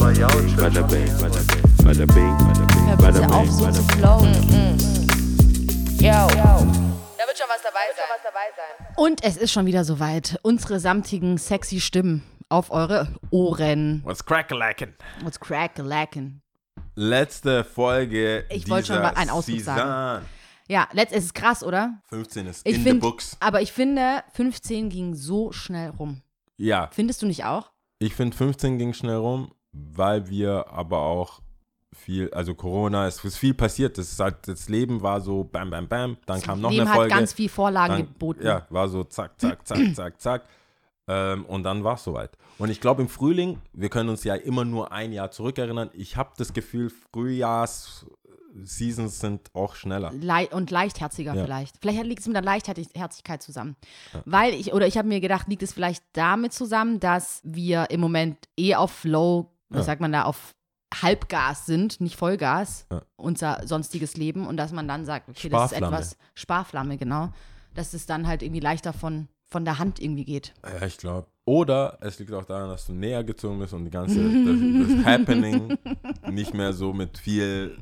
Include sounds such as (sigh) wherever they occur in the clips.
Bada bing, bada bing, bada bing, auf, so zu flowen. Yo. Da wird schon was dabei sein. Und es ist schon wieder soweit. Unsere samtigen, sexy Stimmen auf eure Ohren. What's crack-a-lackin'? What's crack lacken? Letzte Folge Ich wollte schon mal einen Ausdruck Season. sagen. Ja, letzt, es ist krass, oder? 15 ist Ich in find, the books. Aber ich finde, 15 ging so schnell rum. Ja, Findest du nicht auch? ich finde 15 ging schnell rum, weil wir aber auch viel, also Corona, es ist viel passiert. Das, halt, das Leben war so bam, bam, bam. Dann kam noch Leben eine hat Folge. ganz viel Vorlagen dann, geboten. Ja, war so zack, zack, zack, (clears throat) zack, zack. Ähm, und dann war es soweit. Und ich glaube, im Frühling, wir können uns ja immer nur ein Jahr zurückerinnern. Ich habe das Gefühl, Frühjahrs-Seasons sind auch schneller. Lei und leichtherziger Ja. vielleicht. Vielleicht liegt es mit der Leichtherzigkeit zusammen. Weil ich, oder ich habe mir gedacht, liegt es vielleicht damit zusammen, dass wir im Moment eh auf Flow, was Ja. sagt man da, auf Halbgas sind, nicht Vollgas, Ja. unser sonstiges Leben und dass man dann sagt, okay, das ist etwas, Sparflamme, genau, dass es dann halt irgendwie leichter von, von der Hand irgendwie geht. Ja, ich glaube. Oder es liegt auch daran, dass du näher gezogen bist und die ganze, (laughs) das, das Happening nicht mehr so mit viel,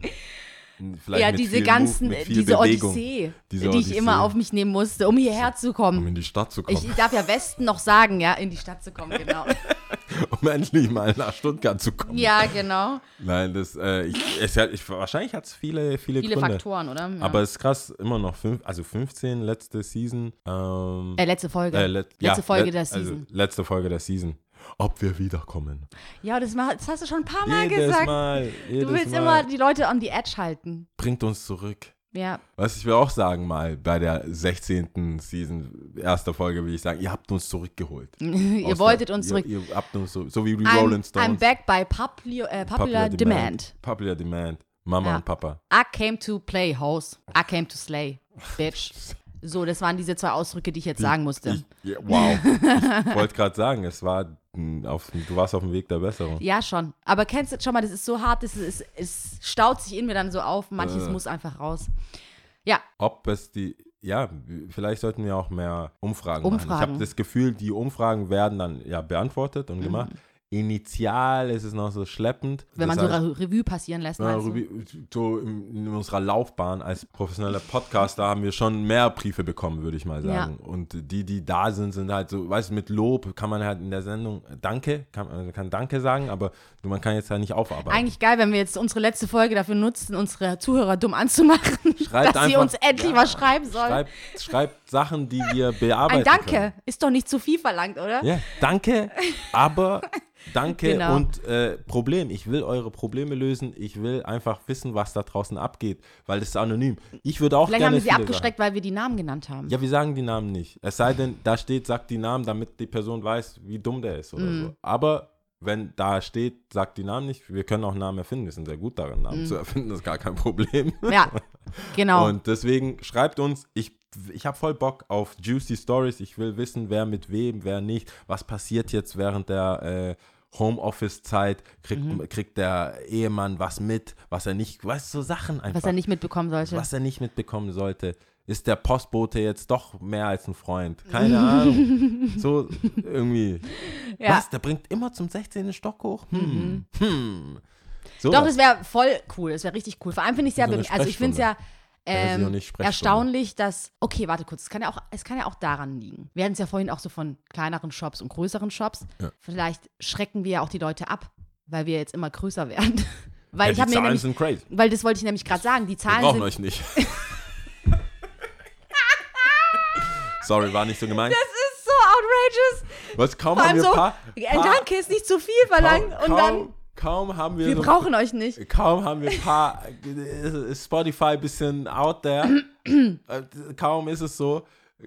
vielleicht ja, diese ganzen, Move, diese Bewegung, Odyssee, Diese die ich immer auf mich nehmen musste, um hierher zu um kommen. in die Stadt zu kommen, Ich, ich darf ja Westen noch sagen, ja, in die Stadt zu kommen, (laughs) genau. (laughs) um endlich mal nach Stuttgart zu kommen. ja, genau. Nein, das, äh, ich, es hat, ich, wahrscheinlich hat es viele, viele, Viele Gründe. Faktoren, oder? Ja. Aber es ist krass, immer noch fünf, also 15 letzte Season. Ähm, Äh, letzte Folge. äh, let- letzte ja, Folge let- der also Season. letzte Folge der Season. Ob wir wiederkommen. ja, das, das hast du schon ein paar Mal jedes gesagt. Mal, du willst Mal. immer die Leute on the edge halten. Bringt uns zurück. Ja. Was ich will auch sagen mal, bei der 16. Season, erster Folge will ich sagen, ihr habt uns zurückgeholt. (laughs) ihr wolltet der- uns zurück. Ihr, ihr habt uns so, so wie die I'm, Rolling Stones. I'm back by popular, äh, popular, demand. Popular Demand. Mama Ja. und Papa. I came to play, house. I came to slay, bitch. (laughs) So, das waren diese zwei Ausdrücke, die ich jetzt sagen musste. Ich, ja, wow. (laughs) ich wollte gerade sagen, es war auf, du warst auf dem Weg der Besserung. ja, schon. Aber kennst du schon mal, das ist so hart, das ist, es staut sich in mir dann so auf. Manches Äh. muss einfach raus. Ja, Ob es die, ja, vielleicht sollten wir auch mehr Umfragen, machen. Ich Umfragen. habe das Gefühl, die Umfragen werden dann ja beantwortet und gemacht. Initial ist es noch so schleppend. Wenn Das man so heißt, Re Revue passieren lässt. Ja? Ruby, so in, in unserer Laufbahn als professioneller Podcaster haben wir schon mehr Briefe bekommen, würde ich mal Ja. sagen. Und die, die da sind, sind halt so, weißt du, mit Lob kann man halt in der Sendung Danke, kann, man kann Danke sagen, aber man kann jetzt halt nicht aufarbeiten. Eigentlich geil, wenn wir jetzt unsere letzte Folge dafür nutzen, unsere Zuhörer dumm anzumachen, (laughs) Schreibt dass sie einfach- uns endlich Ja, was schreiben sollen. Schreibt, schreibt Sachen, die wir bearbeiten Ein Danke können. ist doch nicht zu viel verlangt, oder? Ja, danke, aber (laughs) danke Genau. und äh, Problem. Ich will eure Probleme lösen. Ich will einfach wissen, was da draußen abgeht, weil das ist anonym. Ich würde auch Vielleicht gerne haben wir sie abgeschreckt, weil wir die Namen genannt haben. Ja, wir sagen die Namen nicht. Es sei denn, da steht, sagt die Namen, damit die Person weiß, wie dumm der ist oder Mhm. so. Aber wenn da steht, sagt die Namen nicht. Wir können auch Namen erfinden. Wir sind sehr gut darin, Namen zu erfinden. Das ist gar kein Problem. Ja, genau. Und deswegen schreibt uns, ich, ich habe voll Bock auf Juicy Stories. Ich will wissen, wer mit wem, wer nicht. Was passiert jetzt während der äh, Homeoffice-Zeit? Kriegt, Mhm. kriegt der Ehemann was mit, was er nicht, weißt du, so Sachen einfach. was er nicht mitbekommen sollte. was er nicht mitbekommen sollte. Ist der Postbote jetzt doch mehr als ein Freund? Keine (laughs) Ahnung. So irgendwie. Ja. Mhm. Was? Der bringt immer zum 16. Stock hoch? Hm. Hm. So Doch, das wäre voll cool. Das wäre richtig cool. Vor allem finde ich es ja, So also ich finde es ja ähm, erstaunlich, dass, okay, warte kurz, es kann ja auch, es kann ja auch daran liegen. Wir hatten es ja vorhin auch so von kleineren Shops und größeren Shops. Ja. Vielleicht schrecken wir ja auch die Leute ab, weil wir jetzt immer größer werden. (laughs) weil ja, ich die habe mir Zahlen nämlich, sind crazy. weil das wollte ich nämlich gerade sagen, die Wir Zahlen brauchen sind, euch nicht. (laughs) Sorry, war nicht so gemeint. das ist so outrageous. Was, kaum Vor haben wir so, paar, paar danke ist nicht zu viel verlangt kaum, und dann, kaum, haben wir, wir so, brauchen euch nicht. kaum haben wir paar äh, Spotify bisschen out there. Äh, kaum ist es so,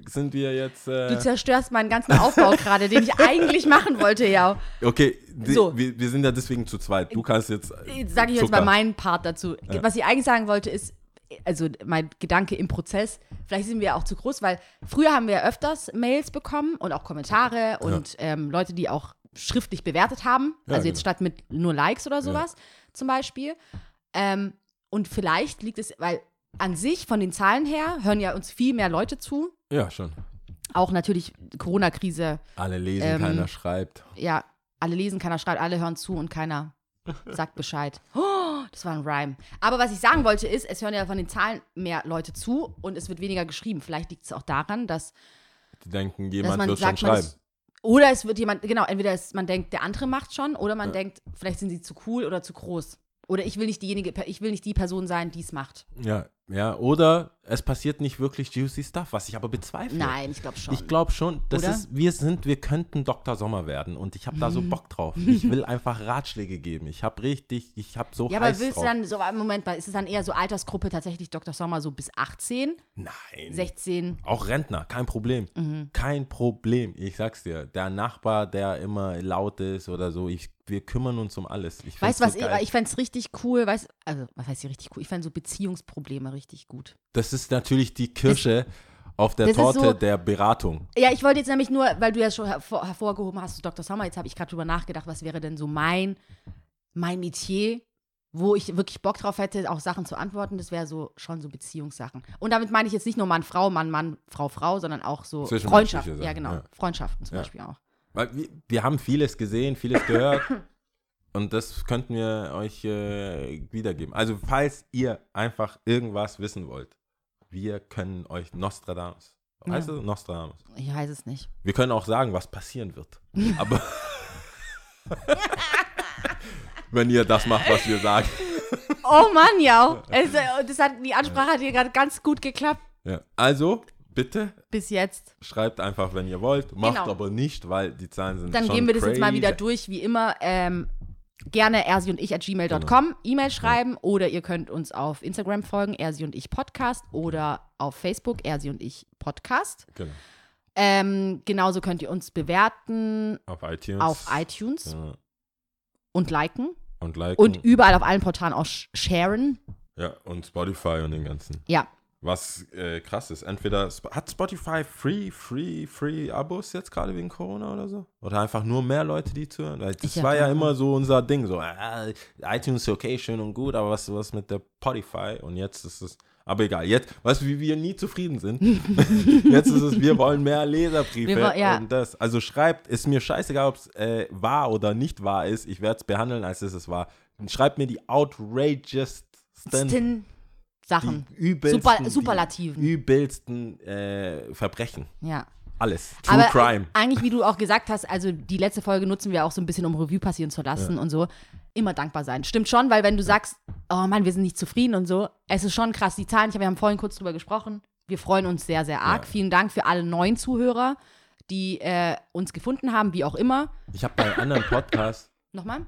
sind wir jetzt Du äh, zerstörst meinen ganzen Aufbau gerade, den ich eigentlich machen wollte, ja. okay, die, So. wir, wir sind ja deswegen zu zweit. Du kannst jetzt äh, Jetzt sage ich jetzt mal meinen Part dazu. Was ich eigentlich sagen wollte, ist, also mein Gedanke im Prozess, vielleicht sind wir auch zu groß, weil früher haben wir ja öfters Mails bekommen und auch Kommentare und ähm, Leute, die auch schriftlich bewertet haben. Ja, also jetzt genau. statt mit nur Likes oder sowas zum Beispiel. Ähm, und vielleicht liegt es, weil an sich von den Zahlen her hören ja uns viel mehr Leute zu. Ja, schon. Auch natürlich Corona-Krise, Alle lesen, Ähm, keiner schreibt. ja, alle lesen, keiner schreibt, alle hören zu und keiner (laughs) Sagt Bescheid. Oh, das war ein Rhyme. Aber was ich sagen wollte ist, es hören ja von den Zahlen mehr Leute zu und es wird weniger geschrieben. Vielleicht liegt es auch daran, dass, Die denken, jemand man wird schon sagt, man schreiben. Oder es wird jemand, genau, entweder ist, man denkt, der andere macht schon, oder man Ja. denkt, vielleicht sind sie zu cool oder zu groß. Oder ich will nicht diejenige, ich will nicht die Person sein, die es macht. Ja, ja. Oder es passiert nicht wirklich juicy Stuff, was ich aber bezweifle. Nein, ich glaube schon. Ich glaube schon, das Oder? ist, wir sind, wir könnten Dr. Sommer werden und ich habe da so Bock drauf. (laughs) Ich will einfach Ratschläge geben. Ich habe richtig, ich habe so ja, aber willst drauf. du dann, so, Moment mal, ist es dann eher so Altersgruppe tatsächlich Dr. Sommer so bis 18, Nein. 16? Auch Rentner, kein Problem. Mhm. Kein Problem. Ich sag's dir. Der Nachbar, der immer laut ist oder so, ich, wir kümmern uns um alles. Ich Weißt du was, so ich, geil. ich fände es richtig cool, weißt also, was heißt hier richtig cool? Ich fände so Beziehungsprobleme richtig gut. Das ist natürlich die Kirsche auf der Torte so- der Beratung. Ja, ich wollte jetzt nämlich nur, weil du ja schon hervor, hervorgehoben hast, Dr. Sommer, jetzt habe ich gerade drüber nachgedacht, was wäre denn so mein, mein Metier, wo ich wirklich Bock drauf hätte, auch Sachen zu antworten, das wäre so schon so Beziehungssachen. Und damit meine ich jetzt nicht nur Mann, Frau, Mann, Mann, Frau, Frau, sondern auch so Freundschaften. Ja, genau. ja. Freundschaften zum Ja. Beispiel auch. Weil wir, wir haben vieles gesehen, vieles gehört. (laughs) Und das könnten wir euch äh, wiedergeben. Also, falls ihr einfach irgendwas wissen wollt, wir können euch Nostradamus. Weißt Ja. du, Nostradamus. Ich weiß es nicht. Wir können auch sagen, was passieren wird. Aber (laughs) wenn ihr das macht, was wir sagen. Oh Mann, ja. Es, äh, das hat, die Ansprache hat hier gerade ganz gut geklappt Ja. Also, bitte bis jetzt. schreibt einfach, wenn ihr wollt. Macht Genau. aber nicht, weil die Zahlen sind Dann schon gehen wir das jetzt mal wieder durch, wie immer. Ähm, gerne ersi und ich at Genau. gmail.com E-Mail schreiben oder ihr könnt uns auf Instagram folgen, ersi und ich Podcast oder auf Facebook ersi und ich Podcast. Genau. Ähm, genauso könnt ihr uns bewerten Auf iTunes. auf iTunes Ja. und liken Und liken. und überall auf allen Portalen auch sh- sharen. ja, und Spotify und den ganzen. Ja, Was äh, krass ist, entweder Sp- hat Spotify free, free, free Abos jetzt gerade wegen Corona oder so? Oder einfach nur mehr Leute, die zuhören? Weil Das Ich war ja immer so unser Ding, so äh, iTunes ist okay, schön und gut, aber was was mit der Spotify? Und jetzt ist es, aber egal, jetzt, weißt du, wie wir nie zufrieden sind? (laughs) (laughs) jetzt ist es, wir wollen mehr Leserbriefe Wir woll- ja. und das. Also schreibt, ist mir scheißegal, ob es äh, wahr oder nicht wahr ist, ich werde es behandeln, als ist es wahr. Schreibt mir die outrageous Stin Sachen. die übelsten, Super, Superlativen. Die übelsten äh, Verbrechen. Ja. Alles. True Aber Crime. äh, eigentlich, wie du auch gesagt hast, also die letzte Folge nutzen wir auch so ein bisschen, um Revue passieren zu lassen und so. Immer dankbar sein. Stimmt schon, weil wenn du sagst, oh Mann, wir sind nicht zufrieden und so, es ist schon krass. Die Zahlen, ich, wir haben vorhin kurz drüber gesprochen. Wir freuen uns sehr, sehr arg. Ja. Vielen Dank für alle neuen Zuhörer, die äh, uns gefunden haben, wie auch immer. Ich habe bei anderen Podcasts, Nochmal?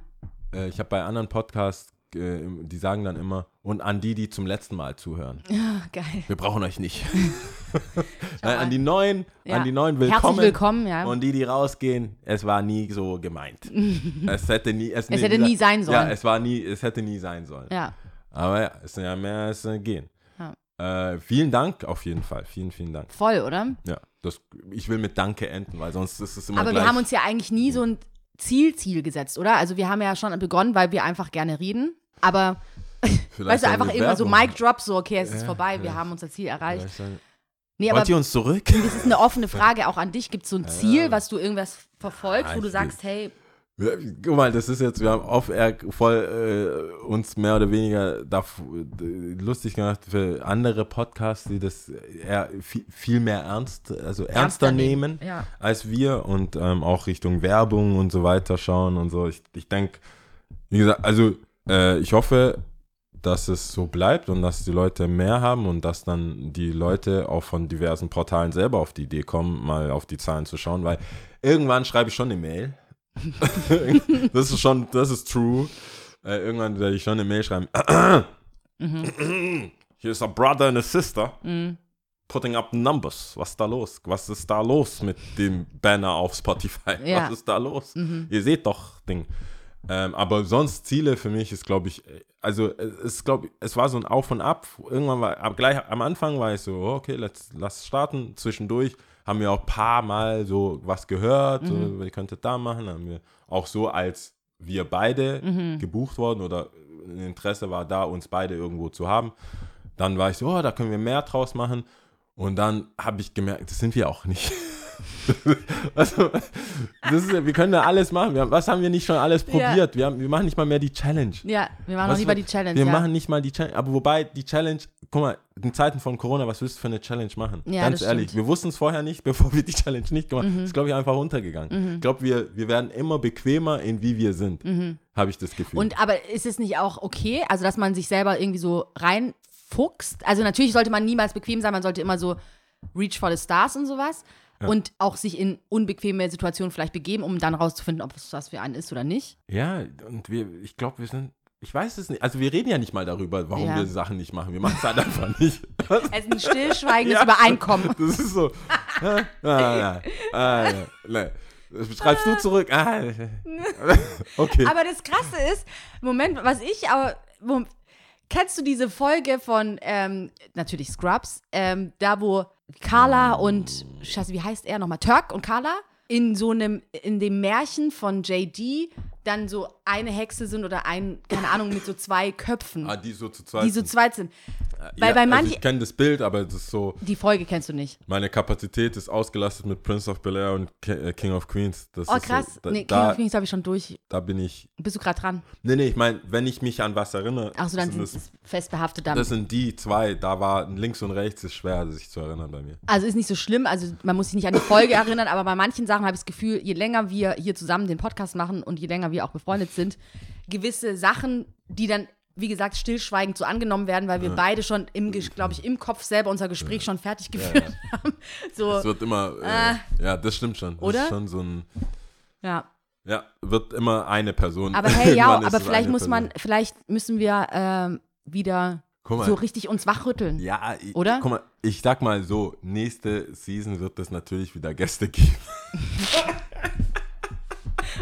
äh, ich habe bei anderen Podcasts, äh, die sagen dann immer, und an die, die zum letzten Mal zuhören. Ja, (laughs) geil. Wir brauchen euch nicht. (laughs) Nein, an die neuen, Ja. an die neuen willkommen. Herzlich willkommen, ja. Und die, die rausgehen, es war nie so gemeint. (laughs) es hätte nie, es, Es hätte nie sein Ja, sollen. es war nie, es hätte nie sein sollen. ja. Aber ja, es sind ja mehr als äh, gehen. Ja. Äh, vielen Dank auf jeden Fall. Vielen, vielen Dank. Voll, oder? Ja, das, ich will mit Danke enden, weil sonst ist es immer Aber gleich. wir haben uns ja eigentlich nie so ein Ziel, Ziel gesetzt, oder? Also wir haben ja schon begonnen, weil wir einfach gerne reden. Aber Vielleicht weißt du, einfach immer so Mic Drop, so, okay, es ist Ja, vorbei, wir ja. haben unser Ziel erreicht. Nee, aber Wollt ihr uns zurück? (laughs) das ist eine offene Frage auch an dich. Gibt es so ein Ziel, was du irgendwas verfolgst, Ah, wo du sagst, hey, Guck mal, das ist jetzt, wir haben oft eher voll äh, uns mehr oder weniger da, lustig gemacht für andere Podcasts, die das eher viel, viel mehr ernst, also ernster, Ernster nehmen ja. als wir und ähm, auch Richtung Werbung und so weiter schauen und so. Ich, ich denke, wie gesagt, also äh, ich hoffe, dass es so bleibt und dass die Leute mehr haben und dass dann die Leute auch von diversen Portalen selber auf die Idee kommen, mal auf die Zahlen zu schauen, weil irgendwann schreibe ich schon eine Mail. (laughs) das ist schon, das ist true. Äh, irgendwann werde ich schon eine Mail schreiben. Hier ist a brother and a sister. Putting up numbers. Was ist da los? Was ist da los mit dem Banner auf Spotify? Ja. Was ist da los? Ihr seht doch Ding. Ähm, aber sonst Ziele für mich ist, glaube ich, äh, also es ist, glaube es war so ein Auf und Ab. Irgendwann war, aber gleich am Anfang war ich so, oh, okay, let's, lass starten. Zwischendurch haben wir auch ein paar Mal so was gehört, so, ihr könntet da machen. Haben wir auch so, als wir beide gebucht worden oder ein Interesse war da, uns beide irgendwo zu haben. Dann war ich so, oh, da können wir mehr draus machen. Und dann habe ich gemerkt, das sind wir auch nicht. (laughs) (laughs) also, das ist, ja- wir können ja alles machen. Haben, was haben wir nicht schon alles Ja. probiert? Wir, haben, wir machen nicht mal mehr die Challenge. Ja, wir machen Was noch lieber wir- die Challenge. Wir ja. machen nicht mal die Challenge. Aber wobei, die Challenge, guck mal, in Zeiten von Corona, was willst du für eine Challenge machen? Ja, Ganz ehrlich, stimmt. wir wussten es vorher nicht, (laughs) bevor wir die Challenge nicht gemacht haben. Ist, glaube ich, einfach untergegangen. Ich glaube, wir, wir werden immer bequemer in wie wir sind. Habe ich das Gefühl. Und aber ist es nicht auch okay, also dass man sich selber irgendwie so reinfuchst? Also natürlich sollte man niemals bequem sein, man sollte immer so reach for the stars und sowas. Und auch sich in unbequeme Situationen vielleicht begeben, um dann rauszufinden, ob es was für einen ist oder nicht. ja, und wir, ich glaube, wir sind. Ich weiß es nicht. Also wir reden ja nicht mal darüber, warum Ja. wir Sachen nicht machen. Wir machen es halt einfach nicht. (laughs) Es ist ein stillschweigendes (laughs) Ja. Übereinkommen. (laughs) Das ist so. ah, ah, ah, ja, nee. Schreibst du zurück? Ah, okay. Aber das Krasse ist, Moment, was ich aber. Mom- Kennst du diese Folge von, ähm, natürlich Scrubs, ähm, da wo Carla und, scheiße, wie heißt er nochmal? Turk und Carla in so einem, in dem Märchen von JD dann so eine Hexe sind oder ein, keine Ahnung, mit so zwei Köpfen, ah, die so zu zweit. die so sind. zweit sind. Weil ja, bei also manchen- ich kenne das Bild, aber es ist so. Die Folge kennst du nicht. Meine Kapazität ist ausgelastet mit Prince of Bel Air und äh, King of Queens. Das Oh, krass. So, da, nee, King da, of Queens habe ich schon durch. da bin ich. Bist du gerade dran? Nee, nee, ich meine, wenn ich mich an was erinnere, Achso, dann sind das, es fest behaftet dann. das sind die zwei. Da war links und rechts ist schwer, sich zu erinnern bei mir. Also ist nicht so schlimm, also man muss sich nicht an die Folge erinnern, aber bei manchen Sachen habe ich das Gefühl, je länger wir hier zusammen den Podcast machen und je länger wir auch befreundet sind, gewisse Sachen, die dann, wie gesagt, stillschweigend so angenommen werden, weil wir beide schon im, glaube ich, im Kopf selber unser Gespräch schon fertig geführt (laughs) haben. So, Es wird immer. Äh, Ah. ja, das stimmt schon. Das Oder? ist schon so ein. ja. Ja, wird immer eine Person. Aber hey, ja, (laughs) aber vielleicht muss man, Person. vielleicht müssen wir ähm, wieder so richtig uns wachrütteln. Ja, ich, Oder? Guck mal, ich sag mal so, nächste Season wird es natürlich wieder Gäste geben. (laughs)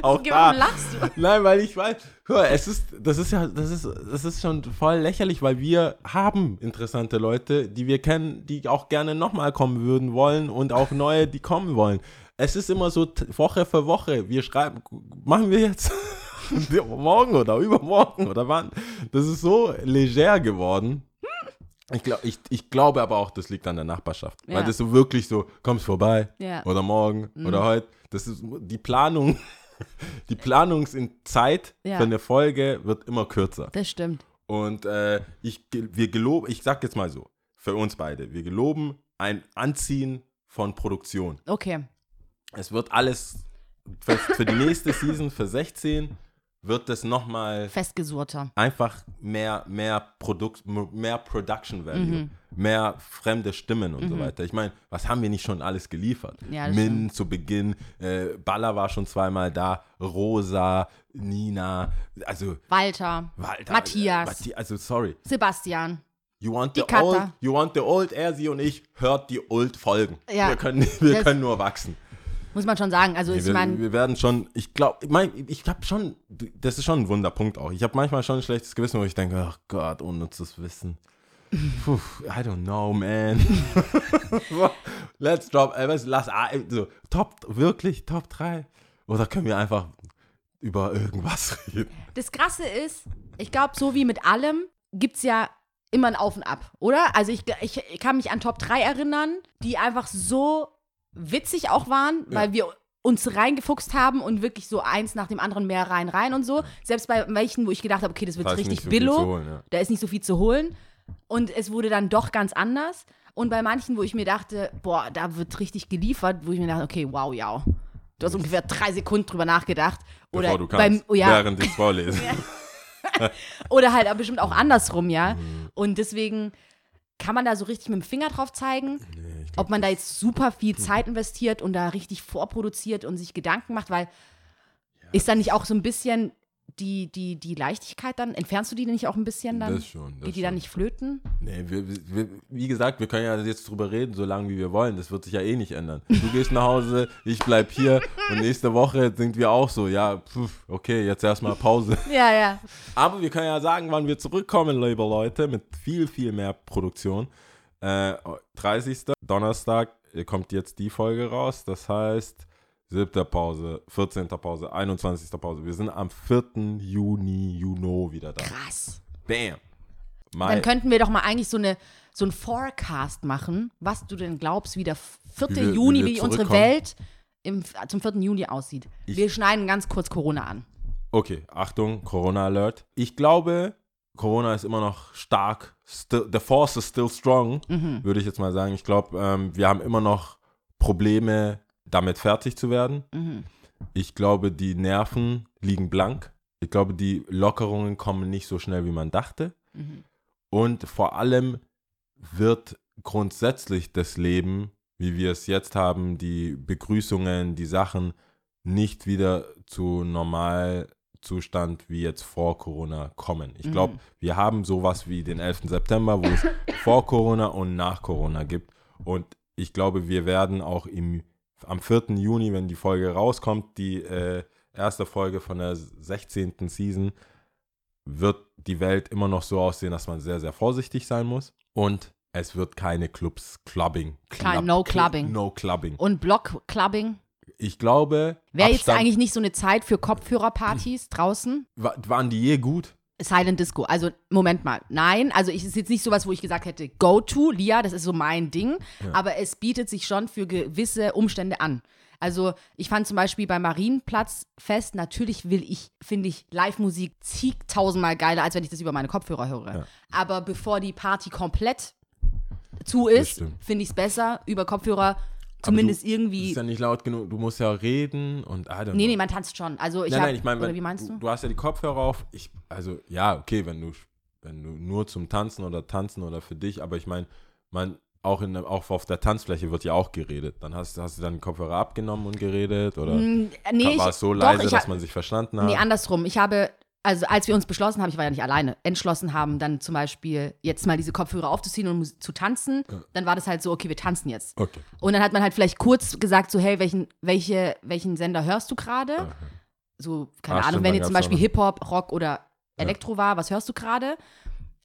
Auch Warum da. lachst du? Nein, weil ich weiß, es ist, das ist ja, das ist, das ist schon voll lächerlich, weil wir haben interessante Leute, die wir kennen, die auch gerne nochmal kommen würden wollen und auch neue, die kommen wollen. Es ist immer so Woche für Woche. Wir schreiben, machen wir jetzt (laughs) morgen oder übermorgen oder wann? Das ist so leger geworden. Ich, glaub, ich, ich glaube aber auch, das liegt an der Nachbarschaft. Weil Ja. das so wirklich so, kommst vorbei Ja. oder morgen Mhm. oder heute. Das ist die Planung, (laughs) die Planungszeit Ja. für eine Folge wird immer kürzer. Das stimmt. Und äh, ich, wir geloben, ich sag jetzt mal so, für uns beide, wir geloben ein Anziehen von Produktion. Okay. Es wird alles für, für die nächste Season, für 16, wird es nochmal Festgesurrter. einfach mehr, mehr Produkt, mehr Production Value, Mhm. mehr fremde Stimmen und so weiter. Ich meine, was haben wir nicht schon alles geliefert? Ja, das Min zu Beginn, äh, Baller war schon zweimal da, Rosa, Nina, also Walter. Walter, Matthias. Äh, Matthias, also sorry. Sebastian. You want the old, you want the old, er, sie und ich, hört die old Folgen. Ja. Wir können, (laughs) wir Das- können nur wachsen. Muss man schon sagen. Also, Nee, ich wir, meine, wir werden schon, ich glaube, ich, mein, ich habe schon, das ist schon ein Wunderpunkt auch. Ich habe manchmal schon ein schlechtes Gewissen, wo ich denke, ach Gott, unnützes Wissen. Puh, I don't know, man. (laughs) Let's drop, äh, du, lass, ah, so, Top, wirklich, Top 3. Oder können wir einfach über irgendwas reden? das Krasse ist, ich glaube, so wie mit allem gibt es ja immer ein Auf und Ab, oder? Also, ich, ich, ich kann mich an Top 3 erinnern, die einfach so witzig auch waren, weil wir uns reingefuchst haben und wirklich so eins nach dem anderen mehr rein, rein und so. Selbst bei welchen, wo ich gedacht habe, okay, das wird Da richtig so billo. holen, ja. da ist nicht so viel zu holen. Und es wurde dann doch ganz anders. Und bei manchen, wo ich mir dachte, boah, da wird richtig geliefert, wo ich mir dachte, okay, wow, ja. Du hast ungefähr drei Sekunden drüber nachgedacht. Oder Bevor du beim, kannst, oh ja, während ich vorlese. (laughs) oder halt bestimmt auch andersrum, ja. Mhm. Und deswegen kann man da so richtig mit dem Finger drauf zeigen, Nee, ob man da jetzt super viel Zeit investiert und da richtig vorproduziert und sich Gedanken macht, weil ist dann nicht auch so ein bisschen die, die, die Leichtigkeit dann, entfernst du die nicht auch ein bisschen dann? Das schon, das Geht die dann schon. nicht flöten? Nee, wir, wir, wie gesagt, wir können ja jetzt drüber reden, so lange wie wir wollen. Das wird sich ja eh nicht ändern. Du gehst nach Hause, ich bleib hier und nächste Woche sind wir auch so, ja, pf, okay, jetzt erstmal Pause. (laughs) Ja, ja. Aber wir können ja sagen, wann wir zurückkommen, liebe Leute, mit viel, viel mehr Produktion. Äh, 30. Donnerstag kommt jetzt die Folge raus. Das heißt, 7. Pause, 14. Pause, 21. Pause. Wir sind am 4. Juni, Juno wieder da. Krass. Bam. Mai. Dann könnten wir doch mal eigentlich so eine so ein Forecast machen, was du denn glaubst, wie der 4. Wie wir- wie Juni, wir wie, unsere. Welt im, zum 4. Juni aussieht. Ich- wir schneiden ganz kurz Corona an. Okay, Achtung, Corona-Alert. Ich glaube, Corona ist immer noch stark. Still, the force is still strong, Mhm. würde ich jetzt mal sagen. Ich glaube, ähm, wir haben immer noch Probleme, damit fertig zu werden. Mhm. Ich glaube, die Nerven liegen blank. Ich glaube, die Lockerungen kommen nicht so schnell, wie man dachte. Mhm. Und vor allem wird grundsätzlich das Leben, wie wir es jetzt haben, die Begrüßungen, die Sachen, nicht wieder zu Normalzustand wie jetzt vor Corona kommen. Ich glaube, Mhm. wir haben sowas wie den 11. September, wo es (laughs) vor Corona und nach Corona gibt. Und ich glaube, wir werden auch im, am 4. Juni, wenn die Folge rauskommt, die äh, erste Folge von der 16. Season, wird die Welt immer noch so aussehen, dass man sehr, sehr vorsichtig sein muss. Und es wird keine Clubs, Clubbing. Kein No Clubbing. No Clubbing. Und Blockclubbing. Ich glaube, Wäre jetzt eigentlich nicht so eine Zeit für Kopfhörerpartys draußen? wa- waren die je gut? Silent Disco. Also, Moment mal. Nein, also ich ist jetzt nicht sowas, wo ich gesagt hätte, go to, Lia, das ist so mein Ding. Aber es bietet sich schon für gewisse Umstände an. Also, ich fand zum Beispiel beim Marienplatz fest, natürlich will ich, finde ich, Live-Musik zigtausendmal geiler, als wenn ich das über meine Kopfhörer höre. Ja. Aber bevor die Party komplett zu ist, finde ich es besser, über Kopfhörer zumindest du, irgendwie. Ist ja nicht laut genug. Du musst ja reden und I don't Nee, nee, man tanzt schon. Also ich nein, hab, nein, ich meine, oder wie meinst du? Du hast ja die Kopfhörer auf. Ich, also, ja, okay, wenn du, wenn du nur zum Tanzen oder tanzen oder für dich, aber ich meine, man, auch, in, auch auf der Tanzfläche wird ja auch geredet. Dann hast, hast du dann die Kopfhörer abgenommen und geredet oder Mm, nee, war es so doch, leise, ich dass hab- man sich verstanden hat? Nee, andersrum. Ich habe, also als wir uns beschlossen haben, ich war ja nicht alleine, entschlossen haben, dann zum Beispiel jetzt mal diese Kopfhörer aufzuziehen und zu tanzen, dann war das halt so, okay, wir tanzen jetzt. okay. Und dann hat man halt vielleicht kurz gesagt, so, hey, welchen, welche, welchen Sender hörst du gerade? So, keine Ah, Ahnung, stimmt, wenn jetzt zum Beispiel Hip-Hop, Rock oder Elektro war, was hörst du gerade?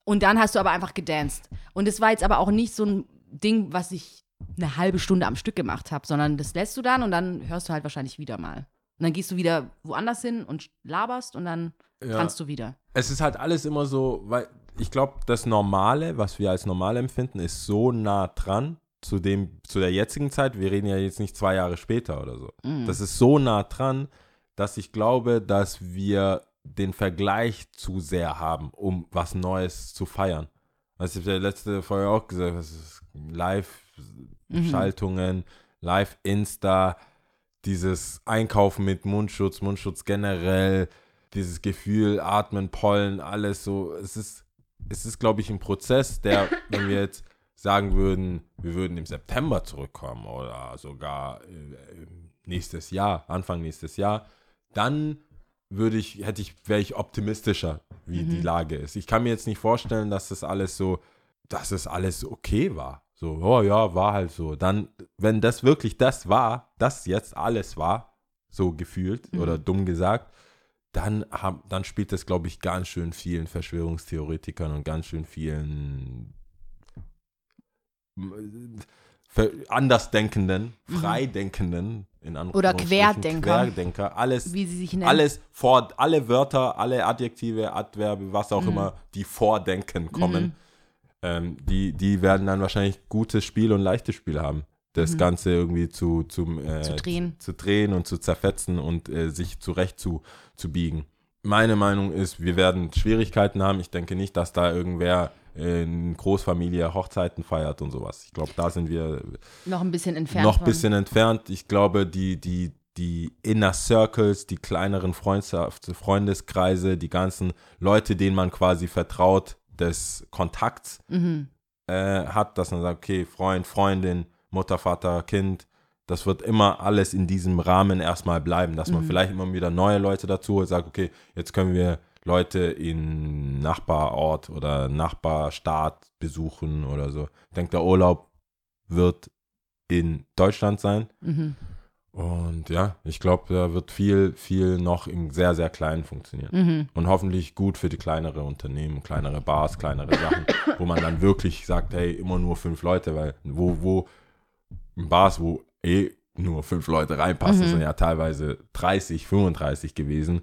Und dann hast du aber einfach gedanced. Und es war jetzt aber auch nicht so ein Ding, was ich eine halbe Stunde am Stück gemacht habe, sondern das lässt du dann und dann hörst du halt wahrscheinlich wieder mal. Und dann gehst du wieder woanders hin und laberst und dann Ja. tanzt du wieder. Es ist halt alles immer so, weil ich glaube, das Normale, was wir als normal empfinden, ist so nah dran zu dem, zu der jetzigen Zeit. Wir reden ja jetzt nicht zwei Jahre später oder so. Mhm. Das ist so nah dran, dass ich glaube, dass wir den Vergleich zu sehr haben, um was Neues zu feiern. Was ich der letzte Folge auch gesagt habe, Live-Schaltungen, Live-Insta, dieses Einkaufen mit Mundschutz, Mundschutz generell, dieses Gefühl, Atmen, Pollen, alles so. Es ist, es ist, glaube ich, ein Prozess, der, (coughs) wenn wir jetzt sagen würden, wir würden im September zurückkommen oder sogar äh, nächstes Jahr, Anfang nächstes Jahr, dann würde ich, hätte ich, wäre ich optimistischer, wie die Lage ist. Ich kann mir jetzt nicht vorstellen, dass das alles so, dass es alles okay war. So, oh ja, war halt so. Dann, wenn das wirklich das war, das jetzt alles war, so gefühlt oder dumm gesagt, dann, haben, dann spielt das, glaube ich, ganz schön vielen Verschwörungstheoretikern und ganz schön vielen Ver- Andersdenkenden, Freidenkenden, in Oder Anführungsstrichen, Querdenker. Querdenker, alles, Wie sie sich nennen. alles vor, alle Wörter, alle Adjektive, Adverbe, was Mhm. auch immer, die vor Denken kommen, ähm, die, die werden dann wahrscheinlich gutes Spiel und leichtes Spiel haben. Das Ganze irgendwie zu, zum, äh, Mhm. Zu drehen. zu drehen und zu zerfetzen und äh, sich zurecht zu, zu biegen. Meine Meinung ist, wir werden Schwierigkeiten haben. Ich denke nicht, dass da irgendwer in Großfamilie Hochzeiten feiert und sowas. Ich glaube, da sind wir Noch ein bisschen entfernt. noch ein bisschen entfernt. Ich glaube, die, die, die Inner Circles, die kleineren Freundschaft, Freundeskreise, die ganzen Leute, denen man quasi vertraut, des Kontakts Mhm. äh, hat, dass man sagt, okay, Freund, Freundin, Mutter, Vater, Kind, das wird immer alles in diesem Rahmen erstmal bleiben, dass man vielleicht immer wieder neue Leute dazu holt, sagt, okay, jetzt können wir Leute in Nachbarort oder Nachbarstaat besuchen oder so. Ich denke, der Urlaub wird in Deutschland sein. Mhm. Und ja, ich glaube, da wird viel, viel noch im sehr, sehr Kleinen funktionieren. Mhm. Und hoffentlich gut für die kleinere Unternehmen, kleinere Bars, kleinere Sachen, wo man dann wirklich sagt, hey, immer nur fünf Leute, weil wo, wo Bars, wo eh nur fünf Leute reinpassen, Mhm. sind ja teilweise 30, 35 gewesen.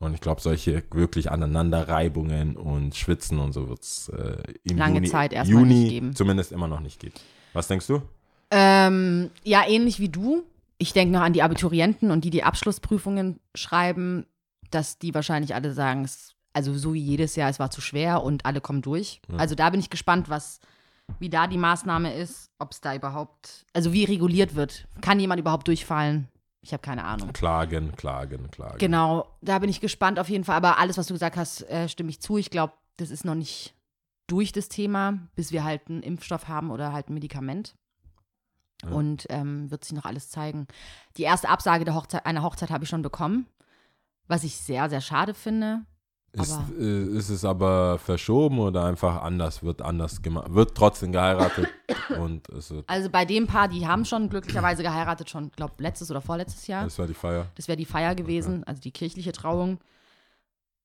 Und ich glaube, solche wirklich Aneinanderreibungen und Schwitzen und so wird es äh, im Lange Juni, Zeit erstmal Juni nicht geben. zumindest immer noch nicht geben. Was denkst du? Ähm, ja, ähnlich wie du. Ich denke noch an die Abiturienten und die, die Abschlussprüfungen schreiben, dass die wahrscheinlich alle sagen, es, also so wie jedes Jahr, es war zu schwer und alle kommen durch. Also da bin ich gespannt, was, wie da die Maßnahme ist, ob es da überhaupt, also wie reguliert wird. Kann jemand überhaupt durchfallen? Ich habe keine Ahnung. Klagen, klagen, klagen. Genau, da bin ich gespannt auf jeden Fall. Aber alles, was du gesagt hast, äh, stimme ich zu. Ich glaube, das ist noch nicht durch das Thema, bis wir halt einen Impfstoff haben oder halt ein Medikament. Ja. Und ähm, wird sich noch alles zeigen. Die erste Absage der Hochzeit, einer Hochzeit habe ich schon bekommen, was ich sehr, sehr schade finde. Ist, aber- äh, ist es aber verschoben oder einfach anders, wird anders gemacht, wird trotzdem geheiratet (coughs) und Also bei dem Paar, die haben schon glücklicherweise geheiratet, schon, glaube letztes oder vorletztes Jahr. das war die Feier. Das wäre die Feier gewesen, also die kirchliche Trauung.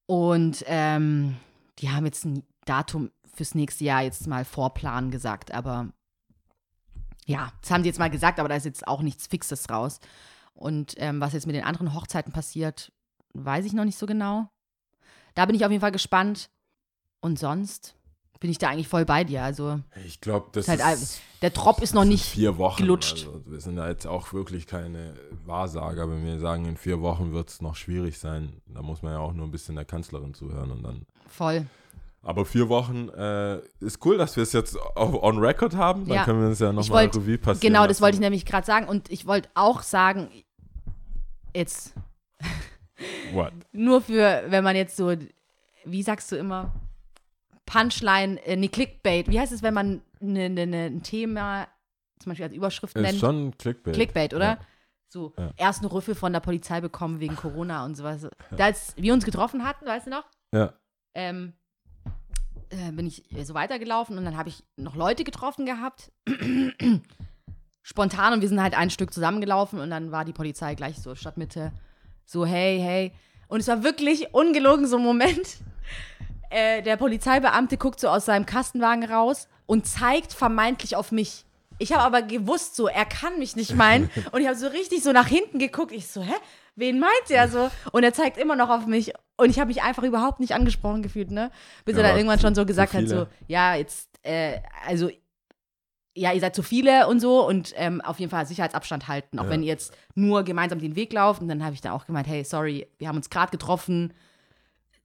Und ähm, die haben jetzt ein Datum fürs nächste Jahr jetzt mal Vorplan gesagt, aber ja, das haben sie jetzt mal gesagt, aber da ist jetzt auch nichts Fixes raus. Und ähm, was jetzt mit den anderen Hochzeiten passiert, weiß ich noch nicht so genau. Da bin ich auf jeden Fall gespannt. Und sonst bin ich da eigentlich voll bei dir. Also Ich glaube, das ist halt, ist der Trop ist noch nicht vier Wochen. gelutscht. Also wir sind da jetzt auch wirklich keine Wahrsager, wenn wir sagen, in vier Wochen wird es noch schwierig sein. Da muss man ja auch nur ein bisschen der Kanzlerin zuhören und dann. voll. Aber vier Wochen äh, ist cool, dass wir es jetzt auf, on record haben. Dann Ja. können wir uns ja nochmal Revue passieren. Genau, das lassen. wollte ich nämlich gerade sagen. Und ich wollte auch sagen, jetzt (laughs) What? nur für, wenn man jetzt so, wie sagst du immer, Punchline, äh, nee, Clickbait. Wie heißt es, wenn man ne, ne, ne, ein Thema zum Beispiel als Überschrift Ist nennt? schon Clickbait. Clickbait, oder? Ja. So, Ja. erst einen Rüffel von der Polizei bekommen wegen (laughs) Corona und sowas. Als wir uns getroffen hatten, weißt du noch? Ja. ähm, äh, bin ich so weitergelaufen und dann habe ich noch Leute getroffen gehabt. (clears throat) Spontan und wir sind halt ein Stück zusammengelaufen und dann war die Polizei gleich so Stadtmitte, so hey, hey. Und es war wirklich ungelogen so ein Moment. (laughs) Äh, der Polizeibeamte guckt so aus seinem Kastenwagen raus und zeigt vermeintlich auf mich. Ich habe aber gewusst, so, er kann mich nicht meinen. (laughs) Und ich habe so richtig so nach hinten geguckt. Ich so, hä? Wen meint er so? Und er zeigt immer noch auf mich. Und ich habe mich einfach überhaupt nicht angesprochen gefühlt, ne? Bis Ja, er dann irgendwann schon so gesagt hat, so, ja, jetzt, äh, also, ja, ihr seid zu viele und so und ähm, auf jeden Fall Sicherheitsabstand halten, auch Ja. wenn ihr jetzt nur gemeinsam den Weg lauft. Und dann habe ich da auch gemeint, hey, sorry, wir haben uns gerade getroffen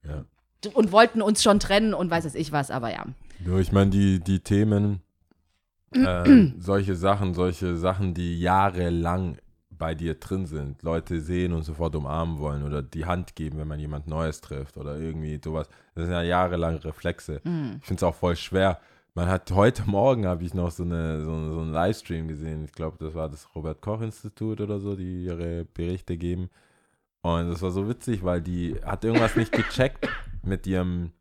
Ja. und wollten uns schon trennen und weiß es ich was, aber ja. Ja, ich meine, die, die Themen, äh, (clears throat) solche Sachen, solche Sachen, die jahrelang bei dir drin sind, Leute sehen und sofort umarmen wollen oder die Hand geben, wenn man jemand Neues trifft oder irgendwie sowas. Das sind ja jahrelang Reflexe. Ich finde es auch voll schwer. Man hat heute Morgen habe ich noch so, eine, so, so einen Livestream gesehen. Ich glaube, das war das Robert Koch Institut oder so, die ihre Berichte geben. Und das war so witzig, weil die hat irgendwas nicht gecheckt mit ihrem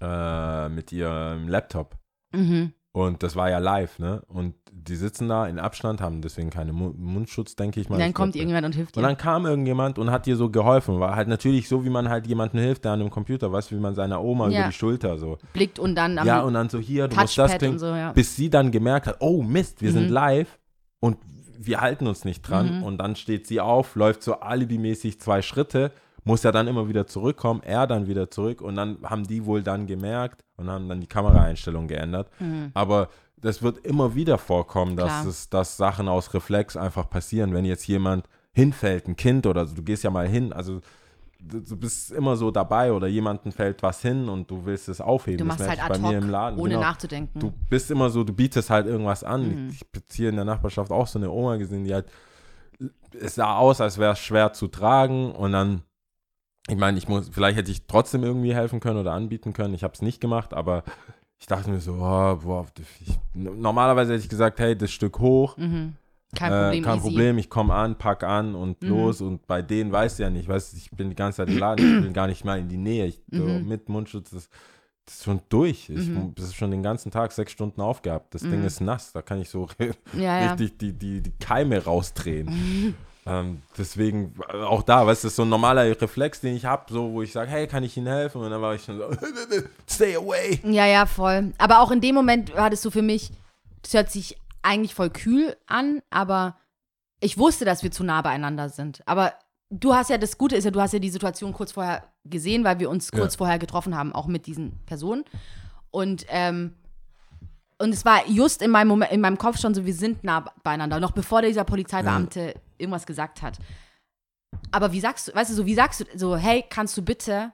äh, mit ihrem Laptop. Mhm. Und das war ja live, ne? Und die sitzen da in Abstand, haben deswegen keinen Mu Mundschutz, denke ich mal. Und dann kommt irgendjemand und hilft Und dir. dann kam irgendjemand und hat dir so geholfen. War halt natürlich so, wie man halt jemandem hilft, der an einem Computer, weißt du, wie man seiner Oma Ja. über die Schulter so. Blickt und dann am ja, und dann so hier, du musst das und so, ja. Bis sie dann gemerkt hat, oh Mist, wir sind Mhm. live und wir halten uns nicht dran. Mhm. Und dann steht sie auf, läuft so alibimäßig zwei Schritte, muss ja dann immer wieder zurückkommen, er dann wieder zurück und dann haben die wohl dann gemerkt und haben dann die Kameraeinstellung geändert. Mhm. Aber das wird immer wieder vorkommen, dass, Klar. es, dass Sachen aus Reflex einfach passieren. Wenn jetzt jemand hinfällt, ein Kind oder so, du gehst ja mal hin, also du, bist immer so dabei oder jemanden fällt was hin und du willst es aufheben. Du Das machst halt merke ich ad bei mir hoc, im Laden. ohne genau. nachzudenken. Du bist immer so, du bietest halt irgendwas an. Mhm. Ich habe hier in der Nachbarschaft auch so eine Oma gesehen, die halt, es sah aus, als wäre es schwer zu tragen und dann, ich meine, ich muss, vielleicht hätte ich trotzdem irgendwie helfen können oder anbieten können. Ich habe es nicht gemacht, aber ich dachte mir so, oh, boah, ich, normalerweise hätte ich gesagt, hey, das Stück hoch, mhm. Kein äh, Problem, kein. Problem, ich komme an, pack an und Mhm. los. Und bei denen weiß ich ja nicht, weißt ich bin die ganze Zeit im Laden, ich bin gar nicht mal in die Nähe. Ich, so, Mhm. mit Mundschutz, das, das ist schon durch. Ich, Mhm. Das ist schon den ganzen Tag sechs Stunden aufgehabt. Das Ding Mhm. ist nass, da kann ich so (laughs) Ja, ja. richtig die, die, die Keime rausdrehen. (laughs) ähm, deswegen, auch da, weißt du, das ist so ein normaler Reflex, den ich habe, so, wo ich sage, hey, kann ich Ihnen helfen? Und dann war ich schon so, (laughs) stay away. Ja, ja, voll. Aber auch in dem Moment das so für mich, das hört sich eigentlich voll kühl an, aber ich wusste, dass wir zu nah beieinander sind. Aber du hast ja das Gute ist ja, du hast ja die Situation kurz vorher gesehen, weil wir uns kurz Ja. vorher getroffen haben, auch mit diesen Personen. Und, ähm, und es war just in meinem, Moment, in meinem Kopf schon so, wir sind nah beieinander, noch bevor dieser Polizeibeamte irgendwas gesagt hat. Aber wie sagst du, weißt du, so, wie sagst du, so, hey, kannst du bitte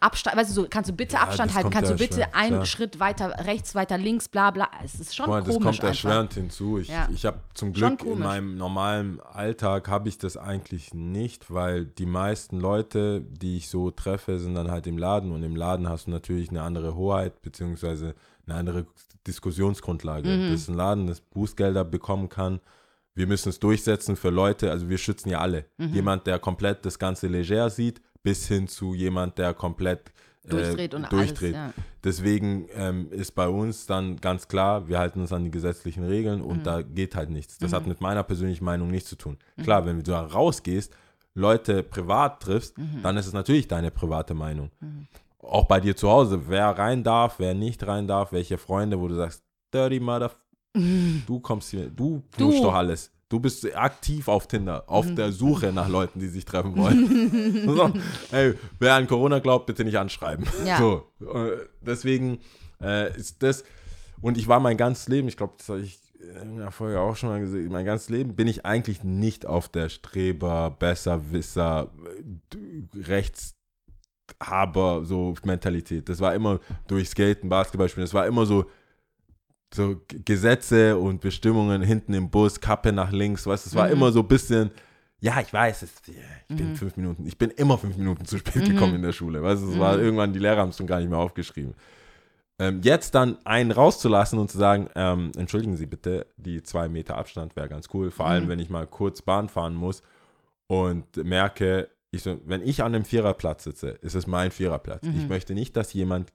Abstand, weißt du, so, kannst du bitte Ja, Abstand halten, kannst du ja bitte schwer, einen klar. Schritt weiter rechts, weiter links, bla bla. Es ist schon Guck mal, das komisch kommt einfach. erschwerend hinzu. Ich, Ja. ich habe zum Glück in komisch. meinem normalen Alltag habe ich das eigentlich nicht, weil die meisten Leute, die ich so treffe, sind dann halt im Laden und im Laden hast du natürlich eine andere Hoheit beziehungsweise eine andere Diskussionsgrundlage. Mhm. Das ist ein Laden, das Bußgelder bekommen kann. Wir müssen es durchsetzen für Leute, also wir schützen ja alle. Mhm. Jemand, der komplett das Ganze leger sieht, bis hin zu jemand, der komplett äh, Durchdreht und durchdreht. alles. Ja. Deswegen ähm, ist bei uns dann ganz klar, wir halten uns an die gesetzlichen Regeln Mhm. und da geht halt nichts. Das hat mit meiner persönlichen Meinung nichts zu tun. Klar, wenn du da rausgehst, Leute privat triffst, Mhm. dann ist es natürlich deine private Meinung. Auch bei dir zu Hause, wer rein darf, wer nicht rein darf, welche Freunde, wo du sagst, dirty mother, (laughs) du kommst hier, du knuschst Du. doch alles. Du bist aktiv auf Tinder, auf der Suche nach Leuten, die sich treffen wollen. (laughs) so, hey, wer an Corona glaubt, bitte nicht anschreiben. Ja. So, äh, deswegen äh, ist das, und ich war mein ganzes Leben, ich glaube, das habe ich in der Folge auch schon mal gesehen, mein ganzes Leben bin ich eigentlich nicht auf der Streber, Besserwisser, äh, Rechtshaber, so Mentalität. Das war immer durch Skaten, Basketball spielen, das war immer so, so Gesetze und Bestimmungen hinten im Bus, Kappe nach links, weißt du, es war Mhm. immer so ein bisschen, ja, ich weiß, es, ich bin fünf Minuten, ich bin immer fünf Minuten zu spät Mhm. gekommen in der Schule, weißt du, es war irgendwann, die Lehrer haben es schon gar nicht mehr aufgeschrieben. Ähm, jetzt dann einen rauszulassen und zu sagen, ähm, entschuldigen Sie bitte, die zwei Meter Abstand wäre ganz cool, vor allem wenn ich mal kurz Bahn fahren muss und merke, ich so, wenn ich an einem Viererplatz sitze, ist es mein Viererplatz. Ich möchte nicht, dass jemand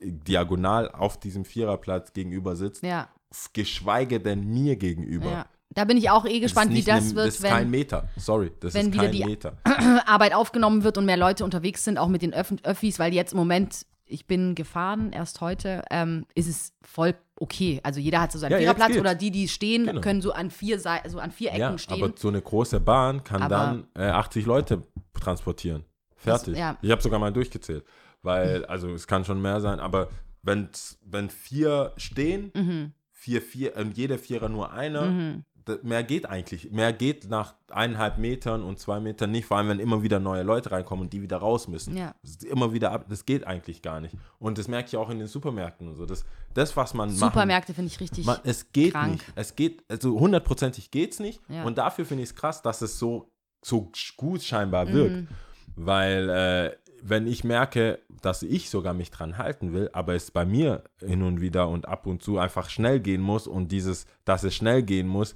diagonal auf diesem Viererplatz gegenüber sitzt, Ja, geschweige denn mir gegenüber. ja. Da bin ich auch eh Das gespannt, ist wie das eine- wird, Das ist kein wenn Meter. Sorry, das wenn ist wieder kein die- Meter. (clears throat) Arbeit aufgenommen wird und mehr Leute unterwegs sind, auch mit den Öff Öffis, weil jetzt im Moment, ich bin gefahren, erst heute, ähm, ist es voll okay. Also jeder hat so seinen Ja, Viererplatz oder die, die stehen, Genau. können so an vier, so an vier Ecken Ja, stehen. aber so eine große Bahn kann Aber- dann äh, 80 Leute transportieren. Fertig. Das- ja. Ich habe sogar mal durchgezählt. Weil, also es kann schon mehr sein, aber wenn, wenn vier stehen, Mhm. vier, vier, und jeder Vierer nur einer, da- mehr geht eigentlich. Mehr geht nach eineinhalb Metern und zwei Metern nicht, vor allem wenn immer wieder neue Leute reinkommen und die wieder raus müssen. Ja. Immer wieder ab, das geht eigentlich gar nicht. Und das merke ich auch in den Supermärkten und so. Das, das was man machen Supermärkte finde ich richtig. man, es geht krank. nicht. Es geht, also hundertprozentig geht es nicht. Ja. Und dafür finde ich es krass, dass es so, so gut scheinbar Mhm. wirkt. Weil, äh, wenn ich merke, dass ich sogar mich dran halten will, aber es bei mir hin und wieder und ab und zu einfach schnell gehen muss und dieses, dass es schnell gehen muss,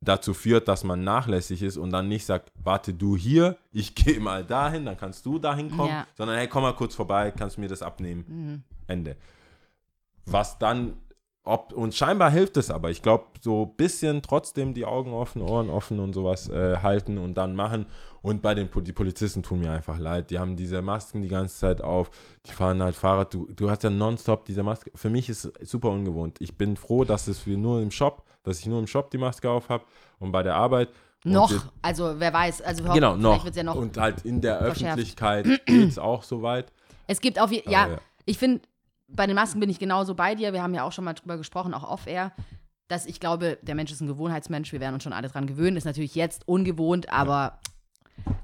dazu führt, dass man nachlässig ist und dann nicht sagt, warte du hier, ich (laughs) gehe mal dahin, dann kannst du dahin kommen, Ja. sondern hey, komm mal kurz vorbei, kannst du mir das abnehmen. Mhm. Ende. Was dann, ob, und scheinbar hilft es aber. Ich glaube, so ein bisschen trotzdem die Augen offen, Ohren offen und sowas äh, halten und dann machen. Und bei den die Polizisten tun mir einfach leid. Die haben diese Masken die ganze Zeit auf. Die fahren halt Fahrrad. Du, du hast ja nonstop diese Maske. Für mich ist es super ungewohnt. Ich bin froh, dass es wir nur im Shop, dass ich nur im Shop die Maske auf habe und bei der Arbeit. Noch, jetzt- also wer weiß, also Genau, noch. ja noch Und halt in der. Öffentlichkeit geht es auch so weit. Es gibt je- ja, ja. ich finde, bei den Masken bin ich genauso bei dir. Wir haben ja auch schon mal drüber gesprochen, auch off-air, dass ich glaube, der Mensch ist ein Gewohnheitsmensch. Wir werden uns schon alle dran gewöhnen. Ist natürlich jetzt ungewohnt, aber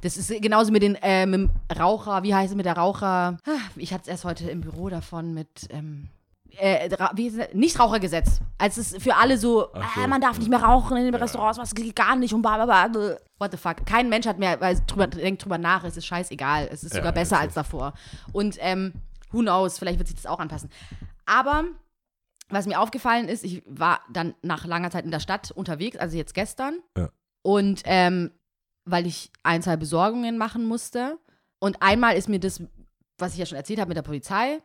das ist genauso mit den äh, mit dem Raucher. Wie heißt es mit der Raucher? Ich hatte es erst heute im Büro davon mit. Ähm, äh, wie ist es? Nichtrauchergesetz. Als es für alle so, Ach so, ah, man darf nicht mehr rauchen in den Restaurants, was geht gar nicht und bla bla bla. What the fuck. Kein Mensch hat mehr, weil drüber, denkt drüber nach, es ist scheißegal. Es ist Ja, sogar besser das als davor. Und ähm, who knows, vielleicht wird sich das auch anpassen. Aber was mir aufgefallen ist, ich war dann nach langer Zeit in der Stadt unterwegs, also jetzt gestern. Ja. Und ähm, weil ich ein, zwei Besorgungen machen musste. Und einmal ist mir das, was ich ja schon erzählt habe mit der Polizei,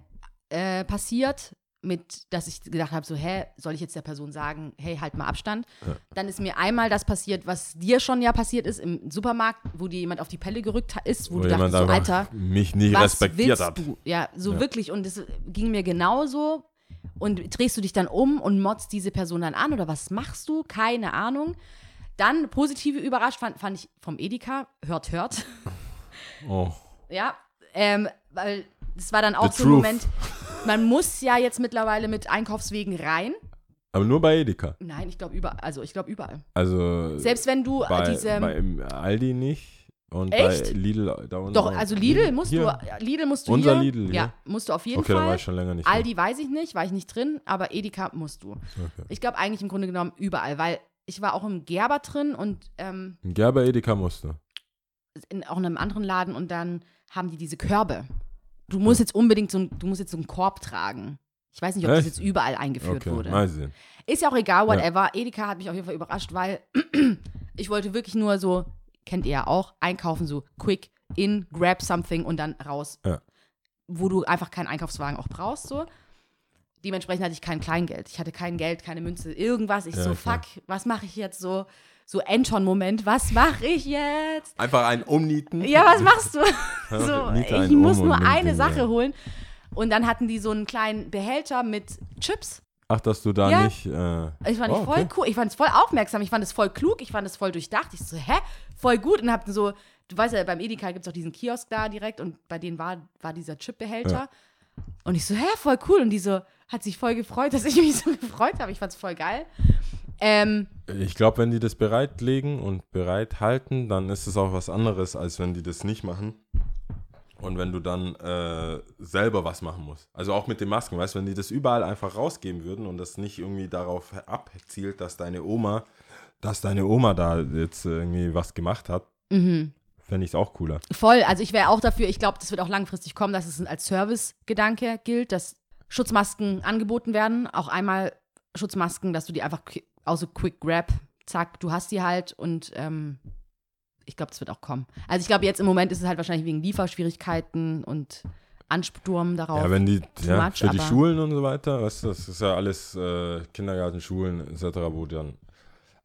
äh, passiert, mit, dass ich gedacht habe, so, hä, soll ich jetzt der Person sagen, hey, halt mal Abstand? Ja. Dann ist mir einmal das passiert, was dir schon ja passiert ist im Supermarkt, wo dir jemand auf die Pelle gerückt ist, wo, Wo du dachtest, jemand so, Alter, mich nie was respektiert willst hat. du? Ja, so Ja. wirklich. Und es ging mir genauso. Und drehst du dich dann um und motzt diese Person dann an oder was machst du? Keine Ahnung. Dann positive überrascht fand, fand ich vom Edeka, hört, hört. Oh. Ja, ähm, weil das war dann auch The so ein. Moment, man muss ja jetzt mittlerweile mit Einkaufswegen rein. Aber nur bei Edeka. Nein, ich glaube überall. Also ich glaube überall. Also Selbst wenn du bei, diese. bei im Aldi nicht und Echt? bei Lidl da unten. doch, also Lidl musst Hier. du. Lidl musst du Unser hier. Lidl, Ja, ja. musst du auf jeden Okay, dann war Fall. ich schon länger nicht. Aldi weiß ich nicht, war ich nicht drin, aber Edeka musst du. Okay. Ich glaube eigentlich im Grunde genommen überall, weil ich war auch im Gerber drin und ähm, Gerber Edeka musste. in auch in einem anderen Laden und dann haben die diese Körbe. Du musst jetzt unbedingt so du musst jetzt so einen Korb tragen. Ich weiß nicht, ob das Echt? jetzt überall eingeführt Okay, wurde. mal sehen. Ist ja auch egal, whatever. Edeka hat mich auf jeden Fall überrascht, weil (clears throat) ich wollte wirklich nur so, kennt ihr ja auch, einkaufen, so quick in, grab something und dann raus. Ja. Wo du einfach keinen Einkaufswagen auch brauchst, so. Dementsprechend hatte ich kein Kleingeld. Ich hatte kein Geld, keine Münze, irgendwas. Ich Ja, so, klar. fuck, was mache ich jetzt so? So Anton-Moment, was mache ich jetzt? Einfach ein Umnieten. Ja, was machst du? (laughs) (laughs) so, ich einen muss nur eine den, Sache ja. holen. Und dann hatten die so einen kleinen Behälter mit Chips. Ach, dass du da Ja. nicht. Äh, Ich fand oh, ich voll okay. cool. Ich fand es voll aufmerksam. Ich fand es voll klug. Ich fand es voll durchdacht. Ich so, hä? Voll gut. Und hab so, du weißt ja, beim Edeka gibt es auch diesen Kiosk da direkt und bei denen war, war dieser Chipbehälter. Ja. Und ich so, hä, voll cool. Und die so, hat sich voll gefreut, dass ich mich so (laughs) gefreut habe. Ich fand es voll geil. Ähm, Ich glaube, wenn die das bereitlegen und bereithalten, dann ist es auch was anderes, als wenn die das nicht machen. Und wenn du dann äh, selber was machen musst. Also auch mit den Masken, weißt du, wenn die das überall einfach rausgeben würden und das nicht irgendwie darauf abzielt, dass deine Oma, dass deine Oma da jetzt irgendwie was gemacht hat, mhm. fände ich es auch cooler. Voll, also ich wäre auch dafür, ich glaube, das wird auch langfristig kommen, dass es als Service-Gedanke gilt, dass Schutzmasken angeboten werden. Auch einmal Schutzmasken, dass du die einfach qui- auch so quick grab, zack, du hast die halt und ähm, ich glaube, das wird auch kommen. Also ich glaube, jetzt im Moment ist es halt wahrscheinlich wegen Lieferschwierigkeiten und Ansturm darauf. Ja, wenn die, ja, much, für die Schulen und so weiter, weißt du, das ist ja alles äh, Kindergarten, Schulen etc., wo dann.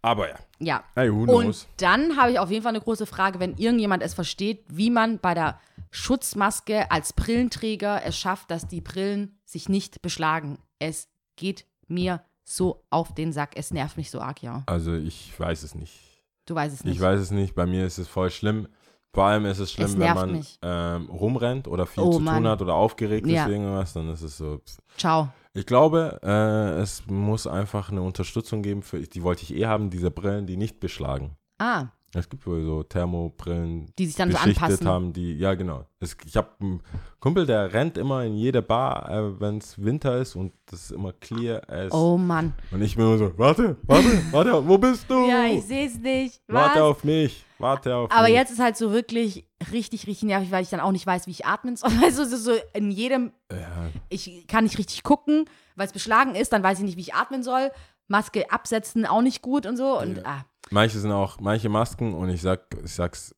Aber ja, ja. hey, who knows? Und dann habe ich auf jeden Fall eine große Frage, wenn irgendjemand es versteht, wie man bei der Schutzmaske als Brillenträger es schafft, dass die Brillen sich nicht beschlagen. Es geht mir so auf den Sack. Es nervt mich so arg, ja. Also ich weiß es nicht. Du weißt es nicht. Ich weiß es nicht. Bei mir ist es voll schlimm. Vor allem ist es schlimm, Es wenn man ähm, rumrennt oder viel Oh, zu Mann. tun hat oder aufgeregt ist Ja. wegen irgendwas, dann ist es so. pff. Ciao. Ich glaube, äh, es muss einfach eine Unterstützung geben für, die wollte ich eh haben, diese Brillen, die nicht beschlagen. Ah, Es gibt wohl so Thermobrillen, die sich dann so anpassen. haben, die, ja genau. Es, ich habe einen Kumpel, der rennt immer in jede Bar, äh, wenn es Winter ist und das ist immer clear as. Oh Mann. Und ich bin immer so, warte, warte, warte, wo bist du? Ja, ich sehe es nicht. warte Was? auf mich, warte auf Aber mich. jetzt ist halt so wirklich richtig, richtig nervig, weil ich dann auch nicht weiß, wie ich atmen soll. (laughs) Also so, so in jedem, Ja, ich kann nicht richtig gucken, weil es beschlagen ist, dann weiß ich nicht, wie ich atmen soll. Maske absetzen auch nicht gut und so. Und Ja. ah, manche sind auch, manche Masken und ich sag, ich sag's,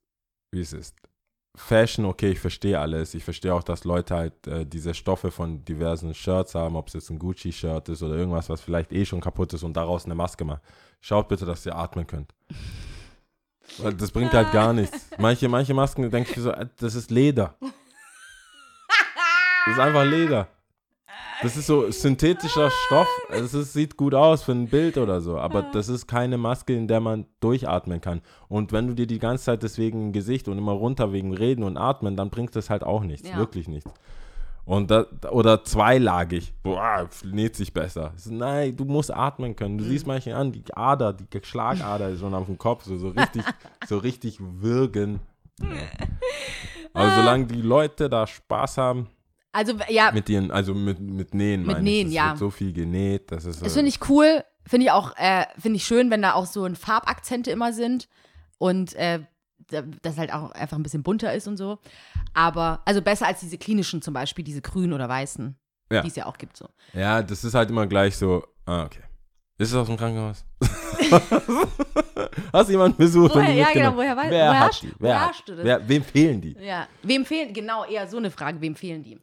wie es ist. Fashion, okay, ich verstehe alles. Ich verstehe auch, dass Leute halt äh, diese Stoffe von diversen Shirts haben, ob es jetzt ein Gucci-Shirt ist oder irgendwas, was vielleicht eh schon kaputt ist und daraus eine Maske macht. Schaut bitte, dass ihr atmen könnt. Das bringt halt gar nichts. Manche, manche Masken, denke ich so, äh, das ist Leder. Das ist einfach Leder. Das ist so synthetischer Stoff. Es ist, sieht gut aus für ein Bild oder so, aber das ist keine Maske, in der man durchatmen kann. Und wenn du dir die ganze Zeit deswegen im Gesicht und immer runter wegen Reden und Atmen, dann bringt das halt auch nichts, Ja. wirklich nichts. Und da, oder zweilagig, boah, näht sich besser. Nein, du musst atmen können. Du siehst manche an, die Ader, die Schlagader ist schon auf dem Kopf, so, so richtig, (laughs) so richtig würgen. Ja. (laughs) Aber solange die Leute da Spaß haben, also ja, mit ihren, also mit, mit Nähen. Mit Nähen. Es ja. Wird so viel genäht, das ist. das äh, finde ich cool. Finde ich auch, äh, finde ich schön, wenn da auch so ein Farbakzente immer sind. Und äh, da- das halt auch einfach ein bisschen bunter ist und so. Aber, also besser als diese klinischen zum Beispiel, diese grünen oder weißen, Ja. die es ja auch gibt so. Ja, das ist halt immer gleich so. Ah, okay. Ist es aus dem Krankenhaus? (laughs) Hast du jemanden besucht? Woher- ja, genau, woher wei- Wer woher hast- die? woher hast du das? wer, wem fehlen die? Ja. Wem fehlen, genau, eher so eine Frage, wem fehlen die?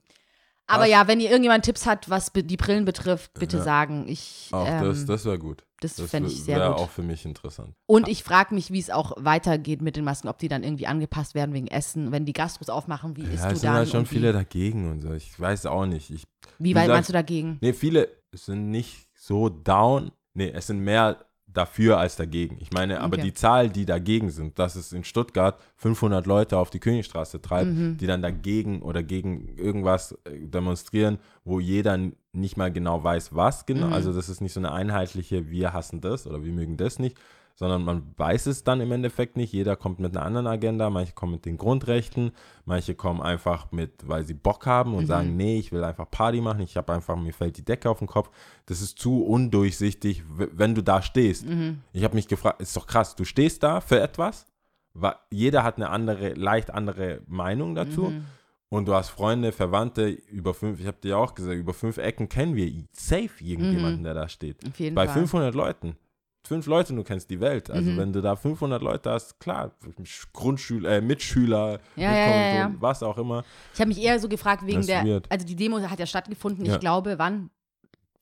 Aber ja, wenn ihr irgendjemand Tipps hat, was die Brillen betrifft, bitte Ja. sagen. Ich, Auch ähm, das, das wäre gut. das Das fände ich sehr wäre gut. auch für mich interessant. Und ich frage mich, wie es auch weitergeht mit den Masken, ob die dann irgendwie angepasst werden wegen Essen. Wenn die Gastros aufmachen, wie Ja, du es sind halt schon viele dagegen und so. Ich weiß auch nicht. Ich, Wie wie weit meinst du dagegen? nee, viele sind nicht so down. Nee, es sind mehr dafür als dagegen. Ich meine, aber Okay. die Zahl, die dagegen sind, dass es in Stuttgart 500 Leute auf die Königstraße treibt, Mhm. die dann dagegen oder gegen irgendwas äh, demonstrieren, wo jeder nicht mal genau weiß, was Mhm. genau. Also das ist nicht so eine einheitliche, wir hassen das oder wir mögen das nicht, sondern man weiß es dann im Endeffekt nicht. Jeder kommt mit einer anderen Agenda, manche kommen mit den Grundrechten, manche kommen einfach mit, weil sie Bock haben und sagen, nee, ich will einfach Party machen, ich habe einfach, mir fällt die Decke auf den Kopf. Das ist zu undurchsichtig, wenn du da stehst. Ich habe mich gefragt, ist doch krass, du stehst da für etwas, wa- jeder hat eine andere, leicht andere Meinung dazu. Mhm. Und du hast Freunde, Verwandte über fünf, ich habe dir ja auch gesagt, über fünf Ecken kennen wir safe irgendjemanden, der da steht. Auf jeden Bei Fall. 500 Leuten. Fünf Leute, du kennst die Welt. Also Mhm. wenn du da 500 Leute hast, klar, Grundschüler, äh, Mitschüler, Ja, ja, ja, ja. Was auch immer. Ich habe mich eher so gefragt wegen der, weird. also die Demo hat ja stattgefunden, Ja. ich glaube, wann?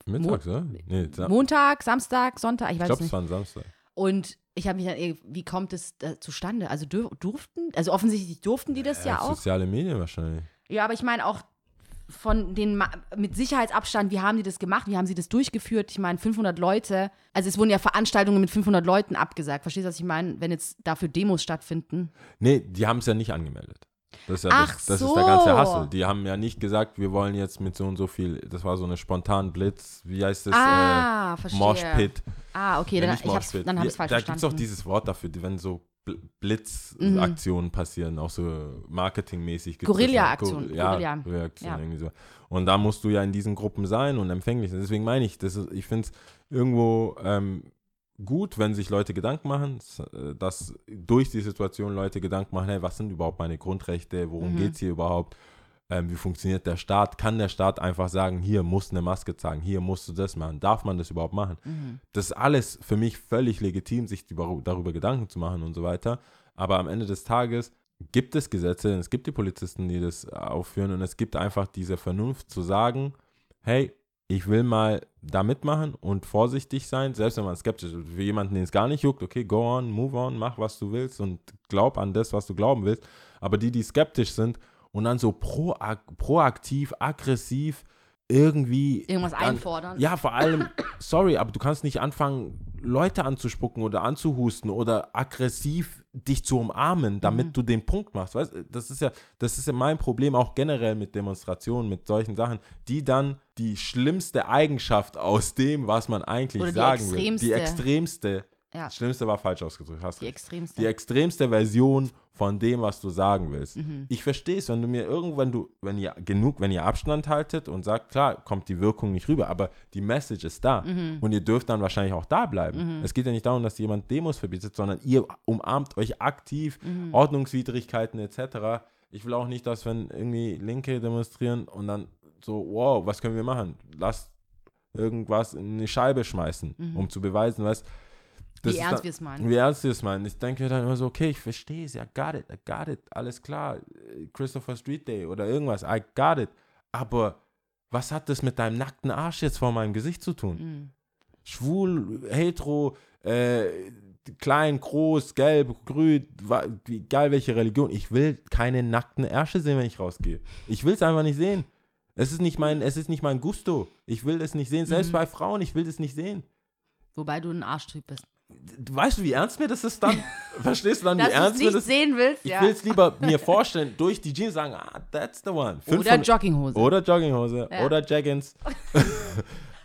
Mittags, oder? Nee, Sa- Montag, Samstag, Sonntag, ich ich weiß glaube, es es nicht. war ein Samstag. Und ich habe mich dann, wie kommt es zustande? Also durften, also offensichtlich durften die das ja, Äh, auch. Soziale Medien wahrscheinlich. Ja, aber ich meine auch von den Ma mit Sicherheitsabstand, wie haben die das gemacht? Wie haben sie das durchgeführt? Ich meine, 500 Leute, also es wurden ja Veranstaltungen mit 500 Leuten abgesagt. Verstehst du, was ich meine? Wenn jetzt dafür Demos stattfinden. Nee, die haben es ja nicht angemeldet. Das ist ja Ach das, das so. ist der ganze Hassel. Die haben ja nicht gesagt, wir wollen jetzt mit so und so viel, das war so eine spontan Blitz, wie heißt das? ah, äh, verstehe. Moshpit. Ah, okay, Ja, dann, ich hab's, dann habe Ja, ich es falsch Da verstanden. gibt es auch dieses Wort dafür, wenn so Mhm. Blitzaktionen passieren, auch so marketingmäßig. gibt's das Guerilla-Aktion, Gu- Ja, Guerilla. Ja. irgendwie so. Und da musst du ja in diesen Gruppen sein und empfänglich sein. Deswegen meine ich, das ist, ich finde es irgendwo ähm, gut, wenn sich Leute Gedanken machen, äh, dass durch die Situation Leute Gedanken machen, hey, was sind überhaupt meine Grundrechte, worum Mhm. geht es hier überhaupt? Ähm, wie funktioniert der Staat? Kann der Staat einfach sagen, hier musst du eine Maske tragen, hier musst du das machen? Darf man das überhaupt machen? Mhm. Das ist alles für mich völlig legitim, sich über, darüber Gedanken zu machen und so weiter. Aber am Ende des Tages gibt es Gesetze, es gibt die Polizisten, die das aufführen und es gibt einfach diese Vernunft zu sagen, hey, ich will mal da mitmachen und vorsichtig sein, selbst wenn man skeptisch ist. Für jemanden, den es gar nicht juckt, okay, go on, move on, mach, was du willst und glaub an das, was du glauben willst. Aber die, die skeptisch sind und dann so proak proaktiv, aggressiv irgendwie Irgendwas dann, einfordern. ja, vor allem, sorry, aber du kannst nicht anfangen, Leute anzuspucken oder anzuhusten oder aggressiv dich zu umarmen, damit Mhm. du den Punkt machst. Weißt? Das ist ja, das ist ja mein Problem auch generell mit Demonstrationen, mit solchen Sachen, die dann die schlimmste Eigenschaft aus dem, was man eigentlich sagen will, die extremste. Ja. schlimmste war falsch ausgedrückt, hast Die recht extremste. die extremste Version von dem, was du sagen willst. Mhm. Ich verstehe es, wenn du mir irgendwann du, wenn ihr genug, wenn ihr Abstand haltet und sagt, klar, kommt die Wirkung nicht rüber, aber die Message ist da Mhm. und ihr dürft dann wahrscheinlich auch da bleiben. Es geht ja nicht darum, dass jemand Demos verbietet, sondern ihr umarmt euch aktiv, Mhm. Ordnungswidrigkeiten etc. Ich will auch nicht, dass wenn irgendwie Linke demonstrieren und dann so, wow, was können wir machen? Lass irgendwas in eine Scheibe schmeißen, um zu beweisen, was Wie ernst wir es meinen. wie ernst wir es meinen. Ich denke dann immer so, okay, ich verstehe es, ja, got it, I got it, alles klar, Christopher Street Day oder irgendwas, I got it. Aber was hat das mit deinem nackten Arsch jetzt vor meinem Gesicht zu tun? Mhm. Schwul, hetero, äh, klein, groß, gelb, grün, egal welche Religion, ich will keine nackten Ärsche sehen, wenn ich rausgehe. Ich will es einfach nicht sehen. Es ist nicht mein, es ist nicht mein Gusto. Ich will es nicht sehen. Selbst Mhm. bei Frauen, ich will das nicht sehen. Wobei du ein Arschtyp bist. Weißt du, wie ernst mir das ist dann? (laughs) Verstehst du dann, wie Dass ernst mir das sehen willst, Ich ja. will es lieber (laughs) mir vorstellen, durch die Jeans sagen, ah, that's the one. Oder 500 Jogginghose. oder Jogginghose Ja. oder Jaggins. (laughs)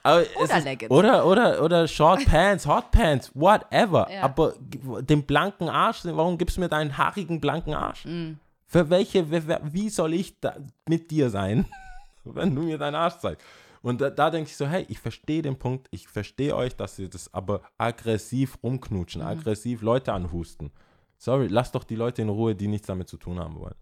Oder ist- Leggings. Oder, oder, oder Short Pants, Hot Pants, whatever. Ja. Aber den blanken Arsch, warum gibst du mir deinen haarigen blanken Arsch? Mhm. Für welche, wie, soll ich mit dir sein, wenn du mir deinen Arsch zeigst? Und da, da denke ich so, hey, ich verstehe den Punkt, ich verstehe euch, dass ihr das aber aggressiv rumknutschen, aggressiv Leute anhusten. Sorry, lasst doch die Leute in Ruhe, die nichts damit zu tun haben wollen.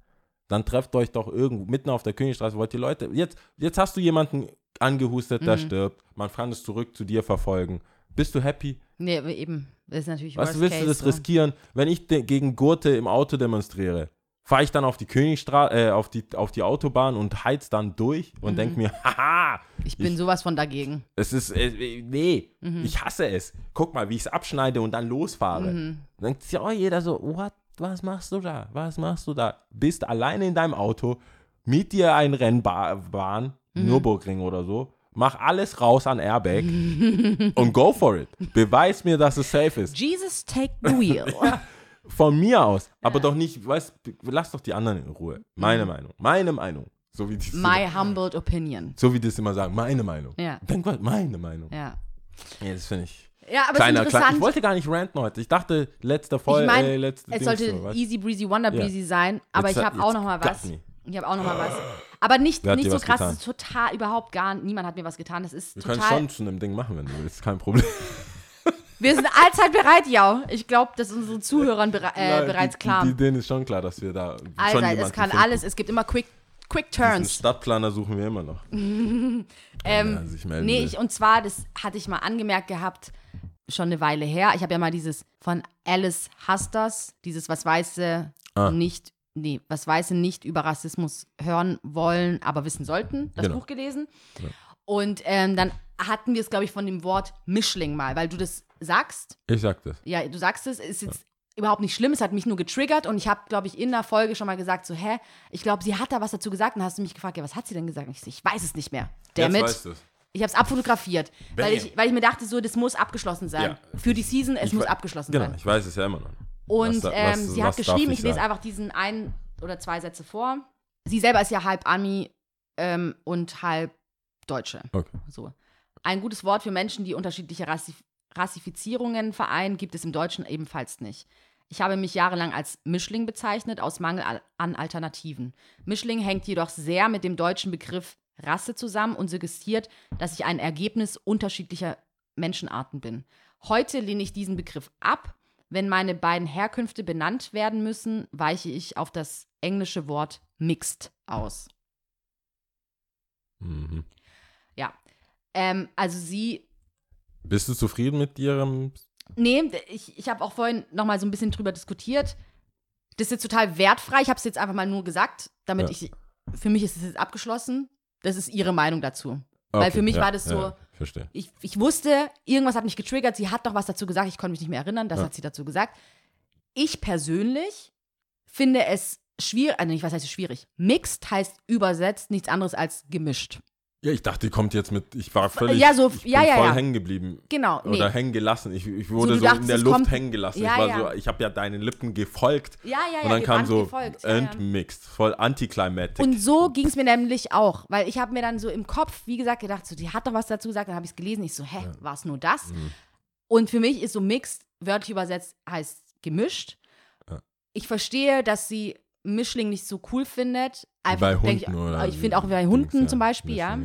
Dann trefft euch doch irgendwo mitten auf der Königstraße, wollt ihr Leute. Jetzt, jetzt hast du jemanden angehustet, der stirbt. Man kann es zurück zu dir verfolgen. Bist du happy? Nee, aber eben. Das ist natürlich Was willst case, du das riskieren, wenn ich gegen Gurte im Auto demonstriere? Fahre ich dann auf die Königstraße, äh, auf die, auf die Autobahn und heiz dann durch und Mhm. denk mir, (laughs) haha, Ich bin sowas von dagegen. es ist, äh, nee, Mhm. ich hasse es. Guck mal, wie ich es abschneide und dann losfahre. Mhm. Dann denkt sich auch jeder so, what, was machst du da? Was machst du da? Bist alleine in deinem Auto, miet dir eine Rennbahn, Mhm. Nürburgring oder so, mach alles raus an Airbag (laughs) und go for it. Beweis mir, dass es safe ist. Jesus, take the wheel. (laughs) Von mir aus. Aber doch nicht, weißt lass doch die anderen in Ruhe. Meine Meinung. Meine Meinung. So wie die My humbled opinion. so wie die es immer sagen, meine Meinung. Ja. Denk mal, meine Meinung. Ja. Ja, das finde ich. Ja, aber Kleiner, es ist interessant. ich wollte gar nicht ranten heute. Ich dachte, letzte Ich Folge, meine, ey, letzte es Dings sollte so, easy breezy wonder Ja. breezy sein, aber Jetzt ich habe auch noch mal was. Ich habe auch noch mal was. Aber nicht, Wer nicht so krass, getan? es ist total überhaupt gar niemand hat mir was getan. Das ist Wir können total schon zu einem Ding machen, wenn du willst. Kein Problem. (laughs) Wir sind allzeit bereit, ja. Ich glaube, das ist unseren Zuhörern bere äh, bereits klar. Die, denen ist schon klar, dass wir da schon Allseits, es kann finden. alles, es gibt immer Quick, quick Diesen Turns. Stadtplaner suchen wir immer noch. (laughs) Ähm, sich melden nee, will. ich, und zwar, das hatte ich mal angemerkt gehabt, schon eine Weile her. Ich habe ja mal dieses von Alice Hasters, dieses was Weiße Ah. nicht, nee, was Weiße nicht über Rassismus hören wollen, aber wissen sollten, das Genau. Buch gelesen. Und ähm, dann hatten wir es, glaube ich, von dem Wort Mischling mal, weil du das sagst. Ich sag das. Ja, du sagst es, ist jetzt überhaupt nicht schlimm, es hat mich nur getriggert und ich habe, glaube ich, in der Folge schon mal gesagt, so, hä, ich glaube, sie hat da was dazu gesagt und dann hast du mich gefragt, ja, was hat sie denn gesagt? Und ich ich weiß es nicht mehr. Jetzt Damit. weißt du's. Ich habe es abfotografiert, weil ich, weil ich mir dachte, so, das muss abgeschlossen sein. Ja. Für die Season, es Ich muss abgeschlossen Genau, sein. ich weiß es ja immer noch. Und Was ähm, was- sie hat was darf geschrieben, ich ich lese einfach diesen ein oder zwei Sätze vor. Sie selber ist ja halb Ami ähm, und halb Deutsche. Okay. So. Ein gutes Wort für Menschen, die unterschiedliche Rassif Rassifizierungen vereinen, gibt es im Deutschen ebenfalls nicht. Ich habe mich jahrelang als Mischling bezeichnet, aus Mangel an Alternativen. Mischling hängt jedoch sehr mit dem deutschen Begriff Rasse zusammen und suggestiert, dass ich ein Ergebnis unterschiedlicher Menschenarten bin. Heute lehne ich diesen Begriff ab. Wenn meine beiden Herkünfte benannt werden müssen, weiche ich auf das englische Wort mixed aus. Mhm. Ja. Ähm, also sie Bist du zufrieden mit ihrem. Nee, ich, ich habe auch vorhin noch mal so ein bisschen drüber diskutiert. Das ist jetzt total wertfrei. Ich habe es jetzt einfach mal nur gesagt, damit Ja. ich. Für mich ist es jetzt abgeschlossen. Das ist ihre Meinung dazu. Weil für mich ja, war das so- Ja, verstehe. Ich, ich wusste, irgendwas hat mich getriggert. Sie hat doch was dazu gesagt. Ich konnte mich nicht mehr erinnern. Das hat sie dazu gesagt. Ich persönlich finde es schwierig, also nicht, was heißt schwierig? Mixed heißt übersetzt nichts anderes als gemischt. Ja, ich dachte, die kommt jetzt mit. Ich war völlig. Ja, so- ja, ja, voll ja. hängen geblieben. Genau, nee. Oder hängen gelassen. Ich, ich wurde du so, dachtest, in der Luft hängen gelassen. Ja, ich war ja. so, ich habe ja deinen Lippen gefolgt. Ja, ja, ja. und dann kam so. Ja, ja. entmixed, voll anticlimactic. Und so ging es mir nämlich auch, weil ich habe mir dann so im Kopf, wie gesagt, gedacht, so, die hat doch was dazu gesagt, dann habe ich es gelesen, ich so, hä, war es nur das? Mhm. Und für mich ist so mixed, wörtlich übersetzt, heißt gemischt. Ja. Ich verstehe, dass sie Mischling nicht so cool findet. Einfach, bei Hunden ich, oder ich finde auch bei Hunden zum Beispiel, ja.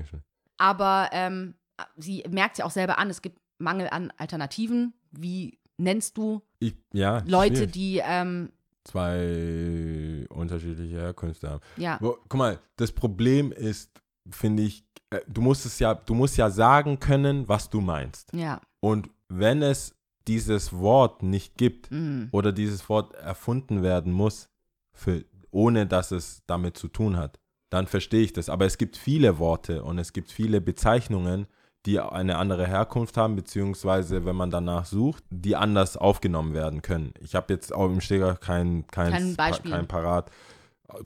Aber ähm, sie merkt ja auch selber an, es gibt Mangel an Alternativen. Wie nennst du Ich, ja, Leute, schwierig. die, ähm, zwei unterschiedliche Herkünfte haben. ja, Wo, guck mal, das Problem ist, finde ich, äh, du musst es ja, du musst ja sagen können, was du meinst. ja, Und wenn es dieses Wort nicht gibt mm, oder dieses Wort erfunden werden muss, für, ohne dass es damit zu tun hat, dann verstehe ich das. Aber es gibt viele Worte und es gibt viele Bezeichnungen, die eine andere Herkunft haben, beziehungsweise, wenn man danach sucht, die anders aufgenommen werden können. Ich habe jetzt auch im Steger kein, kein, Kein Beispiel. kein Parat,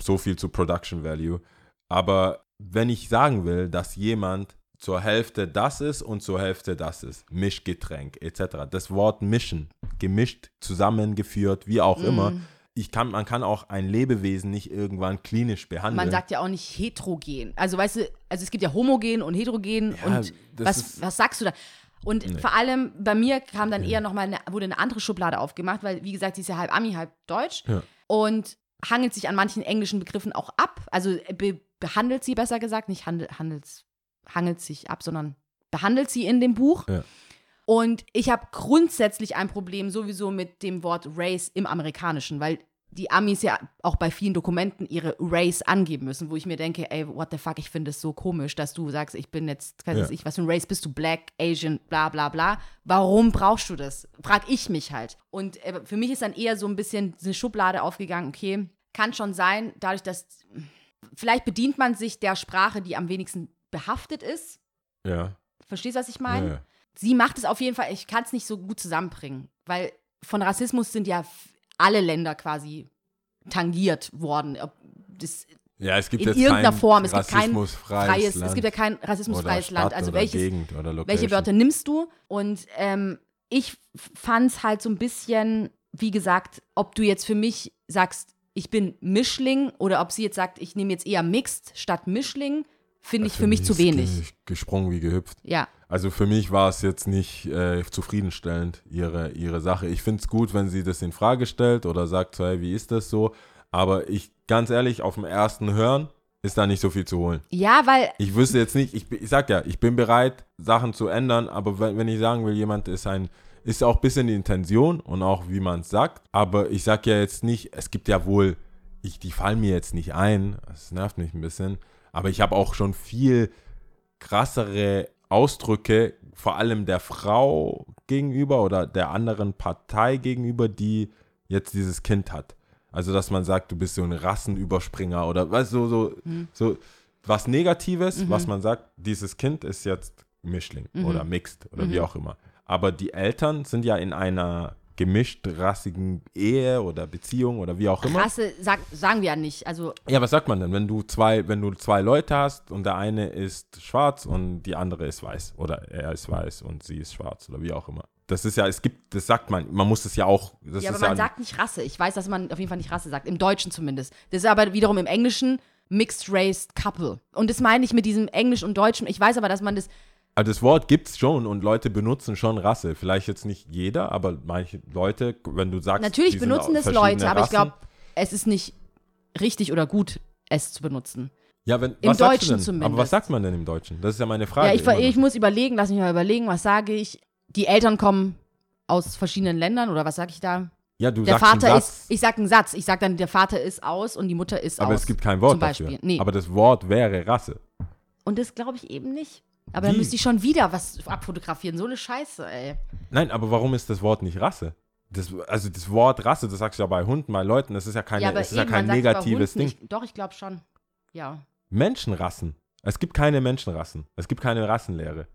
so viel zu Production Value. Aber wenn ich sagen will, dass jemand zur Hälfte das ist und zur Hälfte das ist, Mischgetränk etc. Das Wort mischen, gemischt, zusammengeführt, wie auch immer. Ich kann, man kann auch ein Lebewesen nicht irgendwann klinisch behandeln. Man sagt ja auch nicht heterogen. Also weißt du, also es gibt ja homogen und heterogen Ja, und was, was sagst du da? Und Nee. vor allem bei mir kam dann eher nochmal eine, wurde eine andere Schublade aufgemacht, weil wie gesagt, sie ist ja halb Ami, halb Deutsch Ja. und hangelt sich an manchen englischen Begriffen auch ab. Also be behandelt sie besser gesagt, nicht handel, handelt, hangelt sich ab, sondern behandelt sie in dem Buch. Ja. Und ich habe grundsätzlich ein Problem sowieso mit dem Wort Race im Amerikanischen, weil die Amis ja auch bei vielen Dokumenten ihre Race angeben müssen, wo ich mir denke, ey, what the fuck, ich finde es so komisch, dass du sagst, ich bin jetzt, weiß Ja. ich, was für ein Race bist du, Black, Asian, bla bla bla. Warum brauchst du das? Frag ich mich halt. Und äh, für mich ist dann eher so ein bisschen eine Schublade aufgegangen, okay, kann schon sein, dadurch, dass vielleicht bedient man sich der Sprache, die am wenigsten behaftet ist. ja. Verstehst du, was ich meine? ja, ja. Sie macht es auf jeden Fall, ich kann es nicht so gut zusammenbringen, weil von Rassismus sind ja alle Länder quasi tangiert worden. Das Ja, es gibt in jetzt irgendeiner kein Form. Es gibt kein rassismusfreies freies, Land es gibt ja kein rassismusfreies Land. Also welches, welche Wörter nimmst du? Und ähm, ich fand es halt so ein bisschen, wie gesagt, ob du jetzt für mich sagst, ich bin Mischling oder ob sie jetzt sagt, ich nehme jetzt eher Mixed statt Mischling, finde ich für mich zu ist wenig. ge- Gesprungen wie gehüpft. Ja, Also für mich war es jetzt nicht äh, zufriedenstellend, ihre, ihre Sache. Ich finde es gut, wenn sie das in Frage stellt oder sagt, so, hey, wie ist das so? Aber ich, ganz ehrlich, auf dem ersten Hören ist da nicht so viel zu holen. ja, weil Ich wüsste jetzt nicht, ich, ich sag ja, ich bin bereit, Sachen zu ändern, aber wenn, wenn ich sagen will, jemand ist ein, ist auch ein bisschen die Intention und auch wie man es sagt, aber ich sag ja jetzt nicht, es gibt ja wohl, ich, die fallen mir jetzt nicht ein, das nervt mich ein bisschen, aber ich habe auch schon viel krassere Ausdrücke, vor allem der Frau gegenüber oder der anderen Partei gegenüber, die jetzt dieses Kind hat. Also, dass man sagt, du bist so ein Rassenüberspringer oder weißt du, so, so was Negatives, was man sagt, dieses Kind ist jetzt Mischling oder Mixed oder wie auch immer. Aber die Eltern sind ja in einer gemischt rassigen Ehe oder Beziehung oder wie auch immer. Rasse sag, sagen wir ja nicht. Also Ja, was sagt man denn, wenn du zwei, wenn du zwei Leute hast und der eine ist schwarz und die andere ist weiß oder er ist weiß und sie ist schwarz oder wie auch immer. Das ist ja, es gibt, das sagt man, man muss es ja auch. Das ja, ist aber man ja, sagt nicht Rasse. Ich weiß, dass man auf jeden Fall nicht Rasse sagt. Im Deutschen zumindest. Das ist aber wiederum im Englischen Mixed Race Couple. Und das meine ich mit diesem Englisch und Deutschen. Ich weiß aber, dass man das. Also das Wort gibt's schon und Leute benutzen schon Rasse. Vielleicht jetzt nicht jeder, aber manche Leute, wenn du sagst, Natürlich benutzen das verschiedene Leute, aber ich Rassen. glaube, es ist nicht richtig oder gut, es zu benutzen. ja, wenn, im was Deutschen zumindest. Aber was sagt man denn im Deutschen? Das ist ja meine Frage. ja, ich, ich muss überlegen, lass mich mal überlegen, was sage ich. Die Eltern kommen aus verschiedenen Ländern oder was sage ich da? ja, du Der sagst Vater einen ist, Satz, ich sage einen Satz. Ich sage dann, der Vater ist aus und die Mutter ist aber aus. es gibt kein Wort zum Beispiel. dafür. Nee. Aber das Wort wäre Rasse. Und das glaube ich eben nicht. Aber dann müsste ich schon wieder was abfotografieren. So eine Scheiße, ey. Nein, aber warum ist das Wort nicht Rasse? Das, also das Wort Rasse, das sagst du ja bei Hunden, bei Leuten, das ist ja, keine, ja, es ist ja kein negatives Ding. Ich, doch, ich glaube schon. Ja. Menschenrassen. Es gibt keine Menschenrassen. Es gibt keine Rassenlehre.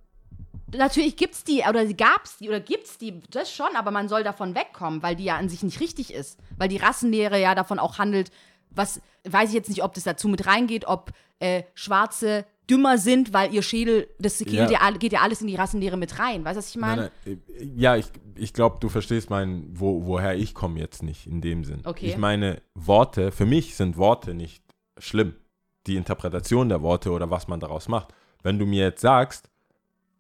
Natürlich gibt's die, oder gab's die, oder gibt's die, das schon, aber man soll davon wegkommen, weil die ja an sich nicht richtig ist. Weil die Rassenlehre ja davon auch handelt, was, weiß ich jetzt nicht, ob das dazu mit reingeht, ob äh, Schwarze dümmer sind, weil ihr Schädel, das geht ja, Ja. geht ja alles in die Rassenlehre mit rein. Weißt du, was ich meine? Nein, ja, ich, ich glaube, du verstehst mein, wo, woher ich komme jetzt nicht in dem Sinn. Okay. Ich meine, Worte, für mich sind Worte nicht schlimm. Die Interpretation der Worte oder was man daraus macht. Wenn du mir jetzt sagst,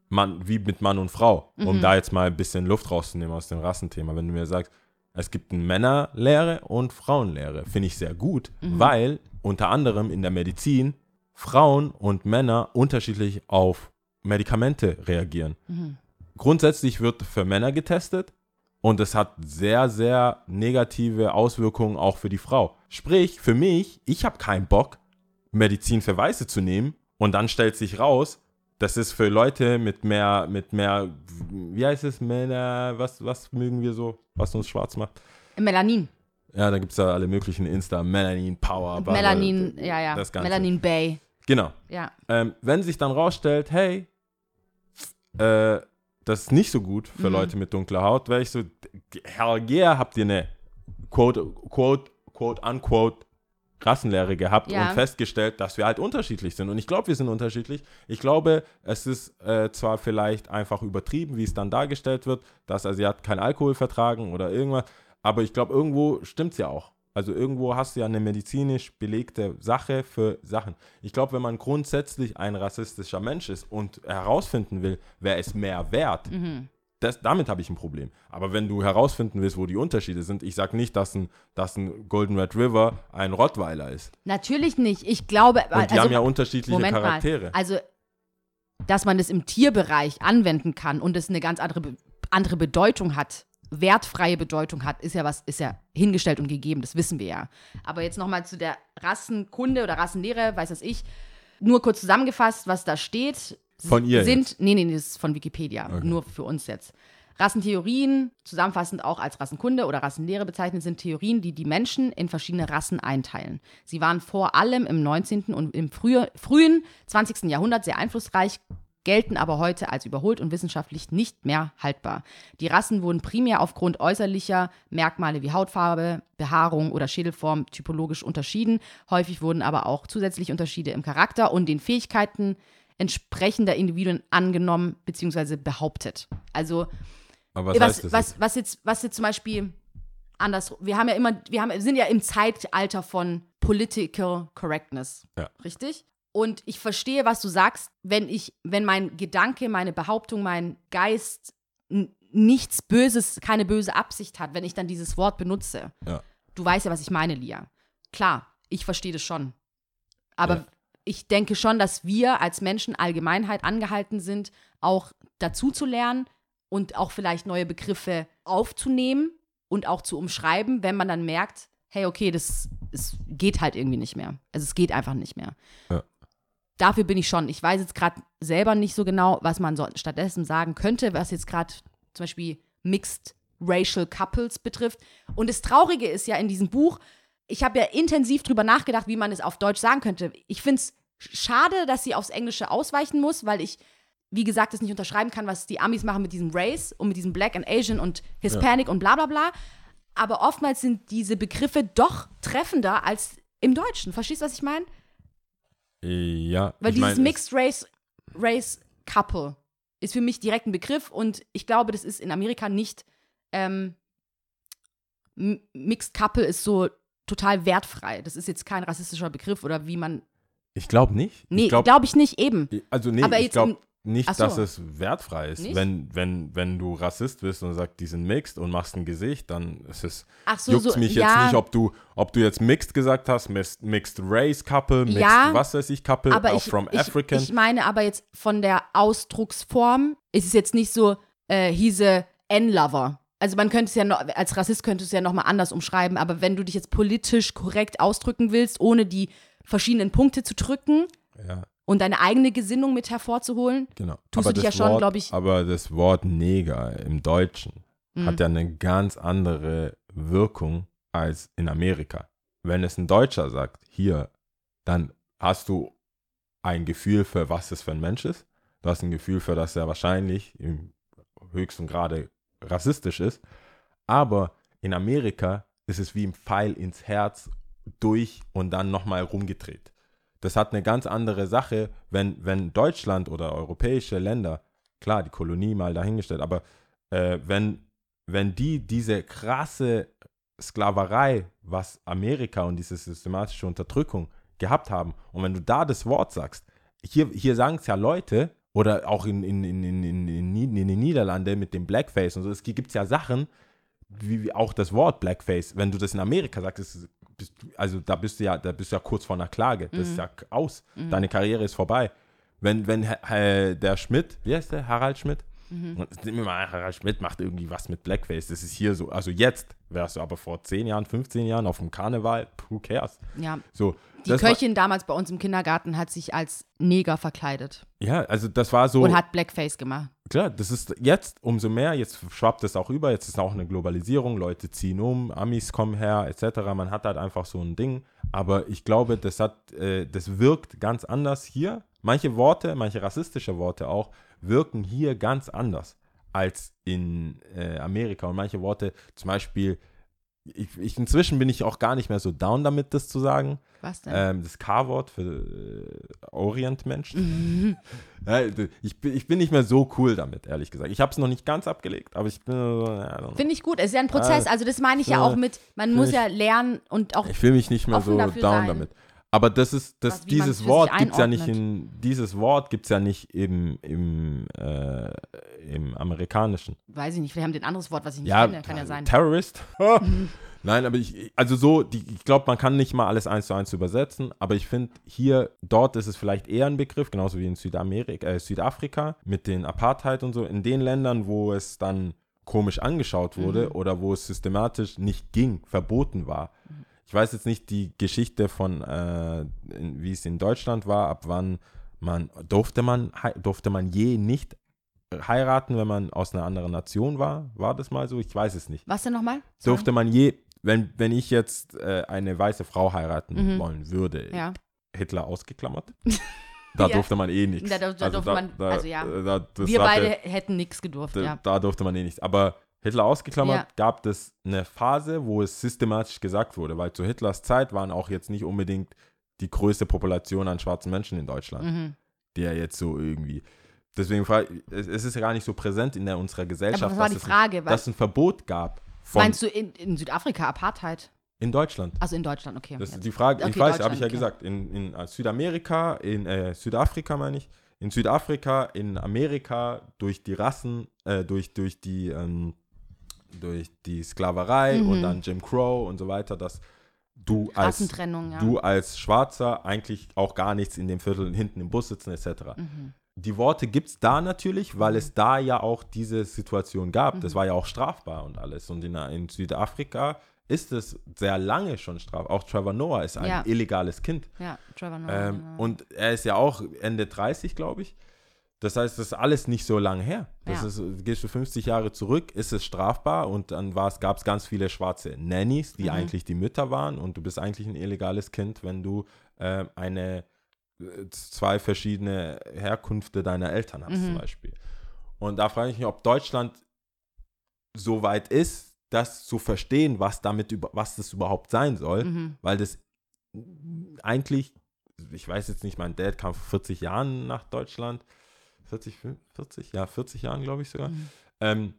Mann, wie mit Mann und Frau, um Mhm. da jetzt mal ein bisschen Luft rauszunehmen aus dem Rassenthema, wenn du mir sagst, es gibt eine Männerlehre und Frauenlehre, finde ich sehr gut, Mhm. weil unter anderem in der Medizin Frauen und Männer unterschiedlich auf Medikamente reagieren. Mhm. Grundsätzlich wird für Männer getestet und es hat sehr, sehr negative Auswirkungen auch für die Frau. Sprich, für mich, ich habe keinen Bock, Medizin für Weiße zu nehmen und dann stellt sich raus, das ist für Leute mit mehr, mit mehr, wie heißt es, Männer, was, was mögen wir so, was uns schwarz macht? Melanin. Ja, da gibt es ja alle möglichen Insta, Melanin, Power, Melanin, ja, ja. Das Ganze. Melanin Bay. Genau. Ja. Ähm, wenn sich dann rausstellt, hey, äh, das ist nicht so gut für Mhm. Leute mit dunkler Haut, wäre ich so, Herr yeah, habt ihr eine quote, quote, quote, unquote Rassenlehre gehabt Ja. und festgestellt, dass wir halt unterschiedlich sind. Und ich glaube, wir sind unterschiedlich. Ich glaube, es ist äh, zwar vielleicht einfach übertrieben, wie es dann dargestellt wird, dass Asiaten kein Alkohol vertragen oder irgendwas, aber ich glaube, irgendwo stimmt es ja auch. Also irgendwo hast du ja eine medizinisch belegte Sache für Sachen. Ich glaube, wenn man grundsätzlich ein rassistischer Mensch ist und herausfinden will, wer ist mehr wert, Mhm. das, damit habe ich ein Problem. Aber wenn du herausfinden willst, wo die Unterschiede sind, ich sage nicht, dass ein, dass ein Golden Red River ein Rottweiler ist. Natürlich nicht. Ich glaube, Und die also, haben ja unterschiedliche Moment Charaktere. Mal. Also, dass man das im Tierbereich anwenden kann und es eine ganz andere, andere Bedeutung hat, wertfreie Bedeutung hat, ist ja was, ist ja hingestellt und gegeben, das wissen wir ja. Aber jetzt nochmal zu der Rassenkunde oder Rassenlehre, weiß das ich. Nur kurz zusammengefasst, was da steht. Von ihr Sind, jetzt? nee, nee, das ist von Wikipedia, Okay. nur für uns jetzt. Rassentheorien, zusammenfassend auch als Rassenkunde oder Rassenlehre bezeichnet, sind Theorien, die die Menschen in verschiedene Rassen einteilen. Sie waren vor allem im 19. und im frühe, frühen 20. Jahrhundert sehr einflussreich, gelten aber heute als überholt und wissenschaftlich nicht mehr haltbar. Die Rassen wurden primär aufgrund äußerlicher Merkmale wie Hautfarbe, Behaarung oder Schädelform typologisch unterschieden. Häufig wurden aber auch zusätzliche Unterschiede im Charakter und den Fähigkeiten entsprechender Individuen angenommen bzw. behauptet. Also was, was, was, was, jetzt, was jetzt zum Beispiel anders, wir haben ja immer, wir haben, sind ja im Zeitalter von Political Correctness. Ja. Richtig? Und ich verstehe, was du sagst, wenn ich, wenn mein Gedanke, meine Behauptung, mein Geist nichts Böses, keine böse Absicht hat, wenn ich dann dieses Wort benutze. Ja. Du weißt ja, was ich meine, Lia. Klar, ich verstehe das schon. Aber Ja. ich denke schon, dass wir als Menschen Allgemeinheit angehalten sind, auch dazu zu lernen und auch vielleicht neue Begriffe aufzunehmen und auch zu umschreiben, wenn man dann merkt, hey, okay, das es geht halt irgendwie nicht mehr. Also es geht einfach nicht mehr. Ja. Dafür bin ich schon. Ich weiß jetzt gerade selber nicht so genau, was man so stattdessen sagen könnte, was jetzt gerade zum Beispiel Mixed Racial Couples betrifft. Und das Traurige ist ja in diesem Buch, ich habe ja intensiv drüber nachgedacht, wie man es auf Deutsch sagen könnte. Ich finde es schade, dass sie aufs Englische ausweichen muss, weil ich, wie gesagt, das nicht unterschreiben kann, was die Amis machen mit diesem Race und mit diesem Black and Asian und Hispanic und bla bla bla. Aber oftmals sind diese Begriffe doch treffender als im Deutschen. Verstehst du, was ich meine? Ja, Weil dieses mein, Mixed Race, Race Couple ist für mich direkt ein Begriff und ich glaube, das ist in Amerika nicht. Ähm, Mixed Couple ist so total wertfrei. Das ist jetzt kein rassistischer Begriff oder wie man. Ich glaube nicht. Nee, glaube glaube ich nicht eben. Also nee, Aber jetzt glaube im- nicht, so. dass es wertfrei ist. Nicht? Wenn, wenn, wenn du Rassist bist und sagst, die sind mixed und machst ein Gesicht, dann ist es, Ach so, juckt's so, mich ja, jetzt nicht, ob du, ob du jetzt mixed gesagt hast, mixed, race couple, mixed Ja, was weiß ich couple, aber auch ich, from ich, African. ich meine aber jetzt von der Ausdrucksform ist es jetzt nicht so, äh, a N-Lover. Also man könnte es ja noch, als Rassist könntest du es ja nochmal anders umschreiben, aber wenn du dich jetzt politisch korrekt ausdrücken willst, ohne die verschiedenen Punkte zu drücken ja, und deine eigene Gesinnung mit hervorzuholen, genau. Tust aber du dich ja schon, Wort, glaub ich- Aber das Wort Neger im Deutschen Mhm. hat ja eine ganz andere Wirkung als in Amerika. Wenn es ein Deutscher sagt, hier, dann hast du ein Gefühl für, was das für ein Mensch ist. Du hast ein Gefühl für, dass er wahrscheinlich im höchsten Grade rassistisch ist. Aber in Amerika ist es wie ein Pfeil ins Herz durch und dann nochmal rumgedreht. Das hat eine ganz andere Sache, wenn, wenn Deutschland oder europäische Länder, klar, die Kolonie mal dahingestellt, aber äh, wenn, wenn die diese krasse Sklaverei, was Amerika und diese systematische Unterdrückung gehabt haben, und wenn du da das Wort sagst, hier, hier sagen es ja Leute, oder auch in, in, in, in, in, in, in den Niederlanden mit dem Blackface und so, es gibt ja Sachen, wie, wie auch das Wort Blackface, wenn du das in Amerika sagst, ist, du, also da bist du ja, da bist du ja kurz vor einer Klage. Das ist ja aus. Deine Karriere ist vorbei. Wenn, wenn äh, der Schmidt, wie heißt der? Harald Schmidt? Und nehmen wir mal, Harald Schmidt macht irgendwie was mit Blackface. Das ist hier so. Also jetzt wärst du aber vor 10 Jahren, 15 Jahren auf dem Karneval, who cares? ja. So, Die das war, Köchin damals bei uns im Kindergarten hat sich als Neger verkleidet ja, also das war so. und hat Blackface gemacht. Klar, das ist jetzt umso mehr, jetzt schwappt es auch über, jetzt ist auch eine Globalisierung, Leute ziehen um, Amis kommen her, etc. Man hat halt einfach so ein Ding. Aber ich glaube, das hat, äh, das wirkt ganz anders hier. Manche Worte, manche rassistische Worte auch, wirken hier ganz anders als in äh, Amerika. Und manche Worte, zum Beispiel, ich, ich, inzwischen bin ich auch gar nicht mehr so down damit, das zu sagen. Was denn? Ähm, das K-Wort für äh, Orientmenschen. (laughs) Ja, ich, bin, ich bin nicht mehr so cool damit, ehrlich gesagt. Ich habe es noch nicht ganz abgelegt, aber ich bin know. Finde ich gut. Es ist ja ein Prozess. Also das meine ich ja auch mit, man muss ja lernen und auch ich will mich nicht mehr so down sein. damit. Aber das ist, das, man dieses Wort gibt es ja nicht in, dieses Wort gibt ja nicht im, im, äh, im Amerikanischen. weiß ich nicht, vielleicht haben ein anderes Wort, was ich nicht Ja, kenne, kann ja sein. Terrorist. (laughs) (laughs) Nein, aber ich, also so, die, ich glaube, man kann nicht mal alles eins zu eins übersetzen, aber ich finde, hier, dort ist es vielleicht eher ein Begriff, genauso wie in Südamerika, äh, Südafrika mit den Apartheid und so. In den Ländern, wo es dann komisch angeschaut wurde Mhm. oder wo es systematisch nicht ging, verboten war. Ich weiß jetzt nicht die Geschichte von, äh, wie es in Deutschland war, ab wann man, durfte man, durfte man je nicht heiraten, wenn man aus einer anderen Nation war? War das mal so? Ich weiß es nicht. Was denn nochmal? Durfte man je, wenn, wenn ich jetzt äh, eine weiße Frau heiraten Mhm. wollen würde, Ja. Hitler ausgeklammert, (laughs) Da Ja. durfte man eh nichts. Da- da- da durfte man- also ja. Das Wir beide hätten nichts gedurft, da, ja. da durfte man eh nichts. Aber Hitler ausgeklammert, Ja. gab es eine Phase, wo es systematisch gesagt wurde, weil zu Hitlers Zeit waren auch jetzt nicht unbedingt die größte Population an schwarzen Menschen in Deutschland, Mhm. der jetzt so irgendwie. Deswegen ich, es es ist ja gar nicht so präsent in der, unserer Gesellschaft, Aber war die dass, Frage? es, dass es ein Verbot gab von, meinst du in, in Südafrika Apartheid? in Deutschland. Also in Deutschland, okay. Das ist die Frage. ich Okay, weiß, habe ich ja Deutschland, gesagt. In, in äh, Südamerika, in äh, Südafrika meine ich, in Südafrika, in Amerika durch die Rassen, äh, durch, durch die ähm, durch die Sklaverei Mhm. und dann Jim Crow und so weiter, dass du als ja. du als Schwarzer eigentlich auch gar nichts in dem Viertel hinten im Bus sitzen etc. Mhm. Die Worte gibt es da natürlich, weil es da ja auch diese Situation gab. Mhm. Das war ja auch strafbar und alles. Und in, in Südafrika ist es sehr lange schon strafbar. Auch Trevor Noah ist ein Ja. illegales Kind. Ja, Trevor Noah. Ähm, ja. und er ist ja auch Ende 30, glaube ich. Das heißt, das ist alles nicht so lang her. Das Ja. ist, gehst du 50 Jahre zurück, ist es strafbar und dann gab es ganz viele schwarze Nannies, die Mhm. eigentlich die Mütter waren und du bist eigentlich ein illegales Kind, wenn du ähm, eine äh, zwei verschiedene Herkünfte deiner Eltern hast zum Mhm. Beispiel. Und da frage ich mich, ob Deutschland so weit ist, das zu verstehen, was damit was das überhaupt sein soll, Mhm. weil das eigentlich, ich weiß jetzt nicht, mein Dad kam vor 40 Jahren nach Deutschland, 40, 40, ja, 40 Jahren, glaube ich sogar. Mhm. Ähm,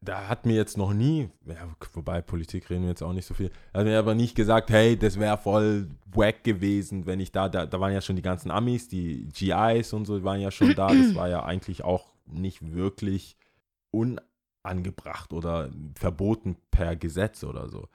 der hat mir jetzt noch nie, ja, wobei Politik reden wir jetzt auch nicht so viel, hat mir aber nicht gesagt, hey, das wäre voll wack gewesen, wenn ich da, da, da waren ja schon die ganzen Amis, die GIs und so waren ja schon da, (clears throat) das war ja eigentlich auch nicht wirklich unangebracht oder verboten per Gesetz oder so.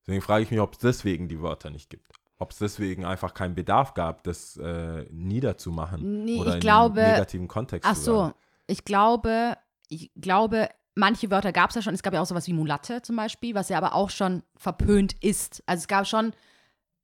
Deswegen frage ich mich, ob es deswegen die Wörter nicht gibt. Ob es deswegen einfach keinen Bedarf gab, das äh, niederzumachen Nee, oder ich in glaube- negativen Kontext Ach so, ich glaube, ich glaube, manche Wörter gab es ja schon. Es gab ja auch sowas wie Mulatte zum Beispiel, was ja aber auch schon verpönt ist. Also es gab schon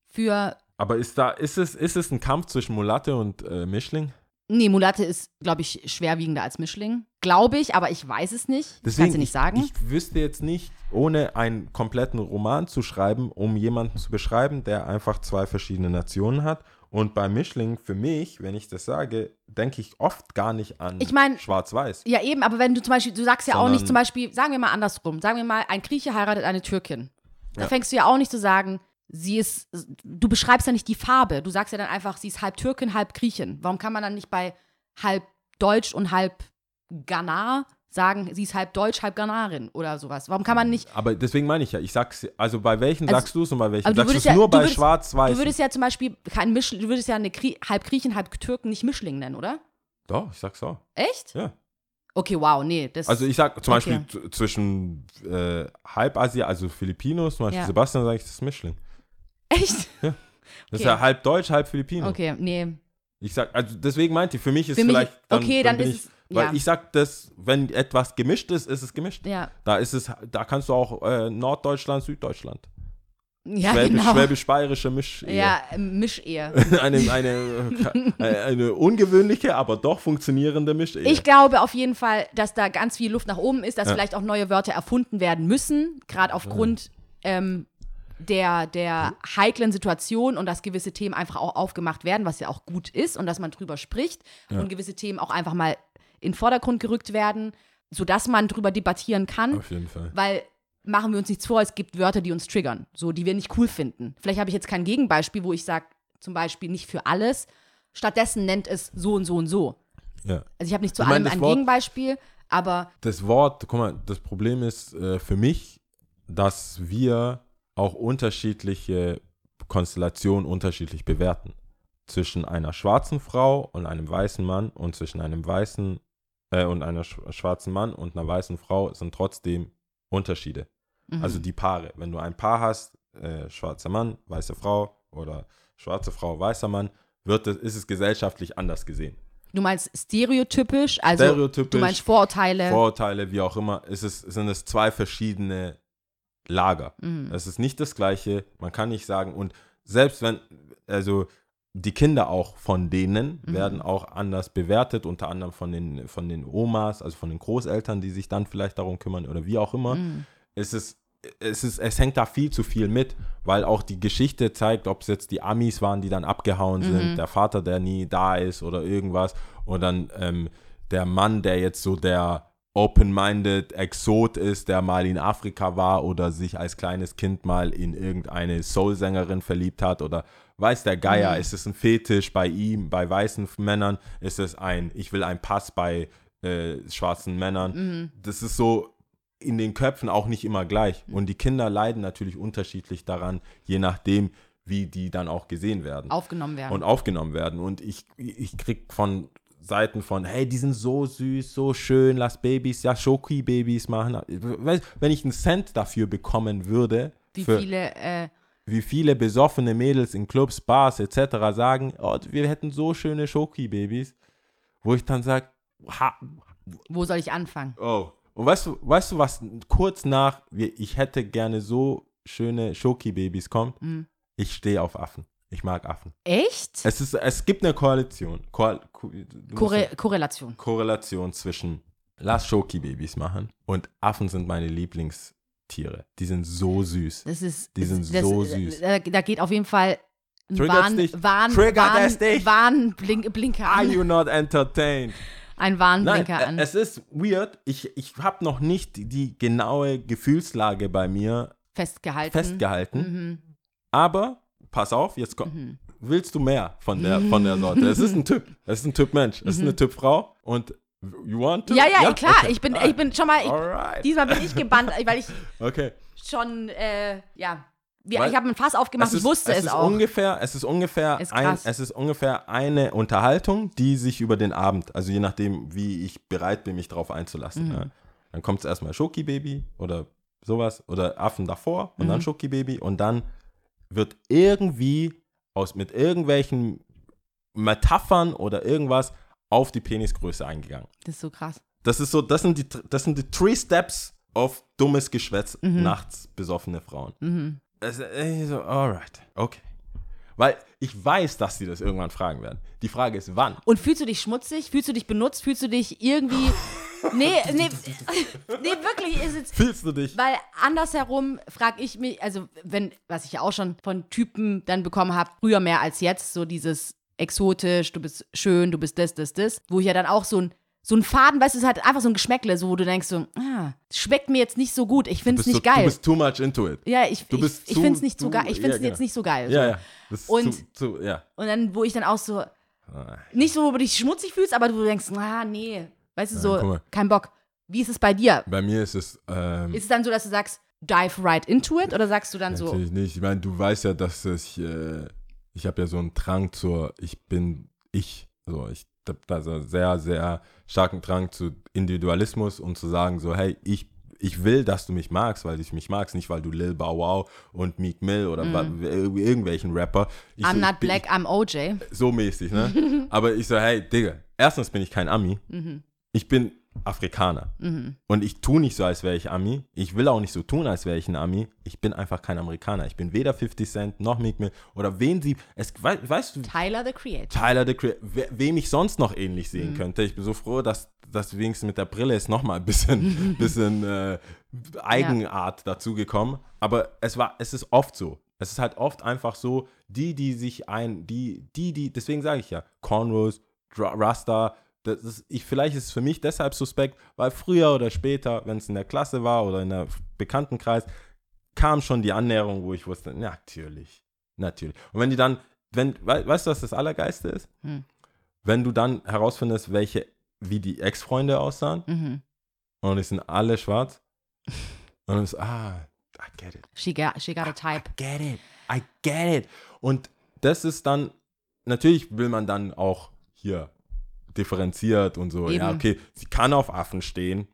für, Aber ist da, ist es, ist es ein Kampf zwischen Mulatte und äh, Mischling? Nee, Mulatte ist, glaube ich, schwerwiegender als Mischling. Glaube ich, aber ich weiß es nicht. Kannst du nicht ich, sagen. Ich wüsste jetzt nicht, ohne einen kompletten Roman zu schreiben, um jemanden zu beschreiben, der einfach zwei verschiedene Nationen hat. Und bei Mischling, für mich, wenn ich das sage, denke ich oft gar nicht an Ich mein- Schwarz-Weiß. Ja, eben, aber wenn du zum Beispiel, du sagst ja auch nicht zum Beispiel, sagen wir mal andersrum, sagen wir mal, ein Grieche heiratet eine Türkin. Da Ja. fängst du ja auch nicht zu sagen, sie ist, du beschreibst ja nicht die Farbe, du sagst ja dann einfach, sie ist halb Türkin, halb Griechin. Warum kann man dann nicht bei halb Deutsch und halb Ghana sagen, sie ist halb Deutsch, halb Ghanarin oder sowas? Warum kann man nicht, Aber deswegen meine ich ja, ich sag's, also bei welchen Also- sagst du es und bei welchen sagst du es ja- nur bei Schwarz-Weiß? du würdest ja zum Beispiel kein Misch, du würdest ja eine Grie halb Griechen, halb Türken nicht Mischling nennen, oder? Doch, ich sag's so. Echt? Ja. Okay, wow, nee, das, Also ich sag zum Okay. Beispiel zwischen äh, Halbasia, also Filipinos, zum Beispiel Ja. Sebastian sage ich, das ist Mischling. Echt? (laughs) Das ist Okay. ja halb Deutsch, halb Filipino. Okay, nee. Ich sag, also deswegen meinte ich, für mich ist Für mich- vielleicht dann, okay, dann bin ist ich, es- weil ja. ich sag, dass wenn etwas gemischt ist, ist es gemischt. Ja, Da ist es, da kannst du auch äh, Norddeutschland, Süddeutschland. ja Schwäbisch, genau. Schwäbisch-bayerische Misch. Ja, Mischehe. (laughs) eine, eine, eine, eine ungewöhnliche, aber doch funktionierende Mischehe. Ich glaube auf jeden Fall, dass da ganz viel Luft nach oben ist, dass Ja. vielleicht auch neue Wörter erfunden werden müssen, gerade aufgrund ähm, der, der heiklen Situation und dass gewisse Themen einfach auch aufgemacht werden, was ja auch gut ist und dass man drüber spricht Ja. und gewisse Themen auch einfach mal in den Vordergrund gerückt werden, sodass man drüber debattieren kann. Auf jeden Fall. Weil machen wir uns nichts vor, es gibt Wörter, die uns triggern, so die wir nicht cool finden. Vielleicht habe ich jetzt kein Gegenbeispiel, wo ich sage, zum Beispiel nicht für alles. Stattdessen nennt es so und so und so. Ja. Also ich habe nicht zu Ich meine, allem das ein Wort- Gegenbeispiel, aber das Wort, guck mal, das Problem ist äh, für mich, dass wir auch unterschiedliche Konstellationen unterschiedlich bewerten. Zwischen einer schwarzen Frau und einem weißen Mann und zwischen einem weißen äh, und einer sch schwarzen Mann und einer weißen Frau sind trotzdem Unterschiede. mhm. Also die Paare. Wenn du ein Paar hast, äh, schwarzer Mann, weiße Frau oder schwarze Frau, weißer Mann, wird es, ist es gesellschaftlich anders gesehen. du meinst stereotypisch, also Stereotypisch, du meinst Vorurteile. Vorurteile, wie auch immer, ist es, sind es zwei verschiedene Lager. Mhm. Es ist nicht das Gleiche. Man kann nicht sagen, und selbst wenn, also die Kinder auch von denen Mhm. werden auch anders bewertet, unter anderem von den, von den Omas, also von den Großeltern, die sich dann vielleicht darum kümmern oder wie auch immer. Mhm. Es ist es, ist, es hängt da viel zu viel mit, weil auch die Geschichte zeigt, ob es jetzt die Amis waren, die dann abgehauen sind, der Vater, der nie da ist oder irgendwas. Und dann ähm, der Mann, der jetzt so der open-minded Exot ist, der mal in Afrika war oder sich als kleines Kind mal in irgendeine Soul-Sängerin verliebt hat oder weiß der Geier, ist es ein Fetisch bei ihm, bei weißen Männern, ist es ein, ich will einen Pass bei äh, schwarzen Männern. Das ist so in den Köpfen auch nicht immer gleich. Und die Kinder leiden natürlich unterschiedlich daran, je nachdem, wie die dann auch gesehen werden Aufgenommen werden. und aufgenommen werden. Und ich, ich krieg von Seiten von, hey, die sind so süß, so schön, lass Babys, ja, Schoki-Babys machen. Weißt, Wenn ich einen Cent dafür bekommen würde, Wie für, viele, äh, wie viele besoffene Mädels in Clubs, Bars etc. sagen, oh, wir hätten so schöne Schoki-Babys, wo ich dann sage, wo soll ich anfangen? oh. Und weißt du, weißt du, was kurz nach, ich hätte gerne so schöne Schoki-Babys kommt? Mhm. Ich stehe auf Affen. Ich mag Affen. Echt? Es, ist, es gibt eine Koalition. Ko Ko Korre Korrelation. Korrelation zwischen Lass Schoki-Babys machen und Affen sind meine Lieblingstiere. Die sind so süß. Das ist, Die sind das, so das, süß. Da, da geht auf jeden Fall ein Triggert's Warn, dich? Warn, Triggert Warn, es dich? Warnblink, Blinker Are you not entertained? Ein Nein, Warnblinker äh, an. es ist weird. Ich, ich habe noch nicht die, die genaue Gefühlslage bei mir festgehalten. festgehalten. Mhm. Aber, pass auf, jetzt kommt. Mhm. Willst du mehr von der, von der Sorte? Es ist ein Typ. (laughs) Es ist ein Typ Mensch. Es ist eine Typ Frau. Und you want to? Mhm. Ja, ja, klar. Okay. Ich, bin, ich bin schon mal. Ich, Alright. diesmal bin ich gebannt, weil ich (laughs) Okay. schon, äh, ja. Wir, ich habe ein Fass aufgemacht, ich wusste es, ist auch. Ungefähr, es ist ungefähr Ist ein, es ist ungefähr eine Unterhaltung, die sich über den Abend, also je nachdem, wie ich bereit bin, mich darauf einzulassen. Mhm. Ja. Dann kommt es erstmal Schoki-Baby oder sowas oder Affen davor und Mhm. dann Schoki-Baby und dann wird irgendwie aus mit irgendwelchen Metaphern oder irgendwas auf die Penisgröße eingegangen. Das ist so krass. Das ist so, das sind die, das sind die three steps of dummes Geschwätz nachts besoffene Frauen. Mhm. Also, so, alright, okay. Weil ich weiß, dass sie das irgendwann fragen werden. Die Frage ist, wann? Und fühlst du dich schmutzig? Fühlst du dich benutzt? Fühlst du dich irgendwie. (laughs) nee, nee, (laughs) nee, wirklich ist es. Fühlst du dich? Weil andersherum frage ich mich, also wenn, was ich ja auch schon von Typen dann bekommen habe, früher mehr als jetzt, so dieses exotisch, du bist schön, du bist das, das, das, wo ich ja dann auch so ein, so ein Faden, weißt du, es ist halt einfach so ein Geschmäckle, so wo du denkst so, ah, schmeckt mir jetzt nicht so gut, ich Bist nicht so, geil. Du bist too much into it. ja, ich, du bist ich, ich zu- es nicht so zu- geil, ich finde es ja, jetzt genau. nicht so geil. Ja, so. ja. Ist Und- zu, zu, ja. Und dann, wo ich dann auch so, Ah. nicht so, wo du dich schmutzig fühlst, aber du denkst, ah, nee, weißt du, Ja, so, mal. kein Bock. Wie ist es bei dir? Bei mir ist es ähm, Ist es dann so, dass du sagst, dive right into it? Oder sagst du dann so, natürlich nicht. Ich meine, du weißt ja, dass ich, äh, ich habe ja so einen Drang zur, ich bin ich. So, ich habe da so einen sehr, sehr starken Drang zu Individualismus und zu sagen so, hey, ich ich will, dass du mich magst, weil ich mich magst, nicht weil du Lil Bow Wow und Meek Mill oder wa- irgendwelchen Rapper. Ich, Mm. I'm not ich black, I'm OJ? so mäßig, ne? (laughs) Aber ich so, hey, Digga, erstens bin ich kein Ami. Mhm. Ich bin Afrikaner. Und ich tue nicht so, als wäre ich Ami. Ich will auch nicht so tun, als wäre ich ein Ami. Ich bin einfach kein Amerikaner. Ich bin weder 50 Cent noch Meek Mill oder wen sie. Es, wei- weißt du, Tyler the Creator. Tyler the Creator, we- wem ich sonst noch ähnlich sehen Mhm. könnte. Ich bin so froh, dass das wenigstens mit der Brille ist nochmal ein bisschen, (laughs) bisschen äh, Eigenart dazugekommen. Aber es war, es ist oft so. Es ist halt oft einfach so, die, die sich ein, die, die, die, deswegen sage ich ja, Cornrows, Rasta, das ist, ich, vielleicht ist es für mich deshalb suspekt, weil früher oder später, wenn es in der Klasse war oder in der Bekanntenkreis, kam schon die Annäherung, wo ich wusste, natürlich, natürlich. Und wenn die dann, wenn, wei- weißt du, was das Allergeiste ist? Hm. Wenn du dann herausfindest, welche, wie die Ex-Freunde aussahen Mhm. und es sind alle schwarz (laughs) und du bist, ah, I get it. She got, she got a type. get it. I get it. Und das ist dann, natürlich will man dann auch hier differenziert und so, ja, Eben. okay, sie kann auf Affen stehen.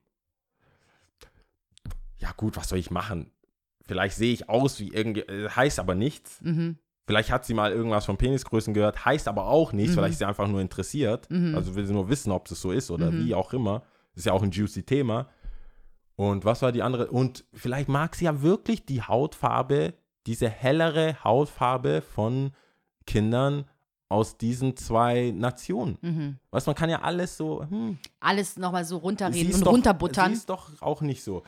Ja, gut, was soll ich machen? Vielleicht sehe ich aus wie irgendwie, äh, heißt aber nichts. Mhm. Vielleicht hat sie mal irgendwas von Penisgrößen gehört, heißt aber auch nichts, Mhm. vielleicht ist sie einfach nur interessiert. Mhm. Also will sie nur wissen, ob es so ist oder Mhm. wie auch immer. Ist ja auch ein juicy Thema. Und was war die andere? Und vielleicht mag sie ja wirklich die Hautfarbe, diese hellere Hautfarbe von Kindern aus diesen zwei Nationen. Mhm. Weißt man kann ja alles so, hm, Alles nochmal so runterreden und doch, runterbuttern. Sie ist doch auch nicht so.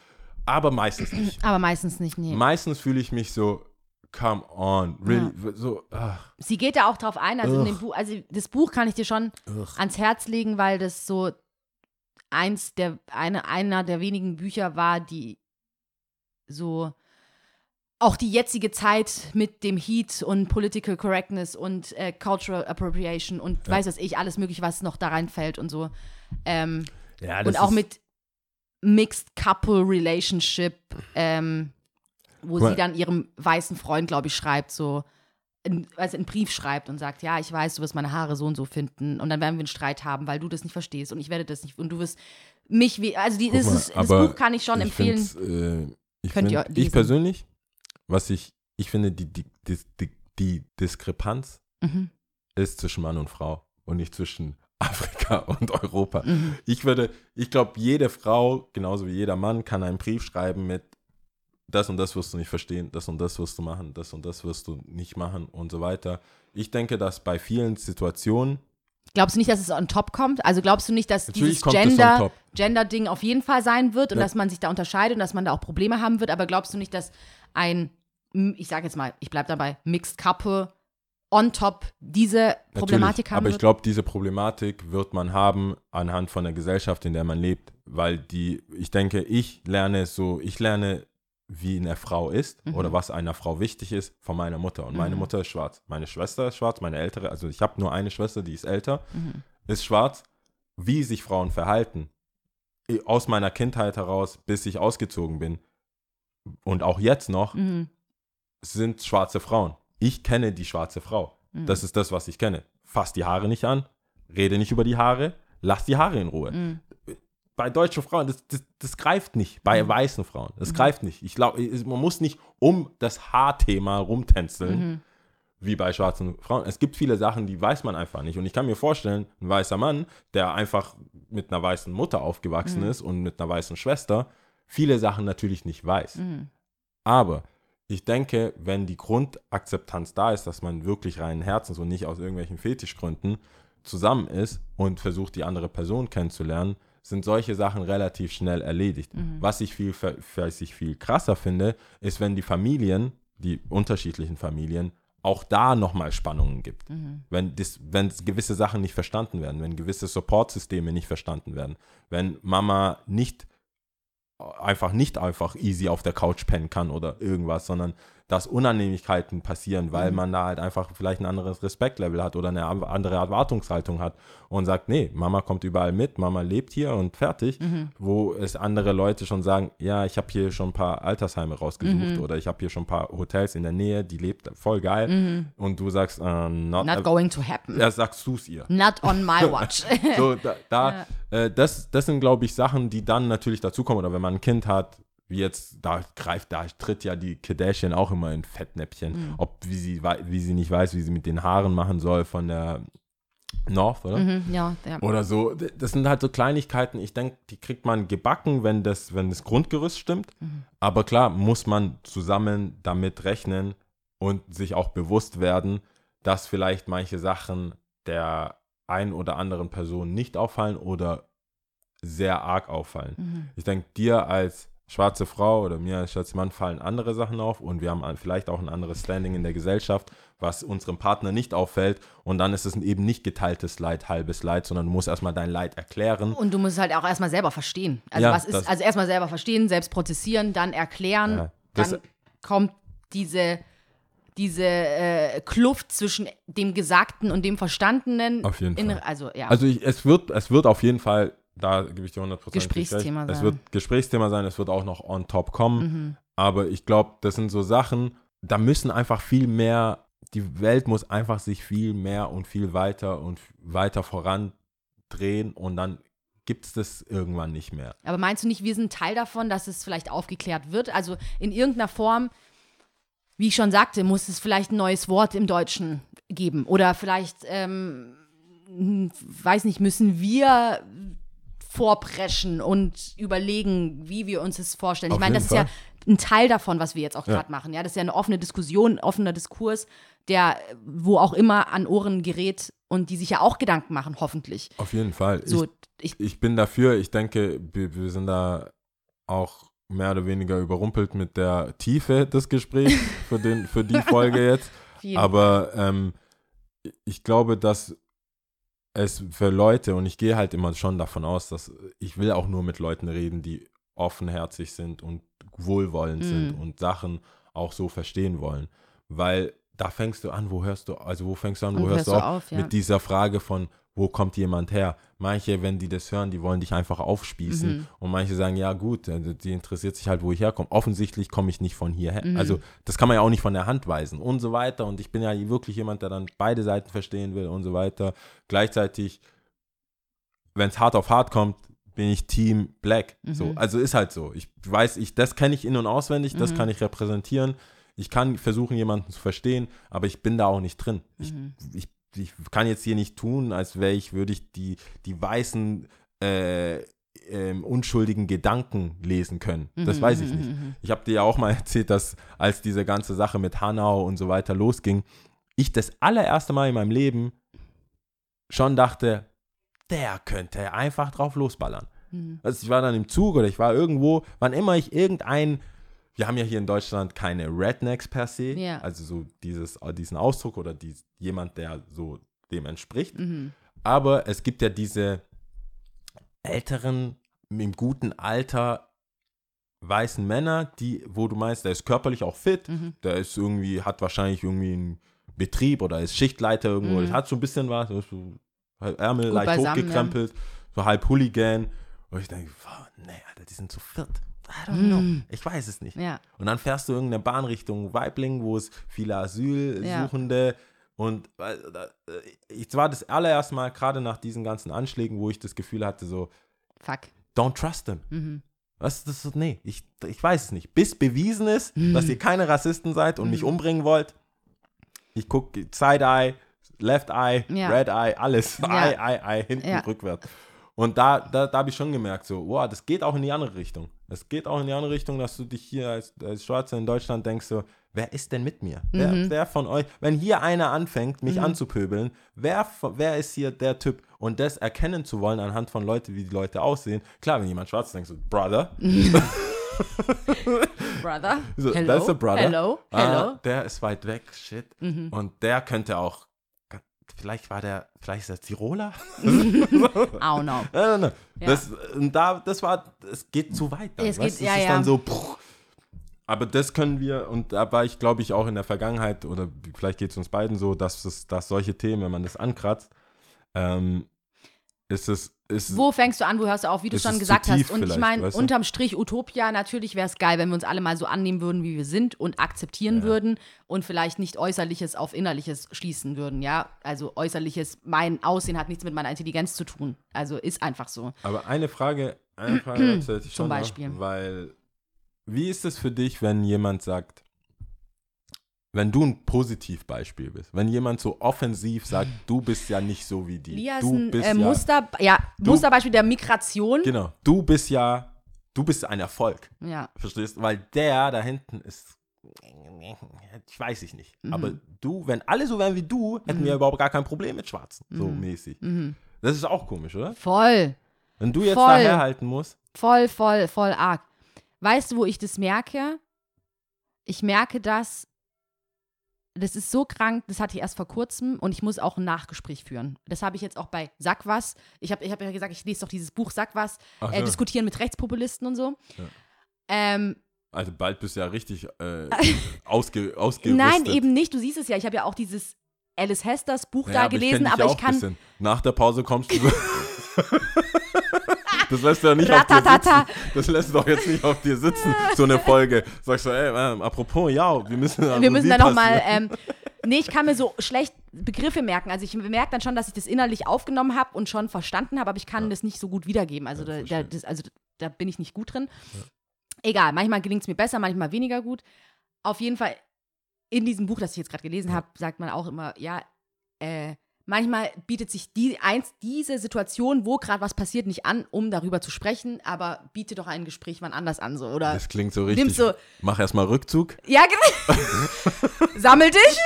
aber meistens nicht. (clears throat) Aber meistens nicht, nee. Meistens fühle ich mich so, come on, really, so, ach, Sie geht da auch drauf ein, also, in dem Buch, also das Buch kann ich dir schon ugh. ans Herz legen, weil das so eins der, eine, einer der wenigen Bücher war, die so auch die jetzige Zeit mit dem Heat und Political Correctness und äh, Cultural Appropriation und Ja. weiß was ich, alles mögliche, was noch da reinfällt und so. Ähm, Ja, und auch mit Mixed Couple Relationship, ähm, wo mal. sie dann ihrem weißen Freund, glaube ich, schreibt, so, in, also einen Brief schreibt und sagt, ja, ich weiß, du wirst meine Haare so und so finden und dann werden wir einen Streit haben, weil du das nicht verstehst und ich werde das nicht und du wirst mich wie, also die, das, mal, ist, das aber Buch kann ich schon ich empfehlen. Äh, ich, Könnt find, ihr ich persönlich, was ich, ich finde, die, die, die, die, Diskrepanz Mhm. ist zwischen Mann und Frau und nicht zwischen (laughs) Afrika und Europa. Mhm. Ich würde, ich glaube, jede Frau, genauso wie jeder Mann, kann einen Brief schreiben mit das und das wirst du nicht verstehen, das und das wirst du machen, das und das wirst du nicht machen und so weiter. Ich denke, dass bei vielen Situationen, Glaubst du nicht, dass es on top kommt? Also glaubst du nicht, dass Natürlich dieses Gender. Gender-Ding auf jeden Fall sein wird und Ja. dass man sich da unterscheidet und dass man da auch Probleme haben wird, aber glaubst du nicht, dass ein, ich sage jetzt mal, ich bleibe dabei, Mixed Couple on top diese Problematik Natürlich, haben aber ich glaube, diese Problematik wird man haben anhand von der Gesellschaft, in der man lebt, weil die, ich denke, ich lerne so, ich lerne, wie eine Frau ist Mhm. oder was einer Frau wichtig ist von meiner Mutter. Und meine Mhm. Mutter ist schwarz. Meine Schwester ist schwarz, meine ältere, also ich habe nur eine Schwester, die ist älter, Mhm. ist schwarz. Wie sich Frauen verhalten, aus meiner Kindheit heraus, bis ich ausgezogen bin und auch jetzt noch, Mhm. sind schwarze Frauen. Ich kenne die schwarze Frau. Mhm. Das ist das, was ich kenne. Fass die Haare nicht an, rede nicht über die Haare, lass die Haare in Ruhe. Mhm. Bei deutschen Frauen, das, das, das greift nicht. Bei Mhm. weißen Frauen, das greift nicht. Ich glaube, man muss nicht um das Haarthema rumtänzeln, Mhm. wie bei schwarzen Frauen. Es gibt viele Sachen, die weiß man einfach nicht. Und ich kann mir vorstellen, ein weißer Mann, der einfach mit einer weißen Mutter aufgewachsen Mhm. ist und mit einer weißen Schwester, viele Sachen natürlich nicht weiß. Mhm. Aber ich denke, wenn die Grundakzeptanz da ist, dass man wirklich reinen Herzens und nicht aus irgendwelchen Fetischgründen zusammen ist und versucht, die andere Person kennenzulernen, sind solche Sachen relativ schnell erledigt. Mhm. Was ich viel, was ich viel krasser finde, ist, wenn die Familien, die unterschiedlichen Familien, auch da nochmal Spannungen gibt. Mhm. Wenn, das, wenn gewisse Sachen nicht verstanden werden, wenn gewisse Supportsysteme nicht verstanden werden, wenn Mama nicht einfach nicht einfach easy auf der Couch pennen kann oder irgendwas, sondern dass Unannehmlichkeiten passieren, weil Mhm. man da halt einfach vielleicht ein anderes Respektlevel hat oder eine andere Erwartungshaltung hat und sagt, nee, Mama kommt überall mit, Mama lebt hier und fertig, Mhm. wo es andere Leute schon sagen, ja, ich habe hier schon ein paar Altersheime rausgesucht Mhm. oder ich habe hier schon ein paar Hotels in der Nähe, die lebt voll geil Mhm. und du sagst, äh, not, Not going to happen. ja, sagst du es ihr. Not on my (laughs) watch. So, da, da äh, das, das sind, glaube ich, Sachen, die dann natürlich dazukommen. Oder wenn man ein Kind hat, wie jetzt, da greift, da tritt ja die Kardashian auch immer in Fettnäpfchen. Mhm. Ob, wie sie, wie sie nicht weiß, wie sie mit den Haaren machen soll von der North, oder? mhm. Ja, ja. Oder so. Das sind halt so Kleinigkeiten. Ich denke, die kriegt man gebacken, wenn das, wenn das Grundgerüst stimmt. Mhm. Aber klar, muss man zusammen damit rechnen und sich auch bewusst werden, dass vielleicht manche Sachen der ein oder anderen Person nicht auffallen oder sehr arg auffallen. Mhm. Ich denke, dir als schwarze Frau oder mir als schwarzer Mann fallen andere Sachen auf und wir haben vielleicht auch ein anderes Standing in der Gesellschaft, was unserem Partner nicht auffällt und dann ist es eben nicht geteiltes Leid, halbes Leid, sondern du musst erstmal dein Leid erklären. Und du musst halt auch erstmal selber verstehen. Also Ja, was ist, also erstmal selber verstehen, selbst prozessieren, dann erklären, Ja, dann kommt diese, diese äh, Kluft zwischen dem Gesagten und dem Verstandenen. Auf jeden in, Fall. Also ja. Also ich, es, wird, es wird auf jeden Fall, da gebe ich dir 100% Gesprächsthema recht, es sein. wird Gesprächsthema sein, es wird auch noch on top kommen, mhm. aber ich glaube, das sind so Sachen, da müssen einfach viel mehr, die Welt muss einfach sich viel mehr und viel weiter und weiter vorandrehen und dann gibt es das irgendwann nicht mehr. Aber meinst du nicht, wir sind Teil davon, dass es vielleicht aufgeklärt wird? Also in irgendeiner Form, wie ich schon sagte, muss es vielleicht ein neues Wort im Deutschen geben. Oder vielleicht, ähm, hm, weiß nicht, müssen wir vorpreschen und überlegen, wie wir uns das vorstellen. Auf ich meine, das jeden ist ja ein Teil davon, was wir jetzt auch Ja. gerade machen. Ja, das ist ja eine offene Diskussion, ein offener Diskurs, der wo auch immer an Ohren gerät und die sich ja auch Gedanken machen, hoffentlich. Auf jeden Fall. So, ich, ich, ich bin dafür, ich denke, wir, wir sind da auch mehr oder weniger überrumpelt mit der Tiefe des Gesprächs für, den, für die (laughs) Folge jetzt. Aber ähm, ich glaube, dass es für Leute, und ich gehe halt immer schon davon aus, dass ich will auch nur mit Leuten reden, die offenherzig sind und wohlwollend Mhm. sind und Sachen auch so verstehen wollen. Weil da fängst du an, wo hörst du, also wo fängst du an, wo Und hörst du auf? ja. Mit dieser Frage von, wo kommt jemand her? Manche, wenn die das hören, die wollen dich einfach aufspießen. Mhm. Und manche sagen, ja gut, also die interessiert sich halt, wo ich herkomme. Offensichtlich komme ich nicht von hierher. Mhm. Also das kann man ja auch nicht von der Hand weisen und so weiter. Und ich bin ja wirklich jemand, der dann beide Seiten verstehen will und so weiter. Gleichzeitig, wenn es hart auf hart kommt, bin ich Team Black. So, Mhm. also ist halt so. Ich weiß, ich, das kenne ich in- und auswendig, das Mhm. kann ich repräsentieren. Ich kann versuchen, jemanden zu verstehen, aber ich bin da auch nicht drin. Ich, Mhm. ich, ich kann jetzt hier nicht tun, als wäre ich, würde ich die, die weißen, äh, ähm, unschuldigen Gedanken lesen können. Das Mhm, weiß ich mhm, nicht. mhm. Ich habe dir ja auch mal (laughs) erzählt, dass als diese ganze Sache mit Hanau und so weiter losging, ich das allererste Mal in meinem Leben schon dachte, der könnte einfach drauf losballern. Mhm. Also ich war dann im Zug oder ich war irgendwo, wann immer ich irgendein, wir haben ja hier in Deutschland keine Rednecks per se, Ja. also so dieses, diesen Ausdruck oder die, jemand, der so dem entspricht. Mhm. Aber es gibt ja diese älteren, im guten Alter weißen Männer, die, wo du meinst, der ist körperlich auch fit, Mhm. der ist irgendwie, hat wahrscheinlich irgendwie einen Betrieb oder ist Schichtleiter irgendwo, Mhm. hat so ein bisschen was, so so Ärmel Gut leicht beisammen, hochgekrempelt, so halb Hooligan. Und ich denke, wow, nee, Alter, die sind zu viert. I don't know. Mhm. Ich weiß es nicht. Ja. Und dann fährst du irgendeine Bahn Richtung Weibling, wo es viele Asylsuchende und äh, es war das allererste Mal, gerade nach diesen ganzen Anschlägen, wo ich das Gefühl hatte, so, Fuck. don't trust them. Mhm. Was das nee, ich, ich weiß es nicht. Bis bewiesen ist, dass ihr keine Rassisten seid und mich Mhm. umbringen wollt. Ich gucke Side-Eye, Left Eye, Ja. Red Eye, alles. Ja. Eye, Eye, Eye, hinten, Ja. rückwärts. Und da, da, da habe ich schon gemerkt, so, wow, das geht auch in die andere Richtung. Es geht auch in die andere Richtung, dass du dich hier als, als Schwarzer in Deutschland denkst, so, wer ist denn mit mir? Wer, Mhm. wer von euch, wenn hier einer anfängt, mich anzupöbeln, wer, wer ist hier der Typ? Und das erkennen zu wollen anhand von Leuten, wie die Leute aussehen. Klar, wenn jemand schwarz ist, denkst du, Brother, (laughs) Brother. so, Hello. das ist der Brother. Hello. Ah, Hello. Mhm. der ist weit weg, shit. Und der könnte auch, vielleicht war der, vielleicht ist er Tiroler? (laughs) I don't know. Ja. Das, da, das war, es geht zu weit. Dann, Es weißt? geht- du? ja, es ist ja. dann so, pff. aber das können wir, und da war ich, glaube ich, auch in der Vergangenheit, oder vielleicht geht es uns beiden so, dass, es, dass solche Themen, wenn man das ankratzt, ähm, ist es, ist, Wo fängst du an, wo hörst du auf, wie du schon gesagt hast. Und ich meine, weißt du? unterm Strich Utopia, natürlich wäre es geil, wenn wir uns alle mal so annehmen würden, wie wir sind und akzeptieren Ja. würden und vielleicht nicht Äußerliches auf Innerliches schließen würden, ja. Also Äußerliches, mein Aussehen hat nichts mit meiner Intelligenz zu tun. Also ist einfach so. Aber eine Frage, eine (clears throat) Frage hätte ich Zum schon noch, Beispiel. weil wie ist es für dich, wenn jemand sagt, wenn du ein Positivbeispiel bist, wenn jemand so offensiv sagt, du bist ja nicht so wie die, Lia ist du ein bist äh, ja, Muster, ja, Musterbeispiel der Migration. genau, du bist ja, du bist ein Erfolg, Ja. verstehst? Weil der da hinten ist, ich weiß ich nicht, Mhm. aber du, wenn alle so wären wie du, hätten wir überhaupt gar kein Problem mit Schwarzen, so mäßig. Mhm. Das ist auch komisch, oder? Voll. Wenn du jetzt Voll. daherhalten musst, Voll, voll, voll arg. Weißt du, wo ich das merke? Ich merke das, das ist so krank, das hatte ich erst vor kurzem und ich muss auch ein Nachgespräch führen. Das habe ich jetzt auch bei Sack was. Ich habe ich hab ja gesagt, ich lese doch dieses Buch Sack was, Ach äh, so. diskutieren mit Rechtspopulisten und so. Ja. Ähm, Also bald bist du ja richtig äh, (laughs) ausge, ausgerüstet. nein, eben nicht. Du siehst es ja. Ich habe ja auch dieses Alice Hesters Buch Ja, da aber gelesen, ich aber ja ich kann. bisschen. Nach der Pause kommst du. (laughs) das lässt du ja nicht auf dir sitzen. Das lässt du doch jetzt nicht auf dir sitzen, so eine Folge. Sagst du, ey, ähm, apropos, ja, wir müssen Wir müssen da nochmal. Ähm, nee, ich kann mir so schlecht Begriffe merken. Also ich merke dann schon, dass ich das innerlich aufgenommen habe und schon verstanden habe, aber ich kann das nicht so gut wiedergeben. Also, Ja, da, da, das, also da bin ich nicht gut drin. Egal, manchmal gelingt es mir besser, manchmal weniger gut. Auf jeden Fall, in diesem Buch, das ich jetzt gerade gelesen habe, sagt man auch immer, ja, äh, manchmal bietet sich die, eins, diese Situation, wo gerade was passiert, nicht an, um darüber zu sprechen, aber biete doch ein Gespräch wann anders an. So, oder Das klingt so richtig. so, Mach erstmal Rückzug ja, genau. (laughs) Sammel dich.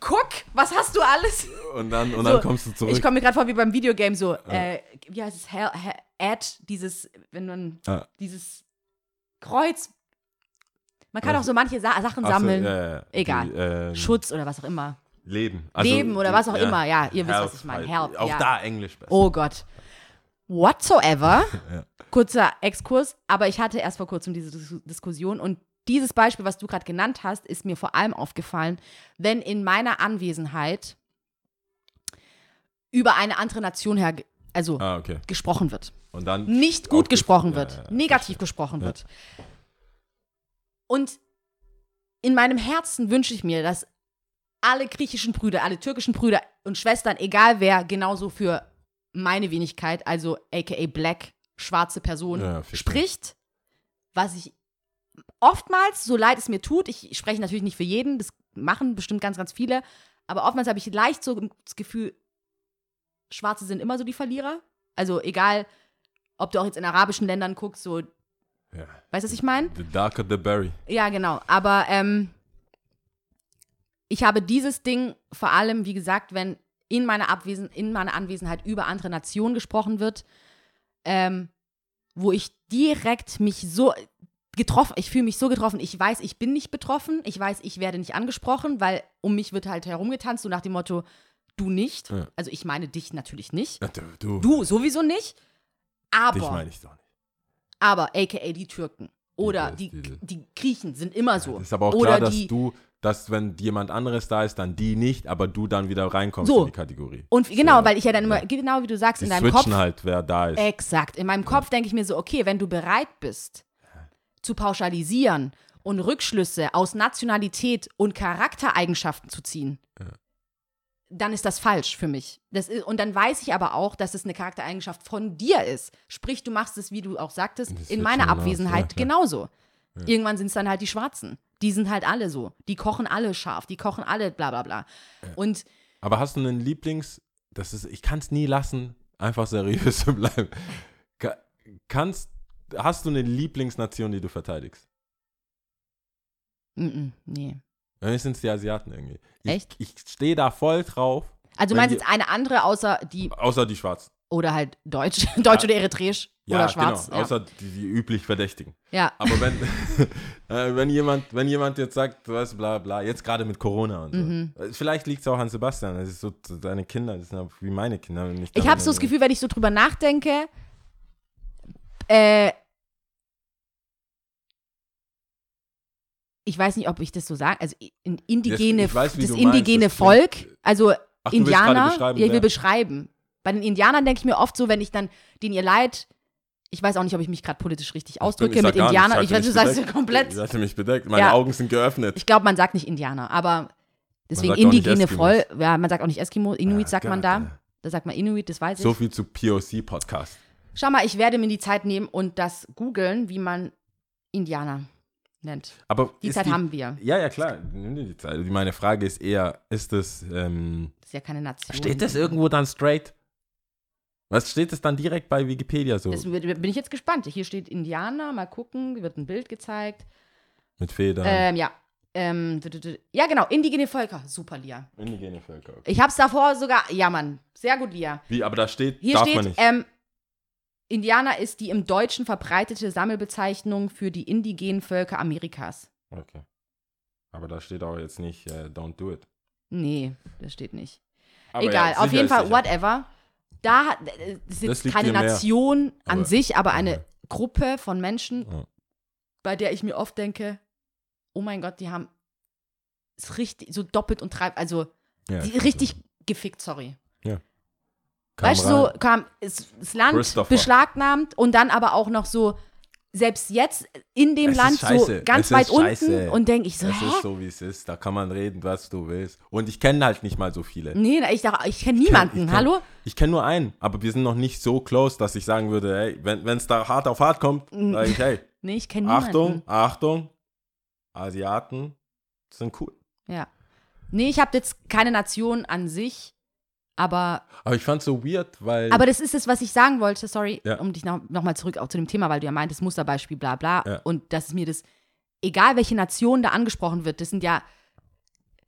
Guck, was hast du alles? und dann, und So, dann kommst du zurück. Ich komme mir gerade vor wie beim Videogame so, äh, wie heißt es, Hell, Hell, Add, dieses, wenn man, Ah. dieses Kreuz. Man kann Was? auch so manche Sa Sachen Ach so, sammeln. ja, ja, Egal. Die, ähm, Schutz oder was auch immer. Leben. Leben oder was auch immer, ja, ihr wisst, was Health ich meine. halt. Health, Auch ja. da Englisch besser. Oh Gott. Whatsoever. (laughs) Ja. Kurzer Exkurs, aber ich hatte erst vor kurzem diese Dis Diskussion und dieses Beispiel, was du gerade genannt hast, ist mir vor allem aufgefallen, wenn in meiner Anwesenheit über eine andere Nation her, also Ah, okay. gesprochen wird. Und dann. Nicht gut gesprochen ja, wird, ja, ja, negativ gesprochen Ja. wird. Und in meinem Herzen wünsche ich mir, dass alle griechischen Brüder, alle türkischen Brüder und Schwestern, egal wer, genauso für meine Wenigkeit, also aka Black, schwarze Person, Ja, spricht, was ich oftmals, so leid es mir tut, ich spreche natürlich nicht für jeden, das machen bestimmt ganz, ganz viele, aber oftmals habe ich leicht so das Gefühl, Schwarze sind immer so die Verlierer. Also egal, ob du auch jetzt in arabischen Ländern guckst, so, Ja. weißt du, was ich meine? The darker the berry. Ja, genau. Aber ähm, ich habe dieses Ding vor allem, wie gesagt, wenn in meiner, Abwesen in meiner Anwesenheit über andere Nationen gesprochen wird, ähm, wo ich direkt mich so getroffen, ich fühle mich so getroffen, ich weiß, ich bin nicht betroffen, ich weiß, ich werde nicht angesprochen, weil um mich wird halt herumgetanzt, so nach dem Motto, du nicht. Ja. Also ich meine dich natürlich nicht. Ja, du, du, Du sowieso nicht. Aber dich meine ich doch nicht. aber aka die Türken oder die, diese- die Griechen sind immer so. Es ist aber auch oder klar, dass die, du, dass wenn jemand anderes da ist, dann die nicht, aber du dann wieder reinkommst So. in die Kategorie. und genau, So, weil ich ja dann immer, ja. genau wie du sagst, Die in deinem switchen Kopf, halt, wer da ist. exakt, in meinem Kopf denke ich mir so, okay, wenn du bereit bist, zu pauschalisieren und Rückschlüsse aus Nationalität und Charaktereigenschaften zu ziehen, dann ist das falsch für mich. Das ist, und dann weiß ich aber auch, dass es eine Charaktereigenschaft von dir ist. Sprich, du machst es, wie du auch sagtest, Das in meiner Abwesenheit ja, genauso. Irgendwann sind es dann halt die Schwarzen. Die sind halt alle so. Die kochen alle scharf, die kochen alle bla bla bla. Und Aber hast du einen Lieblings, das ist, ich kann es nie lassen, einfach seriös (laughs) zu bleiben. Ka- Kannst, hast du eine Lieblingsnation, die du verteidigst? mm, mm, nee. Mir sind es die Asiaten irgendwie. Ich, Echt? Ich stehe da voll drauf, Also du meinst die- jetzt eine andere außer die außer die Schwarzen. oder halt Deutsch, (laughs) Deutsch oder Eritreisch oder schwarz. genau, außer die, die üblich Verdächtigen. ja. Aber wenn, (laughs) äh, wenn, jemand, wenn jemand jetzt sagt, du weißt, bla bla, jetzt gerade mit Corona und so. Mhm. Vielleicht liegt es auch an Sebastian. Das ist so seine Kinder, das sind wie meine Kinder. Ich dann- habe so das Gefühl, wenn ich so drüber nachdenke, äh, ich weiß nicht, ob ich das so sage, also in indigene, ich weiß, wie das indigene meinst, das Volk, also Ach, Indianer, ja, ich will wer- beschreiben. Bei den Indianern denke ich mir oft so, wenn ich dann denen ihr Leid, ich weiß auch nicht, ob ich mich gerade politisch richtig ausdrücke mit nichts, ich weiß, du sagst ja bedeckt. komplett, Ich hatte mich bedeckt, meine Ja. Augen sind geöffnet. ich glaube, man sagt nicht Indianer, aber deswegen indigene. Volk, ja, man sagt auch nicht Eskimo, Inuit Ja, sagt man da, ja. da sagt man Inuit, das weiß ich. So viel zu POC-Podcast. Schau mal, ich werde mir die Zeit nehmen und das googeln, wie man Indianer nennt. Aber Die Zeit haben wir. Ja, ja, klar. Nimm dir die Zeit. Meine Frage ist eher, ist das, ähm, Das ist ja keine Nation. steht das irgendwo dann straight? Was steht das dann direkt bei Wikipedia so? Das bin ich jetzt gespannt. Hier steht Indianer, mal gucken, wird ein Bild gezeigt. Mit Federn. Ähm, ja. Ähm, d- d- d- ja, genau, indigene Völker. Super, Lia. Indigene Völker. Ich hab's davor sogar, ja, Mann, sehr gut, Lia. Wie, aber da steht, Hier darf man steht, nicht. ähm, Indianer ist die im Deutschen verbreitete Sammelbezeichnung für die indigenen Völker Amerikas. okay. Aber da steht auch jetzt nicht, äh, don't do it. Nee, das steht nicht. Aber Egal, ja, auf jeden Fall, sicher. whatever. Da äh, ist jetzt keine dir mehr. Nation an Aber- sich, aber eine Ja. Gruppe von Menschen, Ja. bei der ich mir oft denke, oh mein Gott, die haben es richtig so doppelt und treib, also Ja, die, richtig gefickt, sorry. kam weißt du, so kam es, das Land beschlagnahmt und dann aber auch noch so, selbst jetzt in dem Es Land so ganz Es weit unten und denke ich so, Es hä? ist so, wie es ist. Da kann man reden, was du willst. Und ich kenne halt nicht mal so viele. Nee, ich, ich kenne niemanden, ich kenn- hallo? Ich kenne nur einen, aber wir sind noch nicht so close, dass ich sagen würde, hey, wenn es da hart auf hart kommt, sage ich, hey, (laughs) Nee, ich kenne niemanden. Achtung, Achtung, Asiaten sind cool. Ja. Nee, ich habe jetzt keine Nation an sich, aber, Aber ich fand so weird, weil aber das ist es, was ich sagen wollte, sorry, Ja. um dich noch, noch zurück auch zu dem Thema, weil du ja meintest, Musterbeispiel, bla bla. Ja. Und dass es mir das, egal welche Nation da angesprochen wird, das sind ja,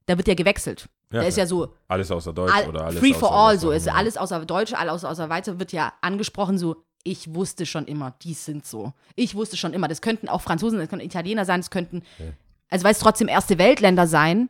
da wird ja gewechselt. Ja, da ist ja so, alles außer Deutsch all, oder alles free for all, so ist alles außer Deutsch, alles außer, außer Weiter wird ja angesprochen, so ich wusste schon immer, die sind so. Ich wusste schon immer, das könnten auch Franzosen, das könnten Italiener sein, das könnten, also weil es trotzdem erste Weltländer sein,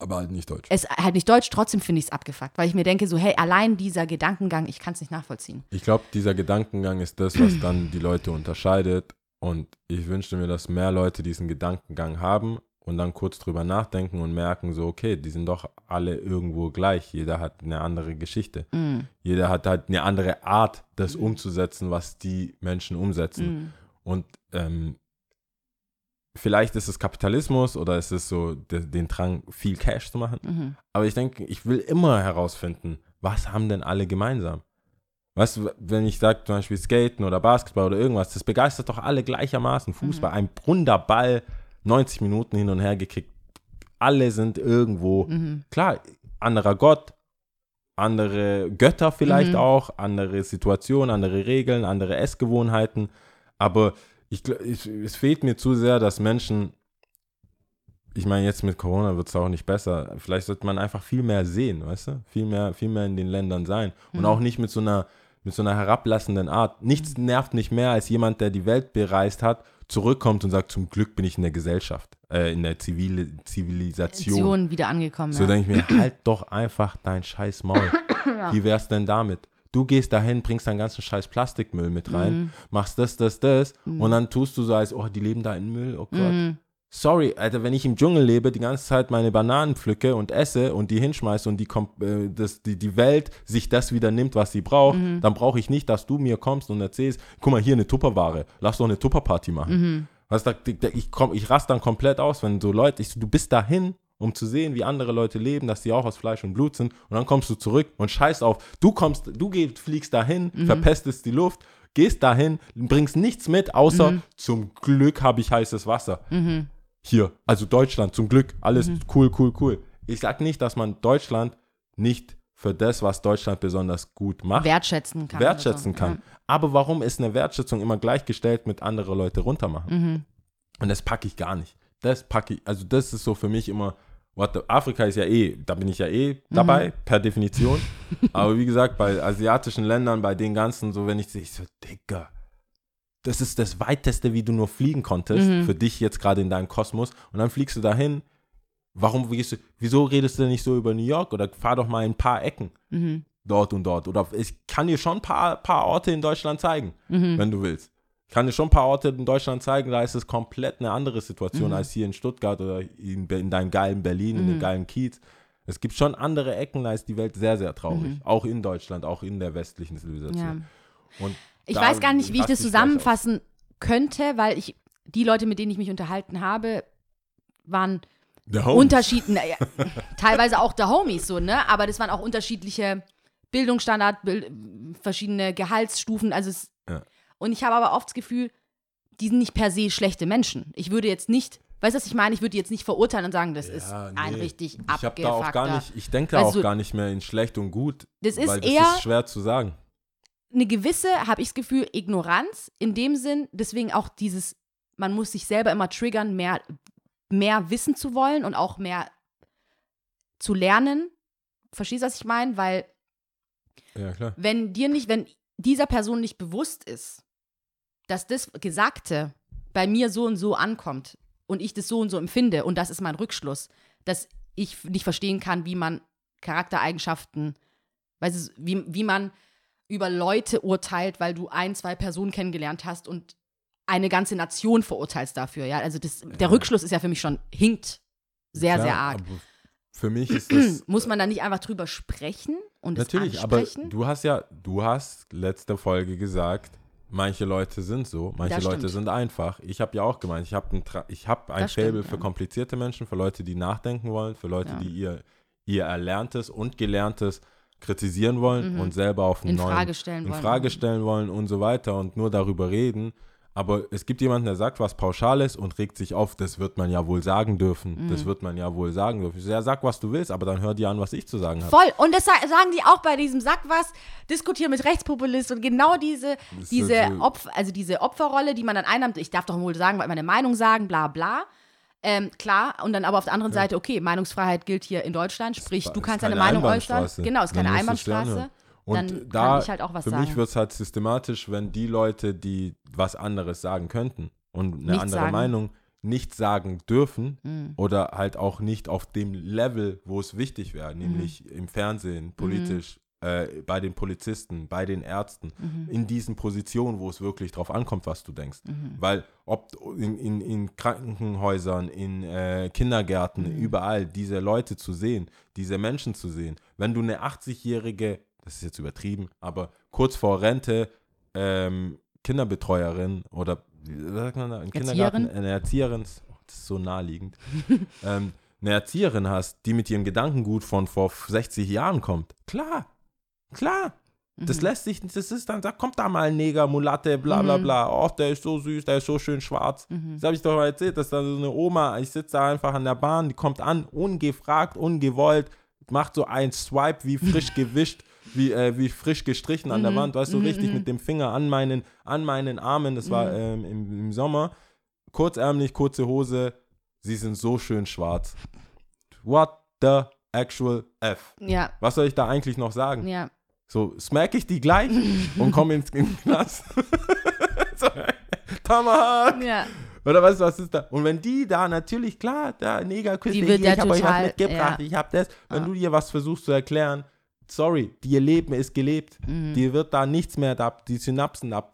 Aber halt nicht deutsch. es halt nicht deutsch, trotzdem finde ich es abgefuckt, weil ich mir denke, so, hey, allein dieser Gedankengang, ich kann es nicht nachvollziehen. Ich glaube, dieser Gedankengang ist das, was dann die Leute unterscheidet. Und ich wünschte mir, dass mehr Leute diesen Gedankengang haben und dann kurz drüber nachdenken und merken, so, okay, die sind doch alle irgendwo gleich. Jeder hat eine andere Geschichte. Jeder hat halt eine andere Art, das umzusetzen, was die Menschen umsetzen. Und ähm, vielleicht ist es Kapitalismus oder ist es so de, den Drang, viel Cash zu machen. Aber ich denke, ich will immer herausfinden, was haben denn alle gemeinsam? Weißt du, wenn ich sage zum Beispiel Skaten oder Basketball oder irgendwas, das begeistert doch alle gleichermaßen. Fußball, ein runder Ball, 90 Minuten hin und her gekickt. Alle sind irgendwo, klar, anderer Gott, andere Götter vielleicht auch, andere Situationen, andere Regeln, andere Essgewohnheiten. Aber ich, ich, es fehlt mir zu sehr, dass Menschen, ich meine, jetzt mit Corona wird es auch nicht besser. Vielleicht sollte man einfach viel mehr sehen, weißt du? Viel mehr, viel mehr in den Ländern sein. Und auch nicht mit so einer, mit so einer herablassenden Art. Nichts nervt mich mehr, als jemand, der die Welt bereist hat, zurückkommt und sagt, zum Glück bin ich in der Gesellschaft, äh, in der Zivil Zivilisation. Vision wieder angekommen. So ja. denke ich mir, (clears throat) halt doch einfach dein scheiß Maul. Wie wär's denn damit? Du gehst dahin, bringst deinen ganzen scheiß Plastikmüll mit rein, Mhm. machst das, das, das und dann tust du so als, oh, die leben da in Müll, oh Gott. Mhm. Sorry, Alter, wenn ich im Dschungel lebe, die ganze Zeit meine Bananen pflücke und esse und die hinschmeiße und die, äh, das, die, die Welt sich das wieder nimmt, was sie braucht, Mhm. dann brauche ich nicht, dass du mir kommst und erzählst, guck mal, hier eine Tupperware, lass doch eine Tupperparty machen. Mhm. Was da, da, ich, komm, ich raste dann komplett aus, wenn so Leute, ich, du bist dahin, um zu sehen, wie andere Leute leben, dass die auch aus Fleisch und Blut sind und dann kommst du zurück und scheißt auf, du kommst, du geh, fliegst dahin, Mhm. verpestest die Luft, gehst dahin, bringst nichts mit, außer Mhm. zum Glück habe ich heißes Wasser. Hier, also Deutschland, zum Glück, alles Mhm. cool, cool, cool. Ich sag nicht, dass man Deutschland nicht für das, was Deutschland besonders gut macht, wertschätzen kann. wertschätzen so. kann. Aber warum ist eine Wertschätzung immer gleichgestellt mit andere Leute runtermachen? Mhm. Und das packe ich gar nicht. Das packe ich, also das ist so für mich immer, what the, Afrika ist ja eh, da bin ich ja eh dabei, Mhm. per Definition. (laughs) Aber wie gesagt, bei asiatischen Ländern, bei den ganzen, so wenn ich sehe, ich so, Digga, das ist das weiteste, wie du nur fliegen konntest, Mhm. für dich jetzt gerade in deinem Kosmos. Und dann fliegst du dahin. Warum gehst du, wieso redest du denn nicht so über New York? Oder fahr doch mal in ein paar Ecken Mhm. dort und dort. Oder ich kann dir schon ein paar, paar Orte in Deutschland zeigen, Mhm. wenn du willst. Ich kann dir schon ein paar Orte in Deutschland zeigen, da ist es komplett eine andere Situation Mhm. als hier in Stuttgart oder in, in deinem geilen Berlin, in dem Mhm. geilen Kiez. Es gibt schon andere Ecken, da ist die Welt sehr, sehr traurig. Mhm. Auch in Deutschland, auch in der westlichen Ja. Zivilisation. Und Ich weiß gar nicht, wie ich das zusammenfassen könnte, weil ich die Leute, mit denen ich mich unterhalten habe, waren. Unterschieden, (laughs) ja, teilweise auch der Homies so, ne? Aber das waren auch unterschiedliche Bildungsstandard, Bild, verschiedene Gehaltsstufen. Also es, Ja. Und ich habe aber oft das Gefühl, die sind nicht per se schlechte Menschen. Ich würde jetzt nicht, weißt du, was ich meine? Ich würde jetzt nicht verurteilen und sagen, das ist Ja, ein nee. richtig Ich habe da auch gar abgefuckter. nicht, ich denke Weißt auch du, gar nicht mehr in schlecht und gut. Das ist weil das eher- ist schwer zu sagen. eine gewisse, habe ich das Gefühl, Ignoranz in dem Sinn, deswegen auch dieses, man muss sich selber immer triggern, mehr, mehr wissen zu wollen und auch mehr zu lernen. Verstehst du, was ich meine? Weil Ja, wenn dir nicht, wenn dieser Person nicht bewusst ist, dass das Gesagte bei mir so und so ankommt und ich das so und so empfinde und das ist mein Rückschluss, dass ich nicht verstehen kann, wie man Charaktereigenschaften, weißt du, wie, wie man über Leute urteilt, weil du ein, zwei Personen kennengelernt hast und eine ganze Nation verurteilst dafür, ja. Also das, der Rückschluss ist ja für mich schon hinkt sehr, Klar, sehr arg. Für mich (clears throat) ist das Muss man da nicht einfach drüber sprechen und es Natürlich, aber du hast ja, du hast letzte Folge gesagt, manche Leute sind so, manche Das Leute stimmt. sind einfach. Ich habe ja auch gemeint, ich habe ein, Tra- ich hab ein stimmt, Faible ja. für komplizierte Menschen, für Leute, die nachdenken wollen, für Leute, Ja. die ihr, ihr Erlerntes und Gelerntes kritisieren wollen Mhm. und selber auf einen in neuen Frage stellen in wollen. Frage stellen wollen und so weiter und nur darüber reden. Aber es gibt jemanden, der sagt was Pauschales und regt sich auf, das wird man ja wohl sagen dürfen. Mhm. Das wird man ja wohl sagen dürfen. Ich so, Ja, sag, was du willst, aber dann hör dir an, was ich zu sagen habe. Voll. Und das sa- sagen die auch bei diesem Sack was, diskutieren mit Rechtspopulisten und genau diese, Das diese, so- Opfer, also diese Opferrolle, die man dann einnimmt, ich darf doch wohl sagen, weil meine Meinung sagen, bla bla. Ähm, klar, und dann aber auf der anderen Seite, okay, Meinungsfreiheit gilt hier in Deutschland, sprich, du kannst deine Meinung äußern. Genau, ist keine Einbahnstraße. Und dann da, kann ich halt auch was für sagen. mich wird es halt systematisch, wenn die Leute, die was anderes sagen könnten und eine Nichts andere sagen. Meinung nicht sagen dürfen Mhm. oder halt auch nicht auf dem Level, wo es wichtig wäre, Mhm. nämlich im Fernsehen, politisch, äh, bei den Polizisten, bei den Ärzten, Mhm. in diesen Positionen, wo es wirklich drauf ankommt, was du denkst. Weil ob in, in, in Krankenhäusern, in äh, Kindergärten, Mhm. überall diese Leute zu sehen, diese Menschen zu sehen, wenn du eine 80-jährige, das ist jetzt übertrieben, aber kurz vor Rente ähm, Kinderbetreuerin oder wie sagt man da, im Kindergarten eine Erzieherin, das ist so naheliegend, (laughs) ähm, eine Erzieherin hast, die mit ihrem Gedankengut von vor 60 Jahren kommt, klar, klar, das Mhm. lässt sich, das ist dann, da kommt da mal ein Neger, Mulatte, bla bla Mhm. bla. Oh, der ist so süß, der ist so schön schwarz. Mhm. Das habe ich doch mal erzählt, dass da so eine Oma, ich sitze da einfach an der Bahn, die kommt an, ungefragt, ungewollt, macht so ein Swipe wie frisch (laughs) gewischt, wie, äh, wie frisch gestrichen an der Mhm. Wand, weißt du, Mhm, richtig mhm. mit dem Finger an meinen, an meinen Armen. Das war ähm, im, im Sommer. Kurzärmlich, kurze Hose, sie sind so schön schwarz. What the actual F? Ja, Was soll ich da eigentlich noch sagen? ja. So, smack ich die gleich (laughs) und komme ins in den Knast. (laughs) so, Tomahawk. ja. Oder weißt du, was ist da? Und wenn die da natürlich, klar, da Negerküste, ja ich habe euch was mitgebracht, ja. ich habe das. Wenn Ja. du dir was versuchst zu erklären, sorry, ihr Leben ist gelebt. Mhm. Dir wird da nichts mehr, da, die Synapsen, da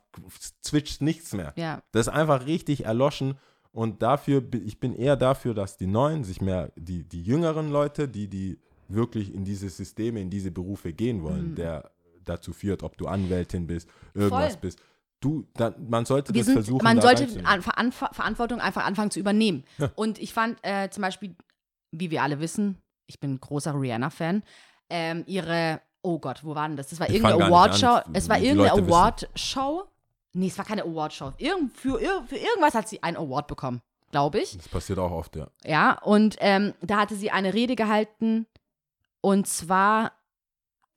zwitscht nichts mehr. Ja. Das ist einfach richtig erloschen. Und dafür, ich bin eher dafür, dass die Neuen sich mehr, die, die jüngeren Leute, die, die wirklich in diese Systeme, in diese Berufe gehen wollen, Mhm. der dazu führt, ob du Anwältin bist, irgendwas Voll. bist. Du, dann, man sollte Wir das sind, versuchen. man da sollte reinzunehmen. an, Veranf- Verantwortung einfach anfangen zu übernehmen. Ja. Und ich fand äh, zum Beispiel, wie wir alle wissen, ich bin großer Rihanna-Fan, ähm, ihre, oh Gott, wo war denn das? Das war Ich irgendeine Awardshow. Es war irgendeine. Awardshow. Nee, es war keine Awardshow. Irgend, für, für irgendwas hat sie einen Award bekommen, glaube ich. Das passiert auch oft, ja. Ja, und ähm, da hatte sie eine Rede gehalten und zwar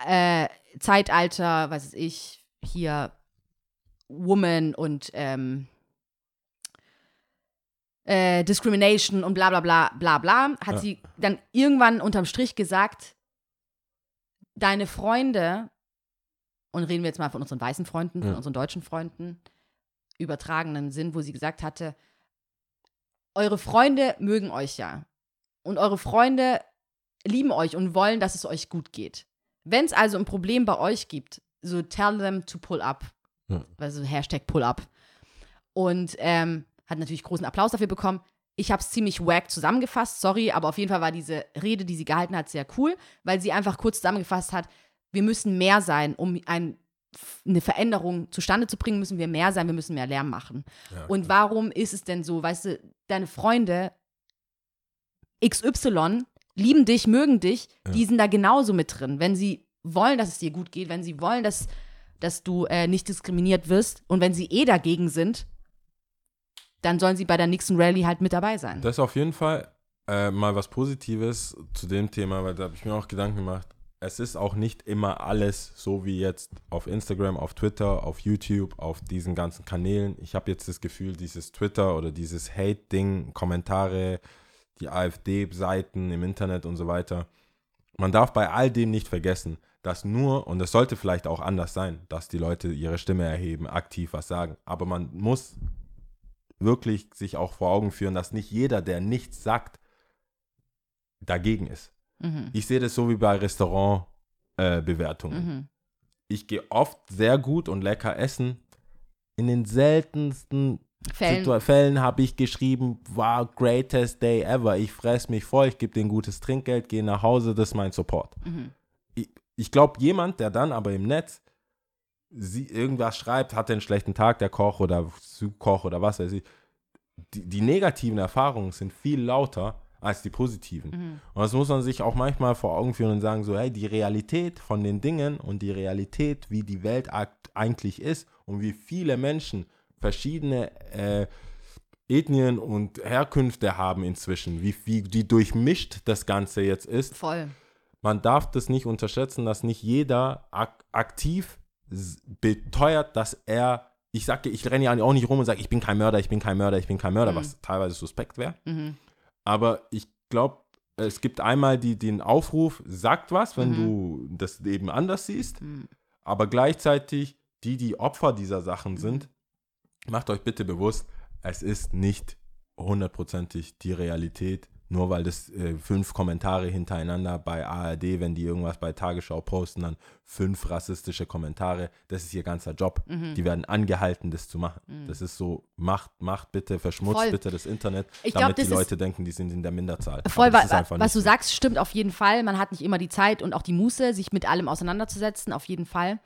äh, Zeitalter, was weiß ich, hier Woman und ähm, äh, Discrimination und bla bla bla bla bla, hat Ja. sie dann irgendwann unterm Strich gesagt, deine Freunde, und reden wir jetzt mal von unseren weißen Freunden, von Ja. unseren deutschen Freunden, übertragenen Sinn, wo sie gesagt hatte, eure Freunde mögen euch ja. Und eure Freunde lieben euch und wollen, dass es euch gut geht. Wenn es also ein Problem bei euch gibt, so tell them to pull up. Ja. Also Hashtag pull up. Und ähm, hat natürlich großen Applaus dafür bekommen. Ich habe es ziemlich wack zusammengefasst, sorry, aber auf jeden Fall war diese Rede, die sie gehalten hat, sehr cool, weil sie einfach kurz zusammengefasst hat, wir müssen mehr sein, um ein, eine Veränderung zustande zu bringen, müssen wir mehr sein, wir müssen mehr Lärm machen. ja Und warum ist es denn so, weißt du, deine Freunde XY lieben dich, mögen dich, Ja. die sind da genauso mit drin. Wenn sie wollen, dass es dir gut geht, wenn sie wollen, dass, dass du äh, nicht diskriminiert wirst und wenn sie eh dagegen sind, dann sollen sie bei der nächsten Rallye halt mit dabei sein. Das ist auf jeden Fall äh, mal was Positives zu dem Thema, weil da habe ich mir auch Gedanken gemacht. Es ist auch nicht immer alles so wie jetzt auf Instagram, auf Twitter, auf YouTube, auf diesen ganzen Kanälen. Ich habe jetzt das Gefühl, dieses Twitter oder dieses Hate-Ding, Kommentare, die AfD-Seiten im Internet und so weiter. Man darf bei all dem nicht vergessen, dass nur, und es sollte vielleicht auch anders sein, dass die Leute ihre Stimme erheben, aktiv was sagen. Aber man muss wirklich sich auch vor Augen führen, dass nicht jeder, der nichts sagt, dagegen ist. Mhm. Ich sehe das so wie bei Restaurantbewertungen. Mhm. Ich gehe oft sehr gut und lecker essen. In den seltensten Fällen. Fällen habe ich geschrieben, wow, greatest day ever. Ich fress mich voll, ich gebe denen gutes Trinkgeld, gehe nach Hause, das ist mein Support. Mhm. Ich, ich glaube, jemand, der dann aber im Netz sie, irgendwas schreibt, hatte einen schlechten Tag, der Koch oder Koch oder was weiß ich, die, die negativen Erfahrungen sind viel lauter als die positiven. Mhm. Und das muss man sich auch manchmal vor Augen führen und sagen, so, hey, die Realität von den Dingen und die Realität, wie die Welt eigentlich ist und wie viele Menschen verschiedene äh, Ethnien und Herkünfte haben inzwischen, wie, wie, wie durchmischt das Ganze jetzt ist. Voll. Man darf das nicht unterschätzen, dass nicht jeder ak aktiv beteuert, dass er, ich sage, ich renne ja auch nicht rum und sage, ich bin kein Mörder, ich bin kein Mörder, ich bin kein Mörder, Mhm. was teilweise suspekt wäre. Mhm. Aber ich glaube, es gibt einmal die, den Aufruf, sagt was, wenn Mhm. du das eben anders siehst. Mhm. Aber gleichzeitig, die, die Opfer dieser Sachen sind, macht euch bitte bewusst, es ist nicht hundertprozentig die Realität, nur weil das äh, fünf Kommentare hintereinander bei ARD, wenn die irgendwas bei Tagesschau posten, dann fünf rassistische Kommentare, das ist ihr ganzer Job. Mhm. Die werden angehalten, das zu machen. Das ist so, macht, macht bitte, verschmutzt Voll. bitte das Internet, Ich glaub, damit die das ist- Leute denken, die sind in der Minderzahl. Voll, wa einfach was du sagst, stimmt auf jeden Fall. Man hat nicht immer die Zeit und auch die Muße, sich mit allem auseinanderzusetzen, auf jeden Fall.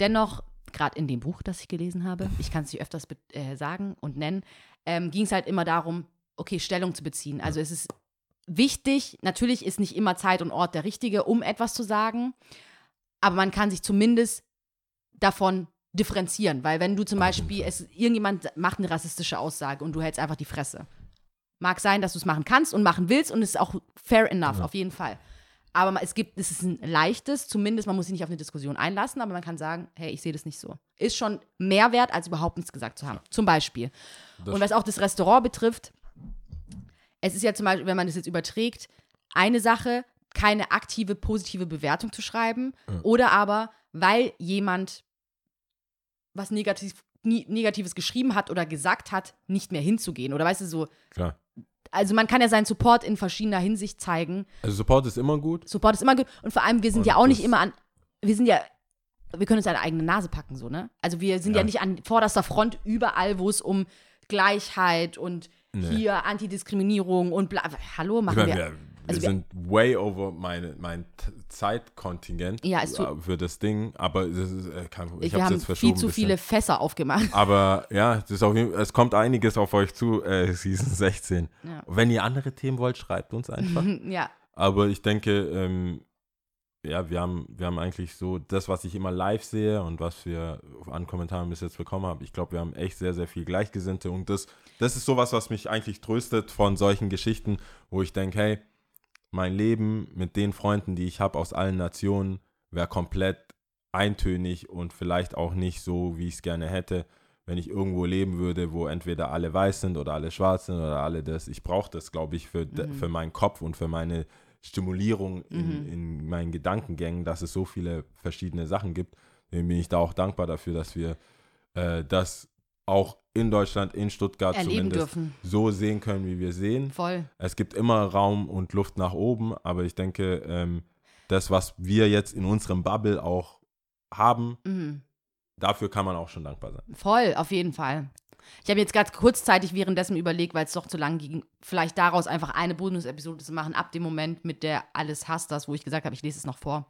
Dennoch, gerade in dem Buch, das ich gelesen habe, ich kann es nicht öfters äh, sagen und nennen, ähm, ging es halt immer darum, okay, Stellung zu beziehen. Also es ist wichtig, natürlich ist nicht immer Zeit und Ort der richtige, um etwas zu sagen, aber man kann sich zumindest davon differenzieren, weil wenn du zum Beispiel, es, irgendjemand macht eine rassistische Aussage und du hältst einfach die Fresse. Mag sein, dass du es machen kannst und machen willst und es ist auch fair enough, Ja. auf jeden Fall. Aber es gibt, es ist ein leichtes, zumindest man muss sich nicht auf eine Diskussion einlassen, aber man kann sagen, hey, ich sehe das nicht so. Ist schon mehr wert, als überhaupt nichts gesagt zu haben. Zum Beispiel. Das und was auch das Restaurant betrifft, es ist ja zum Beispiel, wenn man das jetzt überträgt, eine Sache, keine aktive positive Bewertung zu schreiben oder aber, weil jemand was Negativ, Negatives geschrieben hat oder gesagt hat, nicht mehr hinzugehen. Oder weißt du, so, Klar. also man kann ja seinen Support in verschiedener Hinsicht zeigen. Also Support ist immer gut. Support ist immer gut. Und vor allem, wir sind Und ja auch nicht immer an, wir sind ja, wir können uns eine eigene Nase packen, so, ne? Also wir sind ja, Ja. nicht an vorderster Front überall, wo es um Gleichheit und Nee. hier Antidiskriminierung und bla. Hallo, Ich machen meine, wir. wir, wir also wir- sind way over meine, mein Zeitkontingent Ja, äh, für das Ding, aber das ist, äh, kein, ich habe jetzt verschoben. viel zu viele Fässer aufgemacht. Aber ja, auf es kommt einiges auf euch zu, äh, Season 16. Ja. Wenn ihr andere Themen wollt, schreibt uns einfach. (laughs) ja, Aber ich denke, ähm, ja, wir haben, wir haben eigentlich so das, was ich immer live sehe und was wir an Kommentaren bis jetzt bekommen haben. Ich glaube, wir haben echt sehr, sehr viel Gleichgesinnte und das, das ist sowas, was mich eigentlich tröstet von solchen Geschichten, wo ich denke, hey, mein Leben mit den Freunden, die ich habe aus allen Nationen, wäre komplett eintönig und vielleicht auch nicht so, wie ich es gerne hätte, wenn ich irgendwo leben würde, wo entweder alle weiß sind oder alle schwarz sind oder alle das. Ich brauche das, glaube ich, für, de- für meinen Kopf und für meine Stimulierung in, in meinen Gedankengängen, dass es so viele verschiedene Sachen gibt. Deswegen bin ich da auch dankbar dafür, dass wir äh, das auch in Deutschland, in Stuttgart erleben zumindest dürfen. so sehen können, wie wir sehen. Voll. Es gibt immer Raum und Luft nach oben, aber ich denke, ähm, das, was wir jetzt in unserem Bubble auch haben, Mhm. Dafür kann man auch schon dankbar sein. Voll, auf jeden Fall. Ich habe jetzt gerade kurzzeitig währenddessen überlegt, weil es doch zu lang ging, vielleicht daraus einfach eine Bonus-Episode zu machen, ab dem Moment, mit der alles hasst das, wo ich gesagt habe, ich lese es noch vor.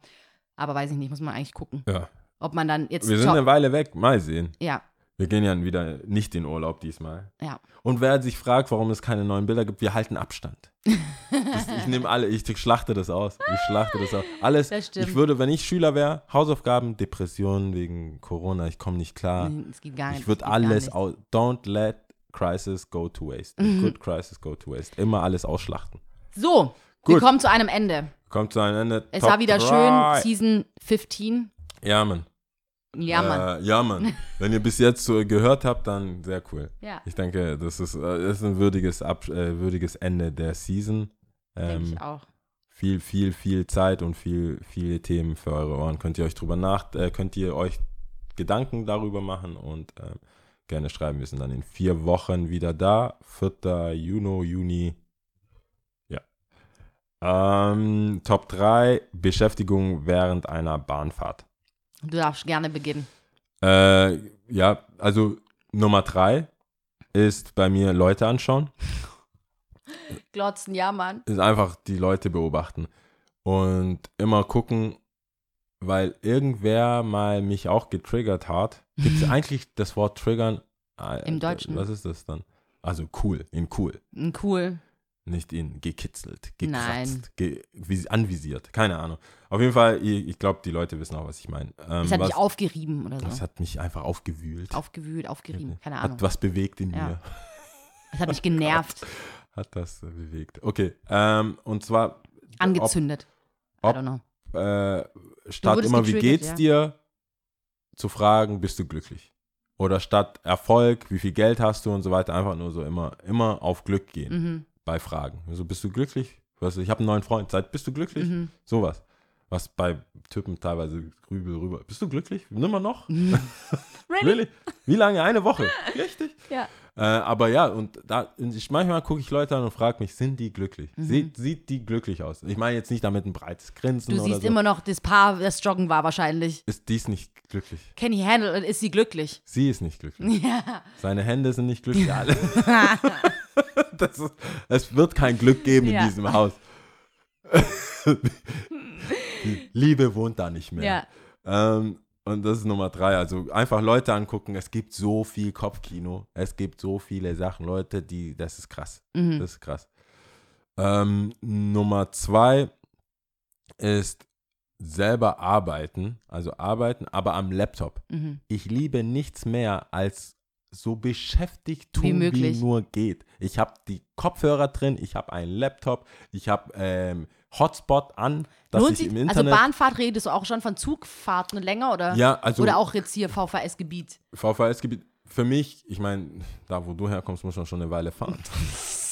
Aber weiß ich nicht, muss man eigentlich gucken. Ja. Ob man dann jetzt. Wir sind eine Weile weg, mal sehen. ja, Wir gehen ja wieder nicht in Urlaub diesmal. ja. Und wer sich fragt, warum es keine neuen Bilder gibt, wir halten Abstand. Das, ich nehme alle, ich schlachte das aus. Ich schlachte das aus. Alles. Das. Ich würde, wenn ich Schüler wäre, Hausaufgaben, Depressionen wegen Corona, ich komme nicht klar. Es geht gar nicht. Ich würde alles aus. Don't let crisis go to waste. Mhm. Good (laughs) crisis go to waste. Immer alles ausschlachten. So, Gut. wir kommen zu einem Ende. Kommt zu einem Ende. Es Top war wieder drei. schön, Season 15. Ja, Mann. Ja, Mann. Äh, ja, Mann. Wenn ihr bis jetzt so gehört habt, dann sehr cool. ja, Ich denke, das ist, äh, das ist ein würdiges, Ab äh, würdiges Ende der Season. denke Ähm, ich auch. viel, viel, viel Zeit und viel, viele Themen für eure Ohren. Könnt ihr euch drüber nach, äh, könnt ihr euch Gedanken darüber machen und ähm, gerne schreiben. Wir sind dann in vier Wochen wieder da. 4. Juni, Juni. Ja. Ähm, Top 3, Beschäftigung während einer Bahnfahrt. Du darfst gerne beginnen. Äh, ja, also Nummer 3 ist bei mir Leute anschauen. (laughs) Glotzen, ja, Mann. ist einfach die Leute beobachten und immer gucken, weil irgendwer mal mich auch getriggert hat. Gibt es (laughs) eigentlich das Wort triggern? Äh, Im Deutschen. Was ist das dann? Also cool, in cool. Mm, Cool. Nicht in gekitzelt, gekratzt, ge vis- anvisiert. Keine Ahnung. Auf jeden Fall, ich, ich glaube, die Leute wissen auch, was ich meine. Ähm, Es hat was, mich aufgerieben oder das so. hat mich einfach aufgewühlt. Aufgewühlt, aufgerieben. Keine Ahnung. Hat was bewegt in Ja. mir. Es hat mich (laughs) genervt. Hat das bewegt. Okay, ähm, und zwar Angezündet. I ob- don't know. äh, statt immer, wie geht's ja. dir, zu fragen, bist du glücklich? Oder statt Erfolg, wie viel Geld hast du und so weiter, einfach nur so immer, immer auf Glück gehen Mhm. Bei Fragen. Also bist du glücklich? Weißt du, ich habe einen neuen Freund, seit bist du glücklich? Mhm. Sowas. was bei Typen teilweise grübel rüber. Bist du glücklich? Nimmer noch? (laughs) Really? really? Wie lange? Eine Woche? (laughs) Richtig? Ja. Äh, aber ja, und da, ich, manchmal gucke ich Leute an und frage mich, sind die glücklich? Mhm. Sieht, sieht die glücklich aus? Ich meine jetzt nicht damit ein breites Grinsen Du siehst so. immer noch das Paar, das Joggen war wahrscheinlich. ist dies nicht glücklich? Handle it? Ist sie glücklich? Sie ist nicht glücklich. (laughs) Ja. Seine Hände sind nicht glücklich. Alle. Das ist, es wird kein Glück geben in Ja. diesem Haus. (laughs) Liebe wohnt da nicht mehr. Ja. Ähm, und das ist Nummer drei. Also einfach Leute angucken. Es gibt so viel Kopfkino. Es gibt so viele Sachen. Leute, die, das ist krass. Mhm. Das ist krass. Ähm, Nummer zwei ist selber arbeiten. Also arbeiten, aber am Laptop. Mhm. Ich liebe nichts mehr als so beschäftigt tun, Wie wie, möglich. nur geht. Ich habe die Kopfhörer drin, ich habe einen Laptop, ich habe ähm, Hotspot an, dass Lohnt ich im also Internet... Bahnfahrt redest du auch schon von Zugfahrten länger oder? ja, also Oder auch jetzt hier VVS-Gebiet. VVS-Gebiet, für mich, ich meine, da wo du herkommst, muss man schon eine Weile fahren. (laughs)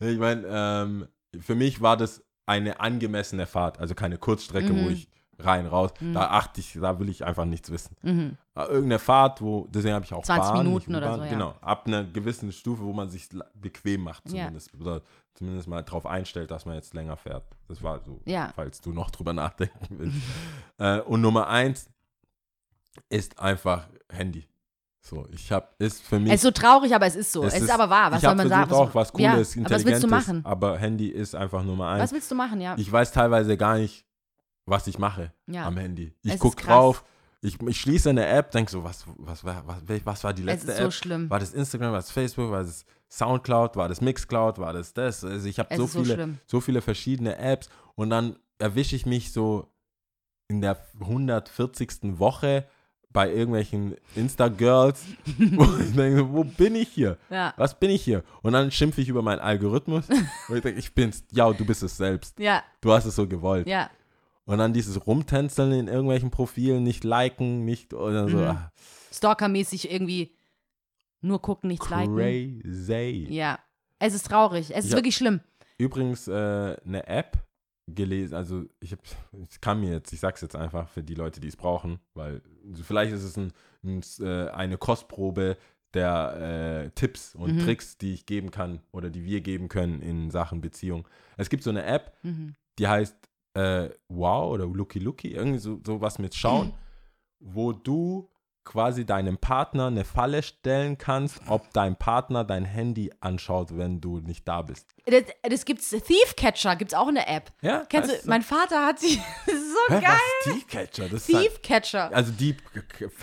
ich meine, ähm, für mich war das eine angemessene Fahrt, also keine Kurzstrecke, wo Mhm. ich rein, raus, da achte ich, da will ich einfach nichts wissen. Mhm. Äh, Irgendeine Fahrt, wo, deswegen habe ich auch 20 Bahn, Minuten oder U-Bahn, so, ja. Genau, ab einer gewissen Stufe, wo man sich bequem macht Ja. zumindest. Oder zumindest mal darauf einstellt, dass man jetzt länger fährt. Das war so, Ja. falls du noch drüber nachdenken willst. (laughs) äh, und Nummer eins ist einfach Handy. So, ich habe, ist für mich. Es ist so traurig, aber es ist so. Es, ist, aber wahr. Was soll man sagen? auch was ja, Cooles, aber was willst du Intelligentes, machen? aber Handy ist einfach Nummer eins. Was willst du machen, ja? Ich weiß teilweise gar nicht, was ich mache ja. am Handy. Ich gucke drauf, ich, ich schließe eine App, denke so, was, was, war, was, was war die letzte so App? schlimm. War das Instagram, war das Facebook, war das Soundcloud, war das Mixcloud, war das das? Also ich habe so so viele, schlimm. so viele verschiedene Apps und dann erwische ich mich so in der 140. Woche bei irgendwelchen Insta-Girls, (laughs) wo ich denke, wo bin ich hier? Ja. Was bin ich hier? Und dann schimpfe ich über meinen Algorithmus (laughs) und ich denke, ich bin's, ja, du bist es selbst. Ja, Du hast es so gewollt. ja. Und dann dieses Rumtänzeln in irgendwelchen Profilen, nicht liken, nicht oder so. Mhm. ah, Stalkermäßig irgendwie nur gucken, nichts liken. Crazy. Ja. Es ist traurig. Es ist Ja. wirklich schlimm. Übrigens äh, eine App gelesen, also ich habe, es kam mir jetzt, ich sag's jetzt einfach für die Leute, die es brauchen, weil vielleicht ist es ein, ein, äh, eine Kostprobe der äh, Tipps und Mhm. Tricks, die ich geben kann oder die wir geben können in Sachen Beziehung. Es gibt so eine App, Mhm. die heißt äh, Wow oder Looky Looky, irgendwie so, so was mit Schauen, (clears throat) wo du quasi deinem Partner eine Falle stellen kannst, ob dein Partner dein Handy anschaut, wenn du nicht da bist. Das, das gibt's, Thief Catcher gibt's auch eine App. Ja, Kennst du, mein Vater hat sie, (laughs) das ist so Hä, geil. was? Thief Catcher? Das ist Thief Catcher. halt, also Dieb.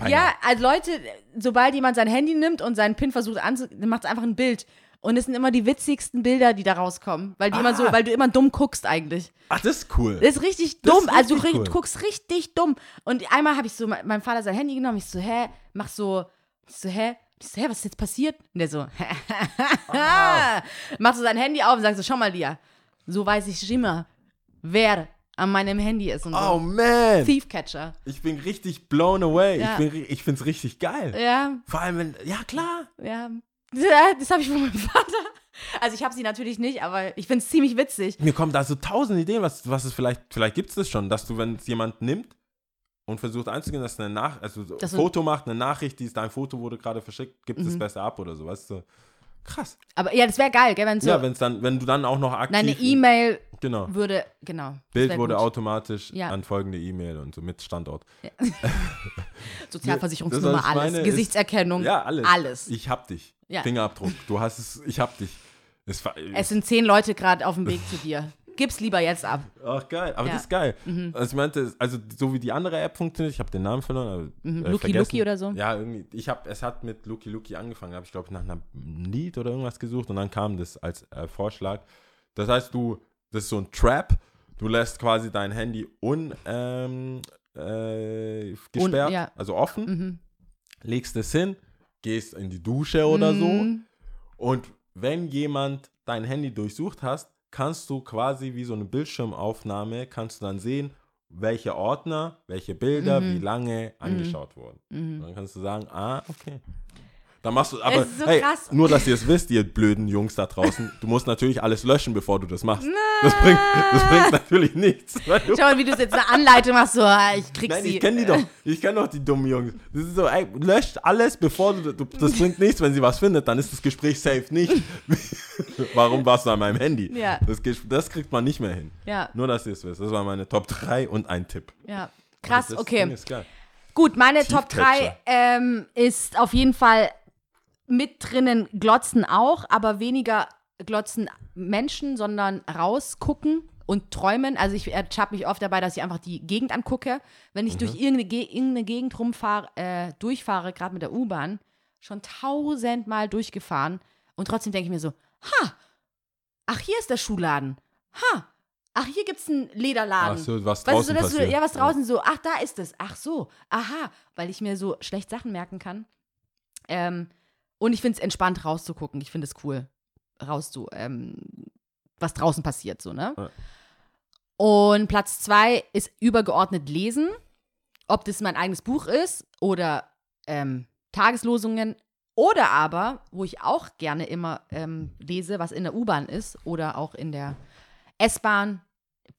Ja, also Leute, sobald jemand sein Handy nimmt und seinen PIN versucht anzu, dann macht es einfach ein Bild. Und es sind immer die witzigsten Bilder, die da rauskommen. Weil, die immer so, Ah. weil du immer dumm guckst eigentlich. Ach, das ist cool. Das ist richtig Das dumm. ist also du richtig cool. du guckst richtig dumm. Und einmal habe ich so, mein mein Vater sein Handy genommen. Ich so, hä? Mach so, ich so, hä? Ich so, hä, was ist jetzt passiert? Und der so, (laughs) macht so sein Handy auf und sagt so, schau mal, Lia, so weiß ich immer, wer an meinem Handy ist und oh so. man, Thief Catcher. ich bin richtig blown away. Ja. Ich, bin, ich find's richtig geil. Ja, Vor allem, wenn, ja klar. ja. Das habe ich von meinem Vater. Also ich habe sie natürlich nicht, aber ich finde es ziemlich witzig. Mir kommen da so tausend Ideen, was, was es vielleicht, vielleicht gibt es das schon, dass du, wenn es jemand nimmt und versucht einzugehen, dass eine Nach also so Dass ein Foto macht, eine Nachricht, die ist dein Foto wurde gerade verschickt, gibt es Mhm. besser ab oder so, weißt du? Krass. Aber ja, das wäre geil, gell, wenn so Ja, wenn es dann, wenn du dann auch noch aktiv. Nein, eine E-Mail Genau. würde, genau. Bild wurde gut. automatisch Ja. an folgende E-Mail und so mit Standort. (laughs) Sozialversicherungsnummer, Das, was ich alles. meine, ist- Gesichtserkennung. Ja, alles. Alles. Ich hab dich. Ja. Fingerabdruck. Du hast es, ich hab dich. Es war, Es sind zehn Leute gerade auf dem Weg zu dir. Gib's lieber jetzt ab. ach geil, aber Ja. Mhm. das ist geil. Also ich meinte, also so wie die andere App funktioniert, ich habe den Namen verloren, aber Mhm. äh, Lucky vergessen. Lucky oder so? Ja, irgendwie, ich habe, es hat mit Lucky Lucky angefangen, habe ich glaube nach einem Lied oder irgendwas gesucht und dann kam das als äh, Vorschlag. Das heißt, du, das ist so ein Trap, du lässt quasi dein Handy un, ähm, äh, gesperrt, ja. also offen, Mhm. legst es hin, gehst in die Dusche oder so Mhm. und wenn jemand dein Handy durchsucht hast, kannst du quasi wie so eine Bildschirmaufnahme, kannst du dann sehen, welche Ordner, welche Bilder, Mhm. wie lange angeschaut wurden. Und Mhm. dann kannst du sagen, ah, okay. Da machst du, aber ist so hey, krass. nur, dass ihr es wisst, ihr blöden Jungs da draußen, du musst natürlich alles löschen, bevor du das machst. Das bringt, das bringt natürlich nichts. Schau mal, wie du jetzt eine Anleitung machst, so, ah, ich krieg Nein, sie. ich kenne die doch. Ich kenne doch die dummen Jungs. Das ist so, ey, löscht alles, bevor du, du. Das bringt nichts, wenn sie was findet, dann ist das Gespräch safe nicht. (laughs) Warum warst du an meinem Handy? Ja. Das, das kriegt man nicht mehr hin. Ja, Nur, dass ihr es wisst. Das war meine Top 3 und ein Tipp. ja. Krass, Ding okay. Gut, meine Top Tiefcatcher. 3 ähm, ist auf jeden Fall mit drinnen Glotzen auch, aber weniger Glotzen Menschen, sondern rausgucken und träumen. Also ich ertappe mich oft dabei, dass ich einfach die Gegend angucke. Wenn ich durch irgendeine, Ge irgendeine Gegend rumfahre, äh, durchfahre, gerade mit der U-Bahn, schon tausendmal durchgefahren und trotzdem denke ich mir so, ha, ach, hier ist der Schuhladen. Ha, ach, hier gibt es einen Lederladen. Ach so, was Weißt du, draußen so, du, ja, was draußen so, ach, da ist es, ach so, aha, weil ich mir so schlecht Sachen merken kann. Ähm, und ich finde es entspannt rauszugucken. Ich finde es cool, rauszu, ähm, was draußen passiert, so, ne? Ja. Und Platz zwei ist übergeordnet lesen. Ob das mein eigenes Buch ist oder ähm, Tageslosungen oder aber, wo ich auch gerne immer ähm, lese, was in der U-Bahn ist oder auch in der S-Bahn,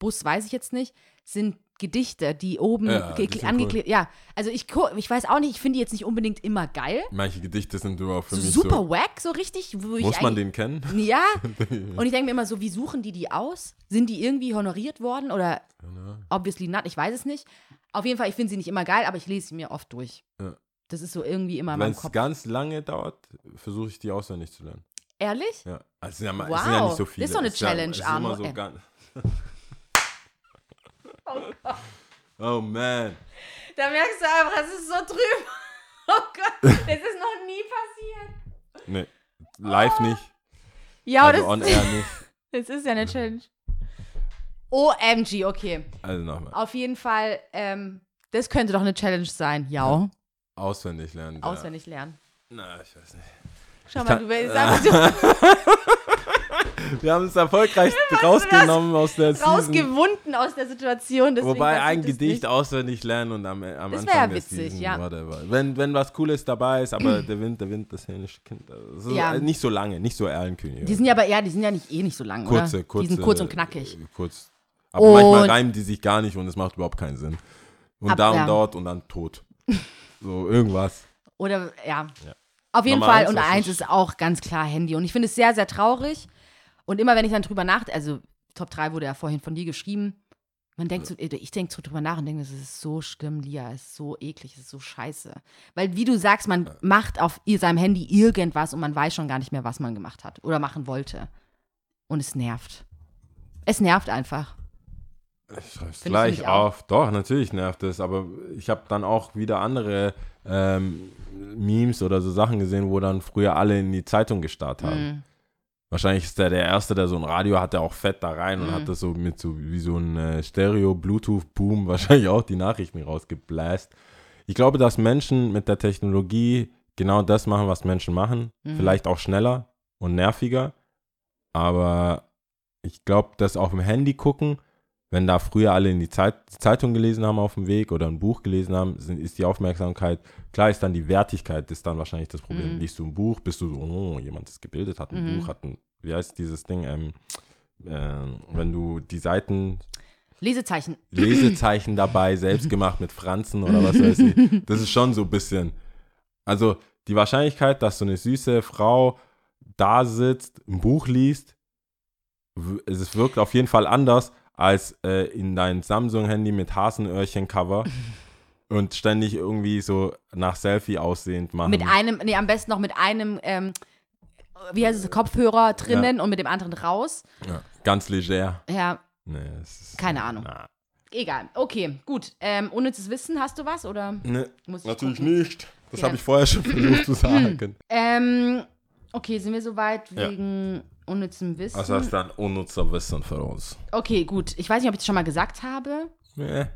Bus weiß ich jetzt nicht, sind Gedichte, die oben Ja, angeklebt. Ja, also ich, ich weiß auch nicht, ich finde die jetzt nicht unbedingt immer geil. Manche Gedichte sind überhaupt für So mich super so. wack, so richtig. Muss man den kennen? Ja. (laughs) Und ich denke mir immer so, wie suchen die die aus? Sind die irgendwie honoriert worden oder obviously not? Ich weiß es nicht. Auf jeden Fall, ich finde sie nicht immer geil, aber ich lese sie mir oft durch. Ja. Das ist so irgendwie immer in Wenn meinem es Kopf. ganz lange dauert, versuche ich die auswendig zu lernen. Ehrlich? Ja, also es sind ja, Wow, sind ja nicht so das viele. ist doch eine ja- Challenge, Arno. Immer so (laughs) Äh. ganz oh man. Da merkst du einfach, es ist so drüber. (laughs) Oh Gott, das ist noch nie passiert. Nee, live nicht. Ja, also das, on air (laughs) nicht. das ist ja eine Challenge. OMG, okay. Also nochmal. Auf jeden Fall, ähm, das könnte doch eine Challenge sein. Ja, Auswendig lernen. ja. auswendig lernen. Na, ich weiß nicht. Schau Ich mal, du willst einfach so (laughs) Wir haben es erfolgreich rausgenommen aus der Season. rausgewunden aus der Situation. Wobei ein Gedicht auswendig lernen und am, am Das Anfang ja der witzig, Season, ja. whatever. Wenn, wenn was Cooles dabei ist, aber (clears throat) der Wind, der Wind, das hämische Kind. Ist Ja. nicht so lange, nicht so Erlenkönig. Die sind ja aber, ja, die sind ja nicht eh nicht so lang, kurze, oder? kurze. Die sind kurz und knackig. äh, Kurz. Aber Und- manchmal reimen die sich gar nicht und es macht überhaupt keinen Sinn. Und Ab- da und ja. dort und dann tot. (laughs) So, irgendwas. Oder, ja. Ja. Auf jeden Nummer Fall. eins, und eins ist auch ganz klar Handy. Und ich finde es sehr, sehr traurig. Und immer, wenn ich dann drüber nach, also Top 3 wurde ja vorhin von dir geschrieben, man denkt so, ich denke so drüber nach und denke, das ist so schlimm, Lia, es ist so eklig, es ist so scheiße. Weil, wie du sagst, man macht auf seinem Handy irgendwas und man weiß schon gar nicht mehr, was man gemacht hat oder machen wollte. Und es nervt. Es nervt einfach. Ich schreibe es gleich auf. Doch, natürlich nervt es, aber ich habe dann auch wieder andere ähm, Memes oder so Sachen gesehen, wo dann früher alle in die Zeitung gestarrt haben. Mhm. Wahrscheinlich ist der der Erste, der so ein Radio hat, der auch fett da rein und Mhm. hat das so mit so wie so ein äh, Stereo-Bluetooth-Boom (laughs) wahrscheinlich auch die Nachrichten rausgebläst. Ich glaube, dass Menschen mit der Technologie genau das machen, was Menschen machen. Mhm. Vielleicht auch schneller und nerviger. Aber ich glaube, dass auf dem Handy gucken, wenn da früher alle in die Zeit, Zeitung gelesen haben auf dem Weg oder ein Buch gelesen haben, sind, ist die Aufmerksamkeit, klar ist dann die Wertigkeit, ist dann wahrscheinlich das Problem. Mhm. Liest du ein Buch, bist du so, oh, jemand ist gebildet, hat ein Mhm. Buch, hat ein, wie heißt dieses Ding, ähm, äh, wenn du die Seiten, Lesezeichen. Lesezeichen dabei, (laughs) selbst gemacht mit Franzen oder was weiß ich, das ist schon so ein bisschen, also die Wahrscheinlichkeit, dass so eine süße Frau da sitzt, ein Buch liest, es wirkt auf jeden Fall anders als äh, in dein Samsung-Handy mit Hasenöhrchen-Cover (laughs) und ständig irgendwie so nach Selfie aussehend machen. Mit einem, nee, am besten noch mit einem, ähm, wie heißt es, Kopfhörer drinnen und mit dem anderen raus. ja, ganz leger. Ja, Nee, es ist, Keine Ahnung. Na, egal. Okay, gut. Ähm, unnützes Wissen, hast du was? Oder nee, natürlich gucken? nicht. Das Ja. habe ich vorher schon versucht zu (laughs) sagen. Ähm, okay, sind wir soweit Ja. wegen unnützem Wissen? Was heißt dann unnützer Wissen für uns? Okay, gut. Ich weiß nicht, ob ich das schon mal gesagt habe. Nee.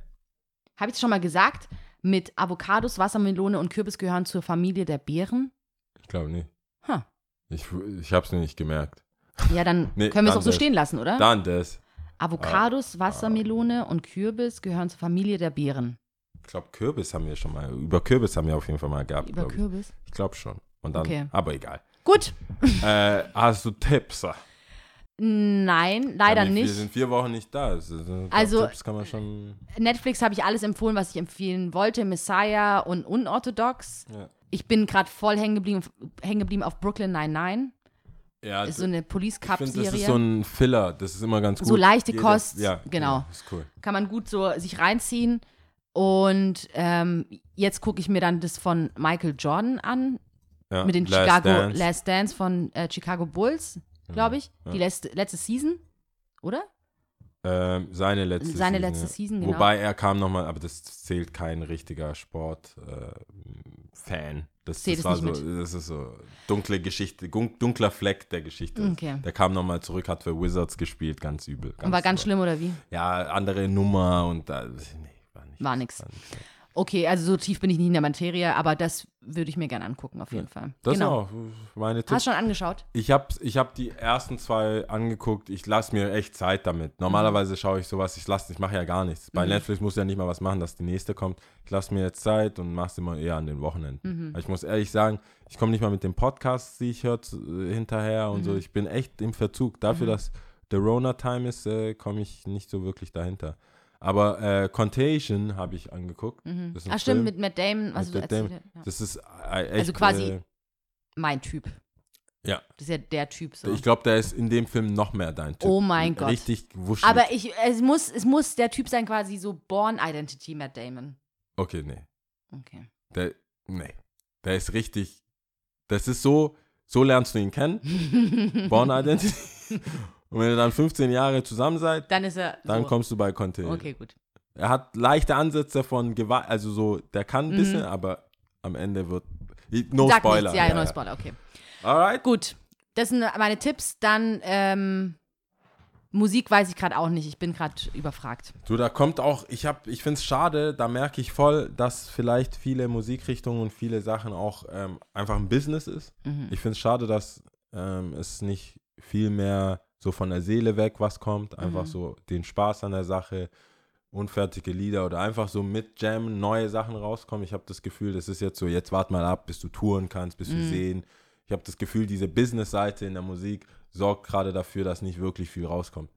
Habe ich das schon mal gesagt? Mit Avocados, Wassermelone und Kürbis gehören zur Familie der Beeren. Ich glaube nicht. Ha. Ich, ich habe es nicht gemerkt. Ja, dann (laughs) Nee, können wir es auch so stehen lassen, oder? Dann das. Avocados, Wassermelone und Kürbis gehören zur Familie der Beeren. Ich glaube, Kürbis haben wir schon mal. Über Kürbis haben wir auf jeden Fall mal gehabt. Über ich. Kürbis? Ich glaube schon. Und dann, Okay. aber egal. Gut. äh, hast du Tipps? Nein, leider ja, wir, Wir nicht. sind vier Wochen nicht da. Also, also Tipps kann man schon. Netflix habe ich alles empfohlen, was ich empfehlen wollte. Messiah und Unorthodox. Ja. Ich bin gerade voll hängen geblieben, hängen geblieben auf Brooklyn 99. Ja, Ist so eine Police ich finde, das ist so ein Filler. Das ist immer ganz gut. So leichte Jeder- Kost, Ja, genau. Ja, ist cool. Kann man gut so sich reinziehen. Und ähm, jetzt gucke ich mir dann das von Michael Jordan an, Ja, mit den Last Chicago Dance. Last Dance von äh, Chicago Bulls, glaube ich. Die letzte, letzte Season, oder? Ähm, seine letzte Seine Season. letzte ja. Season, genau. Wobei er kam nochmal, aber das zählt kein richtiger Sport-Fan. das, Zählt das es war so, mit. das ist so dunkle Geschichte, dunkler Fleck der Geschichte. Okay. Der kam nochmal zurück, hat für Wizards gespielt, ganz übel. Und war ganz schlimm, oder wie? Ja, andere Nummer und da, nee, war nicht. War nix. Ja. Okay, also so tief bin ich nicht in der Materie, aber das würde ich mir gerne angucken, auf jeden Fall. Das genau. auch meine Tipps. Hast du schon angeschaut? Ich habe ich hab die ersten zwei angeguckt. Ich lasse mir echt Zeit damit. Normalerweise schaue ich sowas, ich lasse, ich mache ja gar nichts. Bei Netflix muss ja nicht mal was machen, dass die nächste kommt. Ich lasse mir jetzt Zeit und mache es immer eher an den Wochenenden. Weil Ich muss ehrlich sagen, ich komme nicht mal mit den Podcasts, die ich höre, äh, hinterher und so. Ich bin echt im Verzug. Dafür, dass der Rona-Time ist, äh, komme ich nicht so wirklich dahinter. Aber äh, Contagion habe ich angeguckt. Das ist ein Ach stimmt, Film mit Matt Damon. Also, mit du Matt erzähl- Damon. ja. Das ist äh, echt, Also quasi Äh, mein Typ. ja. Das ist ja der Typ so. Ich glaube, der ist in dem Film noch mehr dein Typ. Oh mein Gott. Richtig wuschelig. aber ich, es muss, es muss der Typ sein, quasi so Born Identity Matt Damon. Okay, nee. Okay. Der, nee. Der ist richtig. Das ist so, so lernst du ihn kennen. (laughs) Born Identity. Und wenn ihr dann 15 Jahre zusammen seid, Dann ist er. dann so. kommst du bei Contagion. Okay, gut. Er hat leichte Ansätze von Gewalt, also so, der kann ein Mhm. bisschen, aber am Ende wird. No Sag Spoiler. nichts. Ja, no Spoiler, okay. Alright. Gut. Das sind meine Tipps. Dann ähm, Musik weiß ich gerade auch nicht. Ich bin gerade überfragt. Du, da kommt auch, ich hab, ich finde es schade, da merke ich voll, dass vielleicht viele Musikrichtungen und viele Sachen auch ähm, einfach ein Business ist. Mhm. Ich finde es schade, dass ähm, es nicht viel mehr so von der Seele weg was kommt, einfach Mhm. so den Spaß an der Sache, unfertige Lieder oder einfach so mit Jam neue Sachen rauskommen. Ich habe das Gefühl, das ist jetzt so, jetzt wart mal ab, bis du touren kannst, bis wir Mhm. sehen. Ich habe das Gefühl, diese Business-Seite in der Musik sorgt gerade dafür, dass nicht wirklich viel rauskommt.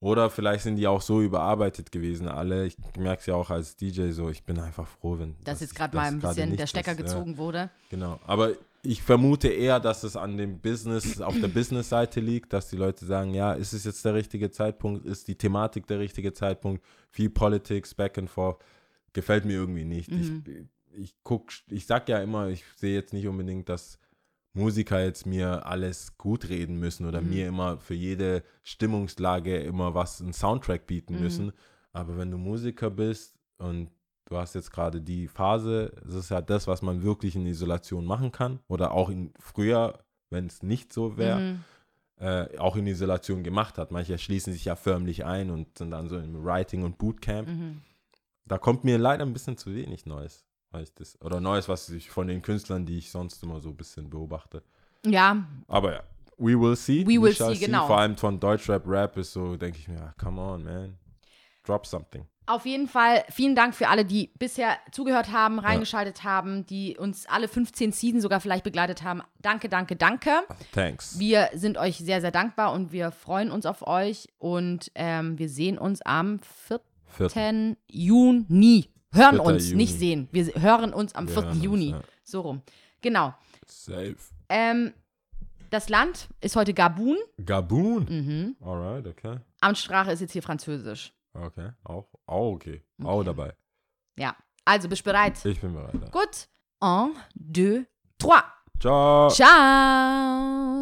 Oder vielleicht sind die auch so überarbeitet gewesen, alle. Ich merke es ja auch als DJ so, ich bin einfach froh, wenn. Dass jetzt ich- gerade mal ein bisschen der Stecker ist, ja. gezogen wurde. Genau, aber ich vermute eher, dass es an dem Business, auf der Business-Seite liegt, dass die Leute sagen, ja, ist es jetzt der richtige Zeitpunkt, ist die Thematik der richtige Zeitpunkt, viel Politics, back and forth, gefällt mir irgendwie nicht. Mhm. Ich, ich guck, ich sag ja immer, ich sehe jetzt nicht unbedingt, dass Musiker jetzt mir alles gut reden müssen oder Mhm. mir immer für jede Stimmungslage immer was, einen Soundtrack bieten Mhm. müssen. Aber wenn du Musiker bist und du hast jetzt gerade die Phase, das ist ja das, was man wirklich in Isolation machen kann oder auch in früher, wenn es nicht so wäre, Mhm. äh, auch in Isolation gemacht hat. Manche schließen sich ja förmlich ein und sind dann so im Writing und Bootcamp. Mhm. Da kommt mir leider ein bisschen zu wenig Neues. Weil ich das, oder Neues, was ich von den Künstlern, die ich sonst immer so ein bisschen beobachte. Ja, Aber ja, we will see. We will shall see, genau. Vor allem von Deutschrap Rap ist so, denke ich mir, come on, man. Drop something. Auf jeden Fall vielen Dank für alle, die bisher zugehört haben, reingeschaltet haben, die uns alle 15 Season sogar vielleicht begleitet haben. Danke, danke, danke. Thanks. Wir sind euch sehr, sehr dankbar und wir freuen uns auf euch und ähm, wir sehen uns am 4. Viertel. Juni. Hören 4. uns, Juni. nicht sehen. Wir hören uns am Wir 4. hören uns, Juni. ja. So rum. Genau. Safe. Ähm, das Land ist heute Gabun. Gabun. Mhm. Alright, okay. Amtssprache ist jetzt hier Französisch. Okay. Auch, auch okay. Auch Okay. dabei. Ja. Also, bist bereit? Ich bin bereit. Gut. Un, deux, trois. Ciao. Ciao.